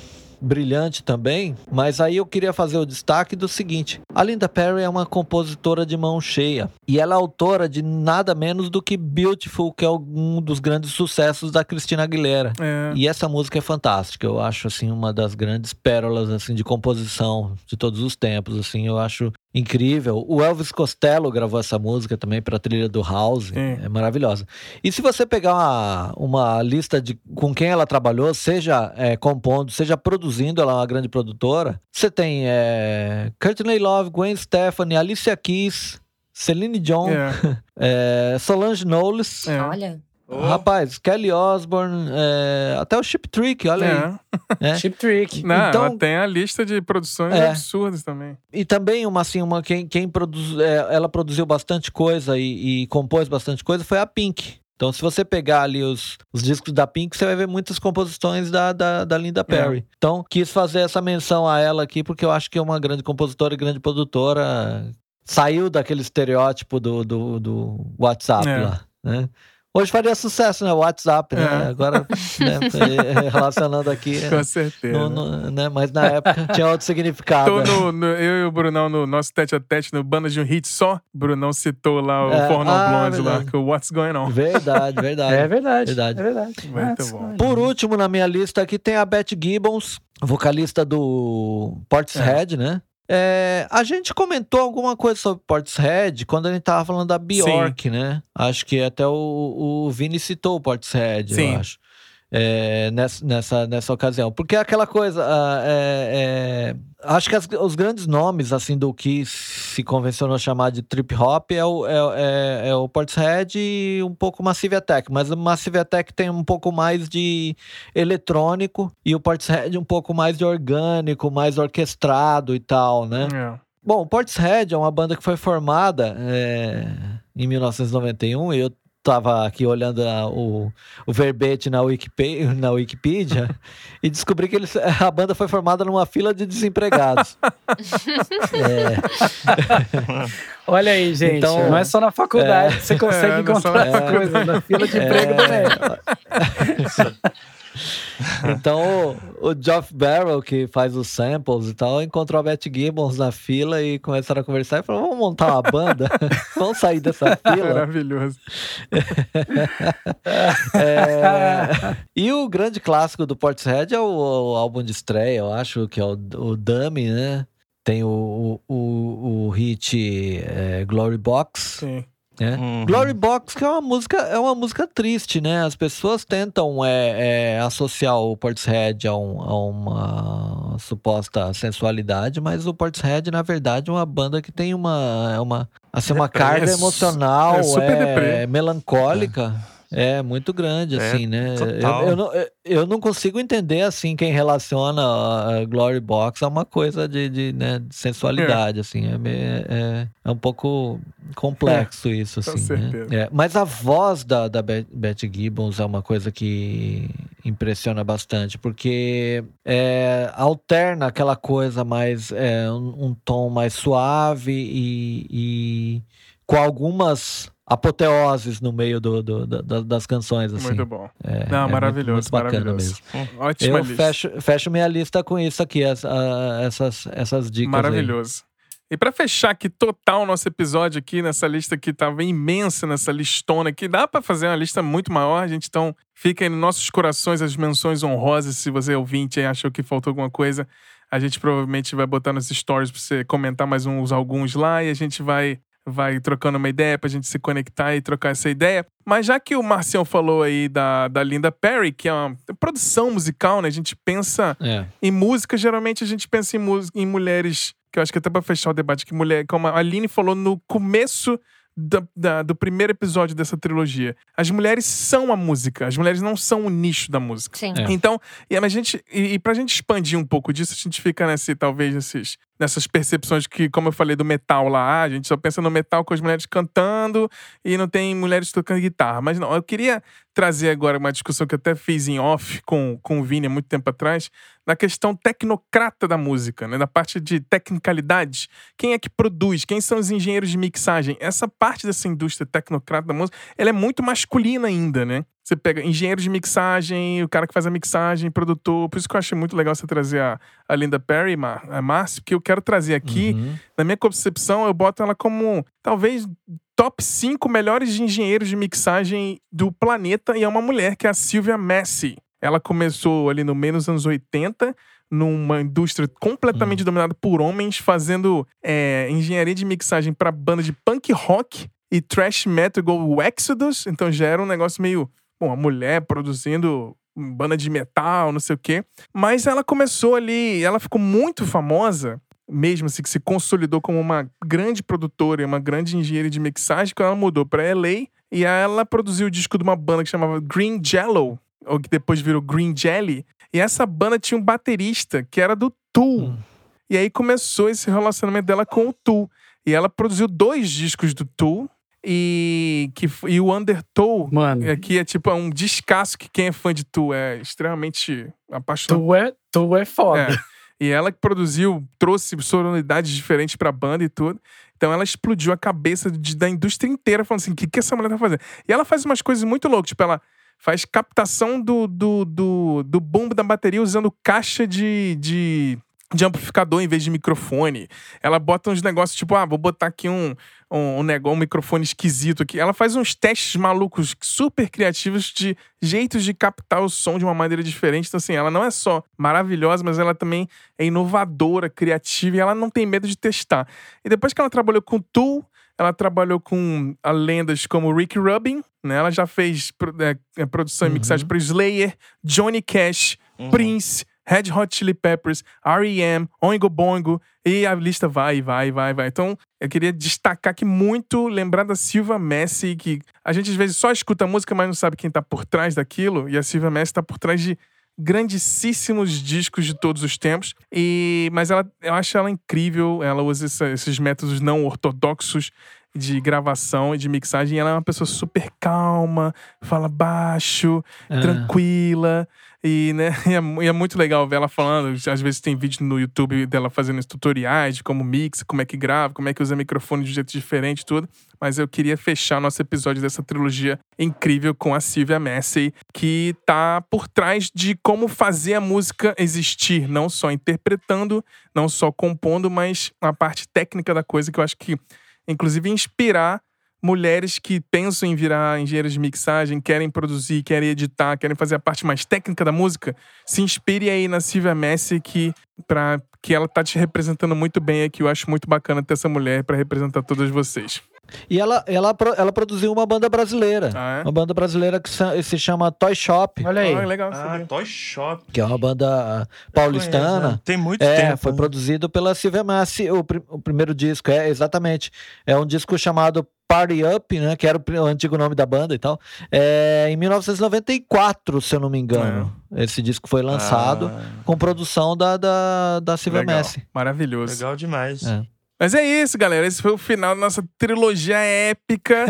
brilhante também, mas aí eu queria fazer o destaque do seguinte: a Linda Perry é uma compositora de mão cheia e ela é autora de nada menos do que Beautiful, que é um dos grandes sucessos da Cristina Aguilera. É. E essa música é fantástica, eu acho assim uma das grandes pérolas assim de composição de todos os tempos, assim, eu acho incrível. O Elvis Costello gravou essa música também para a trilha do House, Sim. é maravilhosa. E se você pegar uma, uma lista de com quem ela trabalhou, seja é, compondo, seja produzindo, ela é uma grande produtora, você tem é, Courtney Love, Gwen Stefani, Alicia Keys, Celine Dion, é. é Solange Knowles. É. Olha. Oh. Rapaz, Kelly Osbourne, é, até o Chip Trick, olha é. aí. É. Chip Trick. Não, então, tem a lista de produções é. absurdas também. E também uma assim, uma quem, quem produz, é, ela produziu bastante coisa e, e, compôs bastante coisa foi a Pink. Então, se você pegar ali os, os discos da Pink, você vai ver muitas composições da, da, da Linda é. Perry. Então, quis fazer essa menção a ela aqui, porque eu acho que é uma grande compositora e grande produtora. Saiu daquele estereótipo do, do, do WhatsApp lá, né? Hoje faria sucesso, né? WhatsApp, né? É. Agora, né, relacionando aqui. Com certeza. No, no, né? Mas na época tinha outro significado. Tô no, no, eu e o Brunão, no nosso tete a tete, no Banda de um Hit só, Brunão citou lá o é. Fornal ah, Blonde lá, que o What's Going On. Verdade, verdade. É verdade. verdade. É verdade. Muito bom. Por último, na minha lista aqui tem a Beth Gibbons, vocalista do Portishead, é. né? É, a gente comentou alguma coisa sobre Portishead quando a gente tava falando da Bjork, Sim. né? Acho que até o, o Vini citou o Portishead, Sim. eu acho é, nessa, nessa, nessa ocasião. Porque é aquela coisa. Uh, é, é, acho que as, os grandes nomes assim do que se convencionou chamar de trip hop é o, é, é, é o Portishead e um pouco Massive Attack. Mas o Massive Attack tem um pouco mais de eletrônico e o Portishead um pouco mais de orgânico, mais orquestrado e tal, né? É. Bom, o Portishead é uma banda que foi formada em 1991 e eu estava aqui olhando a, o, o verbete na Wikipedia, na Wikipedia e descobri que eles, a banda foi formada numa fila de desempregados. é. Olha aí, gente. Então, não é só na faculdade é, você consegue é, encontrar essa coisa. Na fila de emprego também. então, o, o Geoff Barrow, que faz os samples e tal, encontrou a Beth Gibbons na fila e começaram a conversar e falou: vamos montar uma banda, vamos sair dessa fila. Maravilhoso. é, e o grande clássico do Portishead é o, o, álbum de estreia, eu acho, que é o, o Dummy, né? Tem o, o, o hit é, Glory Box. Sim. É. Uhum. Glory Box, que é uma música, é uma música triste, né? As pessoas tentam é, é, associar o Portishead a, um, a, uma suposta sensualidade, mas o Portishead, na verdade, é uma banda que tem uma, é uma, assim, uma carga emocional, é, melancólica. É, muito grande, é, assim, né? Eu, eu, não, eu não consigo entender, assim, quem relaciona a Glory Box a uma coisa de, de, né, de sensualidade, é. assim. É, é, é, um pouco complexo é, isso, assim. Né? É, mas a voz da, da Beth Gibbons é uma coisa que impressiona bastante, porque é, alterna aquela coisa mais... É, um, um tom mais suave e, e com algumas apoteoses no meio do, do, do, das canções. Assim. Muito bom. É, Não, é maravilhoso, muito, muito bacana maravilhoso. mesmo. Hum, ótima Eu lista. Fecho, fecho minha lista com isso aqui, essa, essas, essas dicas. Maravilhoso. Aí. E para fechar aqui total o nosso episódio aqui nessa lista que tava imensa nessa listona aqui, dá para fazer uma lista muito maior, a gente então fica aí nos nossos corações as menções honrosas, se você é ouvinte e achou que faltou alguma coisa, a gente provavelmente vai botar nos stories para você comentar mais uns alguns lá e a gente vai vai trocando uma ideia pra gente se conectar e trocar essa ideia. Mas já que o Marcião falou aí da, da Linda Perry, que é uma produção musical, né? A gente pensa é. em música, geralmente a gente pensa em, em mulheres, que eu acho que até pra fechar o debate, que mulher, como a Aline falou no começo da, da, do primeiro episódio dessa trilogia. As mulheres são a música, as mulheres não são o nicho da música. Sim. É. Então, e a gente, e, e pra gente expandir um pouco disso, a gente fica nesse, talvez, nesses, nessas percepções que, como eu falei do metal lá, a gente só pensa no metal com as mulheres cantando e não tem mulheres tocando guitarra. Mas não, eu queria trazer agora uma discussão que eu até fiz em off com, com o Vini há muito tempo atrás, na questão tecnocrata da música, né? na parte de tecnicalidade. Quem é que produz? Quem são os engenheiros de mixagem? Essa parte dessa indústria tecnocrata da música, ela é muito masculina ainda, né? Você pega engenheiro de mixagem, o cara que faz a mixagem, produtor. Por isso que eu achei muito legal você trazer a, a Linda Perry, a Márcia, porque eu quero trazer aqui, uhum. na minha concepção, eu boto ela como talvez top 5 melhores engenheiros de mixagem do planeta e é uma mulher, que é a Sylvia Messi. Ela começou ali no meio dos anos 80, numa indústria completamente uhum. dominada por homens, fazendo é, engenharia de mixagem para banda de punk rock e thrash metal igual o Exodus. Então já era um negócio meio. Bom, a mulher produzindo banda de metal, não sei o quê. Mas ela começou ali, ela ficou muito famosa, mesmo assim, que se consolidou como uma grande produtora, uma grande engenheira de mixagem, quando ela mudou para LA. E ela produziu o disco de uma banda que chamava Green Jello, ou que depois virou Green Jelly. E essa banda tinha um baterista que era do Tool. Hum. E aí começou esse relacionamento dela com o Tool. E ela produziu dois discos do Tool. E, que, e o Undertow, Mano. aqui é tipo é um descasso que quem é fã de Tool é extremamente apaixonado. Tu é, tu é foda. É. E ela que produziu, trouxe sonoridades diferentes pra banda e tudo. Então ela explodiu a cabeça de, da indústria inteira, falando assim: o que, que essa mulher tá fazendo? E ela faz umas coisas muito loucas, tipo, ela faz captação do, do, do, do bumbo da bateria usando caixa de, de de amplificador em vez de microfone. Ela bota uns negócios tipo, ah, vou botar aqui um, um, um, negócio, um microfone esquisito aqui. Ela faz uns testes malucos, super criativos de jeitos de captar o som de uma maneira diferente. Então, assim, ela não é só maravilhosa, mas ela também é inovadora, criativa e ela não tem medo de testar. E depois que ela trabalhou com Tool, ela trabalhou com a lendas como Rick Rubin, né? Ela já fez é, produção e mixagem uhum. para Slayer, Johnny Cash, uhum. Prince, Red Hot Chili Peppers, R.E.M., Oingo Boingo, e a lista vai, vai, vai, vai. Então, eu queria destacar aqui muito, lembrar da Silva Messi, que a gente às vezes só escuta a música, mas não sabe quem tá por trás daquilo, e a Silva Messi tá por trás de grandíssimos discos de todos os tempos. E mas ela, eu acho ela incrível. Ela usa essa, esses métodos não ortodoxos de gravação e de mixagem. Ela é uma pessoa super calma, fala baixo, é. tranquila. E, né, e é, e é, muito legal ver ela falando. Às vezes tem vídeo no YouTube dela fazendo tutoriais de como mixa, como é que grava, como é que usa microfone de um jeito diferente tudo. Mas eu queria fechar nosso episódio dessa trilogia incrível com a Sylvia Massey, que tá por trás de como fazer a música existir, não só interpretando, não só compondo, mas a parte técnica da coisa que eu acho que, inclusive, inspirar mulheres que pensam em virar engenheiros de mixagem, querem produzir, querem editar, querem fazer a parte mais técnica da música, se inspire aí na Silvia Messi, que, pra, que ela tá te representando muito bem aqui. Eu acho muito bacana ter essa mulher para representar todas vocês. E ela, ela, ela produziu uma banda brasileira. Ah, é? Uma banda brasileira que se chama Toy Shop. Olha aí. Ah, legal. Ah, Toy Shop. Que é uma banda paulistana. Tem muito é, tempo. Foi né? produzido pela Silvia Massi, o, o primeiro disco. É, exatamente. É um disco chamado Party Up, né? Que era o, antigo nome da banda e tal. É, em 1994, se eu não me engano. É. Esse disco foi lançado ah. com produção da, da, da Silvia Legal. Messi. Maravilhoso. Legal demais. É. Mas é isso, galera. Esse foi o final da nossa trilogia épica.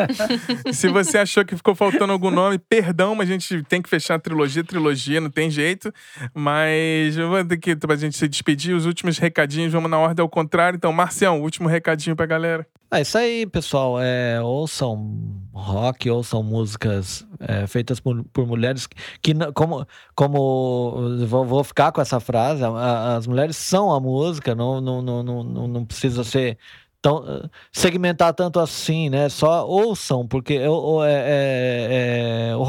Se você achou que ficou faltando algum nome, perdão, mas a gente tem que fechar a trilogia, trilogia, não tem jeito. Mas eu vou ter que, pra gente se despedir, os últimos recadinhos, vamos na ordem ao contrário. Então, Marcião, último recadinho pra galera. É isso aí, pessoal. É, ouçam rock, ouçam músicas é, feitas por, por, mulheres que, como, como vou, vou, ficar com essa frase, as mulheres são a música, não, não, não, não, não precisa ser tão, segmentar tanto assim, né? Só ouçam, porque eu, é, é, é, o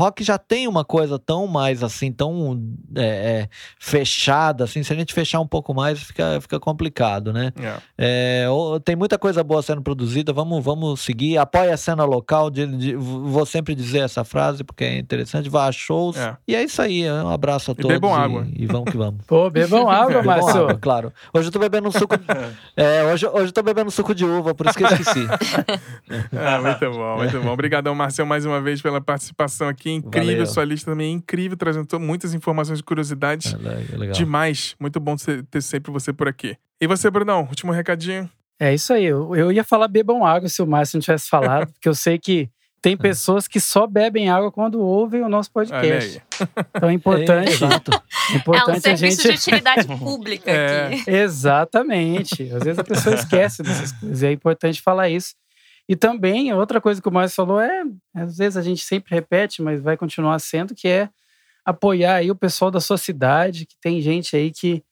rock já tem uma coisa tão mais assim, tão é, é, fechada, assim. Se a gente fechar um pouco mais, fica, fica complicado, né? É. tem muita coisa boa sendo produzida, vamos, vamos seguir. Apoie a cena local, de, de, vou sempre dizer essa frase, porque é interessante. Vá a shows. E é isso aí. Um abraço a todos. E bebam água. E, vamos que vamos. Pô, bebam água, Márcio. Claro. Hoje eu tô bebendo um suco. hoje, hoje eu tô bebendo suco de de uva, por isso que eu esqueci. ah, muito bom, muito bom. Obrigadão, Marcel, mais uma vez pela participação aqui. Incrível, Valeu. sua lista também é incrível, trazendo muitas informações e curiosidades. É, legal. Demais. Muito bom ter sempre você por aqui. E você, Brunão, último recadinho? É isso aí. Eu, eu ia falar bebam água se o Márcio não tivesse falado, porque eu sei que tem pessoas que só bebem água quando ouvem o nosso podcast. Então é importante. É, exato. É, importante é um serviço a gente... de utilidade pública é. aqui. Exatamente. Às vezes a pessoa esquece dessas coisas. E é importante falar isso. E também, outra coisa que o Márcio falou é, às vezes a gente sempre repete, mas vai continuar sendo, que é apoiar aí o pessoal da sua cidade, que tem gente aí que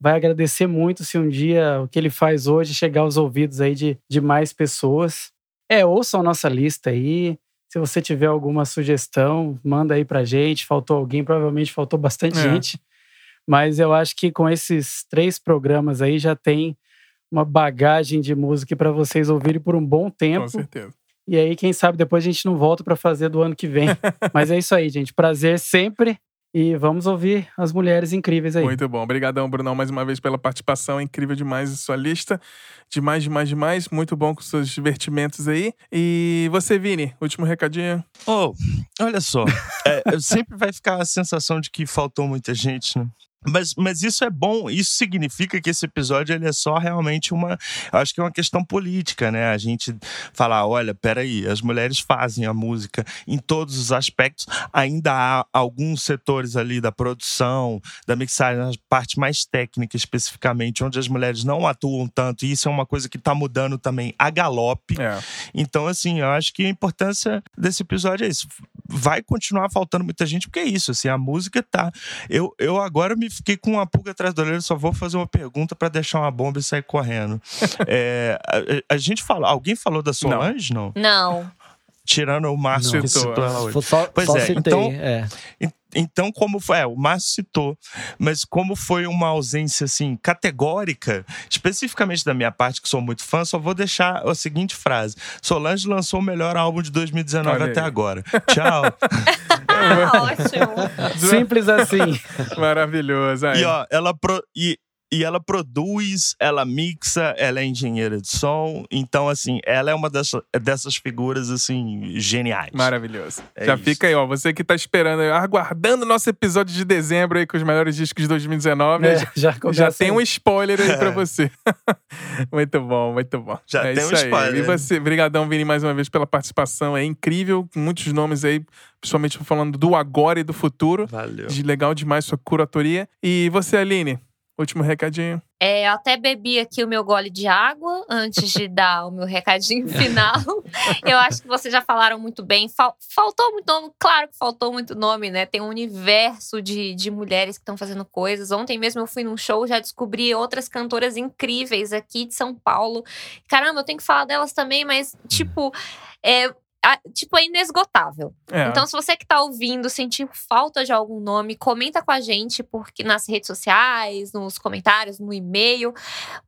vai agradecer muito se um dia o que ele faz hoje chegar aos ouvidos aí de, de mais pessoas. É, ouçam a nossa lista aí. Se você tiver alguma sugestão, manda aí pra gente. Faltou alguém, provavelmente faltou bastante é. gente. Mas eu acho que com esses três programas aí já tem uma bagagem de música para vocês ouvirem por um bom tempo. Com certeza. E aí, quem sabe depois a gente não volta para fazer do ano que vem. Mas é isso aí, gente. Prazer sempre. E vamos ouvir as mulheres incríveis aí. Muito bom. Obrigadão, Brunão, mais uma vez pela participação. Incrível demais a sua lista. Demais, demais, demais. Muito bom com seus divertimentos aí. E você, Vini, último recadinho? Oh, olha só. é, sempre vai ficar a sensação de que faltou muita gente, né? Mas, mas isso é bom, isso significa que esse episódio ele é só realmente uma. Acho que é uma questão política, né? A gente falar: olha, peraí, as mulheres fazem a música em todos os aspectos. Ainda há alguns setores ali da produção, da mixagem, na parte mais técnica especificamente, onde as mulheres não atuam tanto, e isso é uma coisa que está mudando também a galope. É. Então, assim, eu acho que a importância desse episódio é isso. Vai continuar faltando muita gente, porque é isso, assim, a música tá. Eu, eu agora me fiquei com uma pulga atrás da orelha, só vou fazer uma pergunta para deixar uma bomba e sair correndo. é, a, a, gente falou, alguém falou da Solange, não? Não. Tirando o Márcio que citou ela hoje. Só, pois só é, citei, então, é. Então, como foi. É, o Márcio citou, mas como foi uma ausência assim, categórica, especificamente da minha parte, que sou muito fã, só vou deixar a seguinte frase: Solange lançou o melhor álbum de 2019 Olha até aí. agora. Tchau. ah, ótimo. Simples assim. Maravilhoso. Aí. E ó, ela pro... e e ela produz, ela mixa, ela é engenheira de som. Então, assim, ela é uma dessas, dessas figuras, assim, geniais. Maravilhoso. É Já isso. fica aí, ó. Você que tá esperando, aguardando nosso episódio de dezembro aí com os melhores discos de 2019. É, já, já tem um spoiler aí é. pra você. muito bom, muito bom. Já é tem um spoiler. E você, brigadão, Vini, mais uma vez pela participação. É incrível, muitos nomes aí principalmente falando do agora e do futuro. Valeu. De legal demais sua curatoria. E você, Aline? Último recadinho. É, eu até bebi aqui o meu gole de água antes de dar o meu recadinho final. eu acho que vocês já falaram muito bem. Fal faltou muito nome, claro que faltou muito nome, né? Tem um universo de, de mulheres que estão fazendo coisas. Ontem mesmo eu fui num show, já descobri outras cantoras incríveis aqui de São Paulo. Caramba, eu tenho que falar delas também, mas, tipo, é, tipo, é inesgotável. É. Então, se você que tá ouvindo sentir falta de algum nome, comenta com a gente porque nas redes sociais, nos comentários, no e-mail,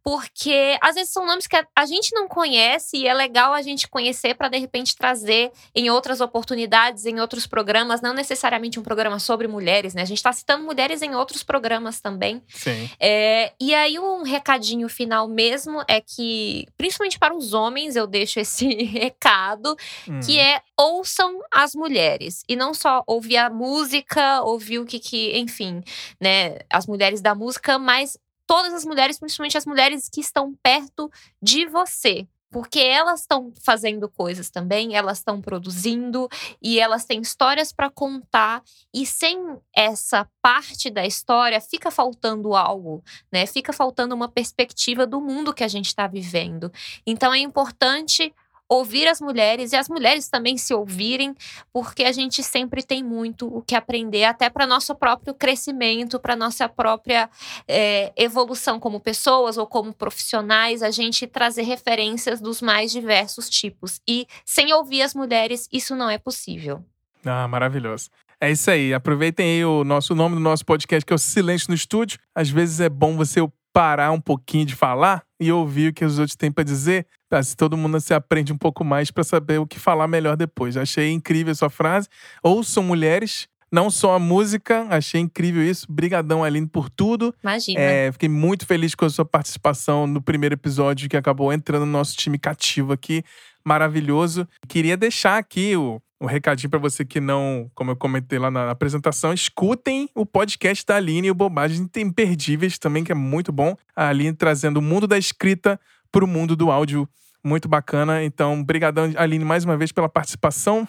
porque às vezes são nomes que a, gente não conhece e é legal a gente conhecer para de repente trazer em outras oportunidades, em outros programas, não necessariamente um programa sobre mulheres, né? A gente tá citando mulheres em outros programas também. Sim. É, e aí, um recadinho final mesmo é que, principalmente para os homens, eu deixo esse recado. Hum que é ouçam as mulheres. E não só ouvir a música, ouvir o que, que enfim, né, as mulheres da música, mas todas as mulheres, principalmente as mulheres que estão perto de você porque elas estão fazendo coisas também, elas estão produzindo e elas têm histórias para contar e sem essa parte da história fica faltando algo, né? Fica faltando uma perspectiva do mundo que a gente está vivendo. Então é importante ouvir as mulheres e as mulheres também se ouvirem, porque a gente sempre tem muito o que aprender, até para nosso próprio crescimento, para nossa própria é, evolução como pessoas ou como profissionais, a gente trazer referências dos mais diversos tipos. E sem ouvir as mulheres, isso não é possível. Ah, maravilhoso. É isso aí. Aproveitem aí o nosso o nome do nosso podcast, que é o Silêncio no Estúdio. Às vezes é bom você parar um pouquinho de falar e ouvir o que os outros têm para dizer, se todo mundo se aprende um pouco mais para saber o que falar melhor depois. Achei incrível a sua frase. Ouçam mulheres, não só a música, achei incrível isso. Brigadão, Aline, por tudo. Imagina. É, fiquei muito feliz com a sua participação no primeiro episódio que acabou entrando no nosso time cativo aqui. Maravilhoso. Queria deixar aqui o, um recadinho para você que não, como eu comentei lá na apresentação, escutem o podcast da Aline e o Bobagens Imperdíveis também, que é muito bom. A Aline trazendo o mundo da escrita para o mundo do áudio. Muito bacana. Então, brigadão, Aline, mais uma vez pela participação.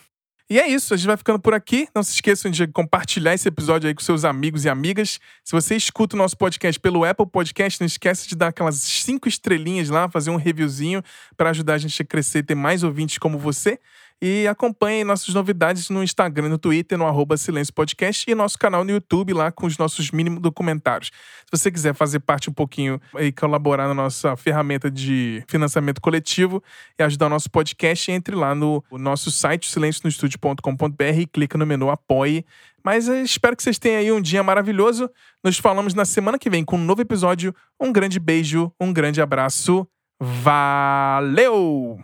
E é isso, a gente vai ficando por aqui. Não se esqueçam de compartilhar esse episódio aí com seus amigos e amigas. Se você escuta o nosso podcast pelo Apple Podcast, não esquece de dar aquelas cinco estrelinhas lá, fazer um reviewzinho para ajudar a gente a crescer e ter mais ouvintes como você. E acompanhe nossas novidades no Instagram, no Twitter, no arroba Silêncio Podcast e nosso canal no YouTube lá com os nossos mínimos documentários. Se você quiser fazer parte um pouquinho e colaborar na nossa ferramenta de financiamento coletivo e ajudar o nosso podcast, entre lá no nosso site silencionostudio.com.br e clica no menu Apoie. Mas espero que vocês tenham aí um dia maravilhoso. Nos falamos na semana que vem com um novo episódio. Um grande beijo, um grande abraço. Valeu!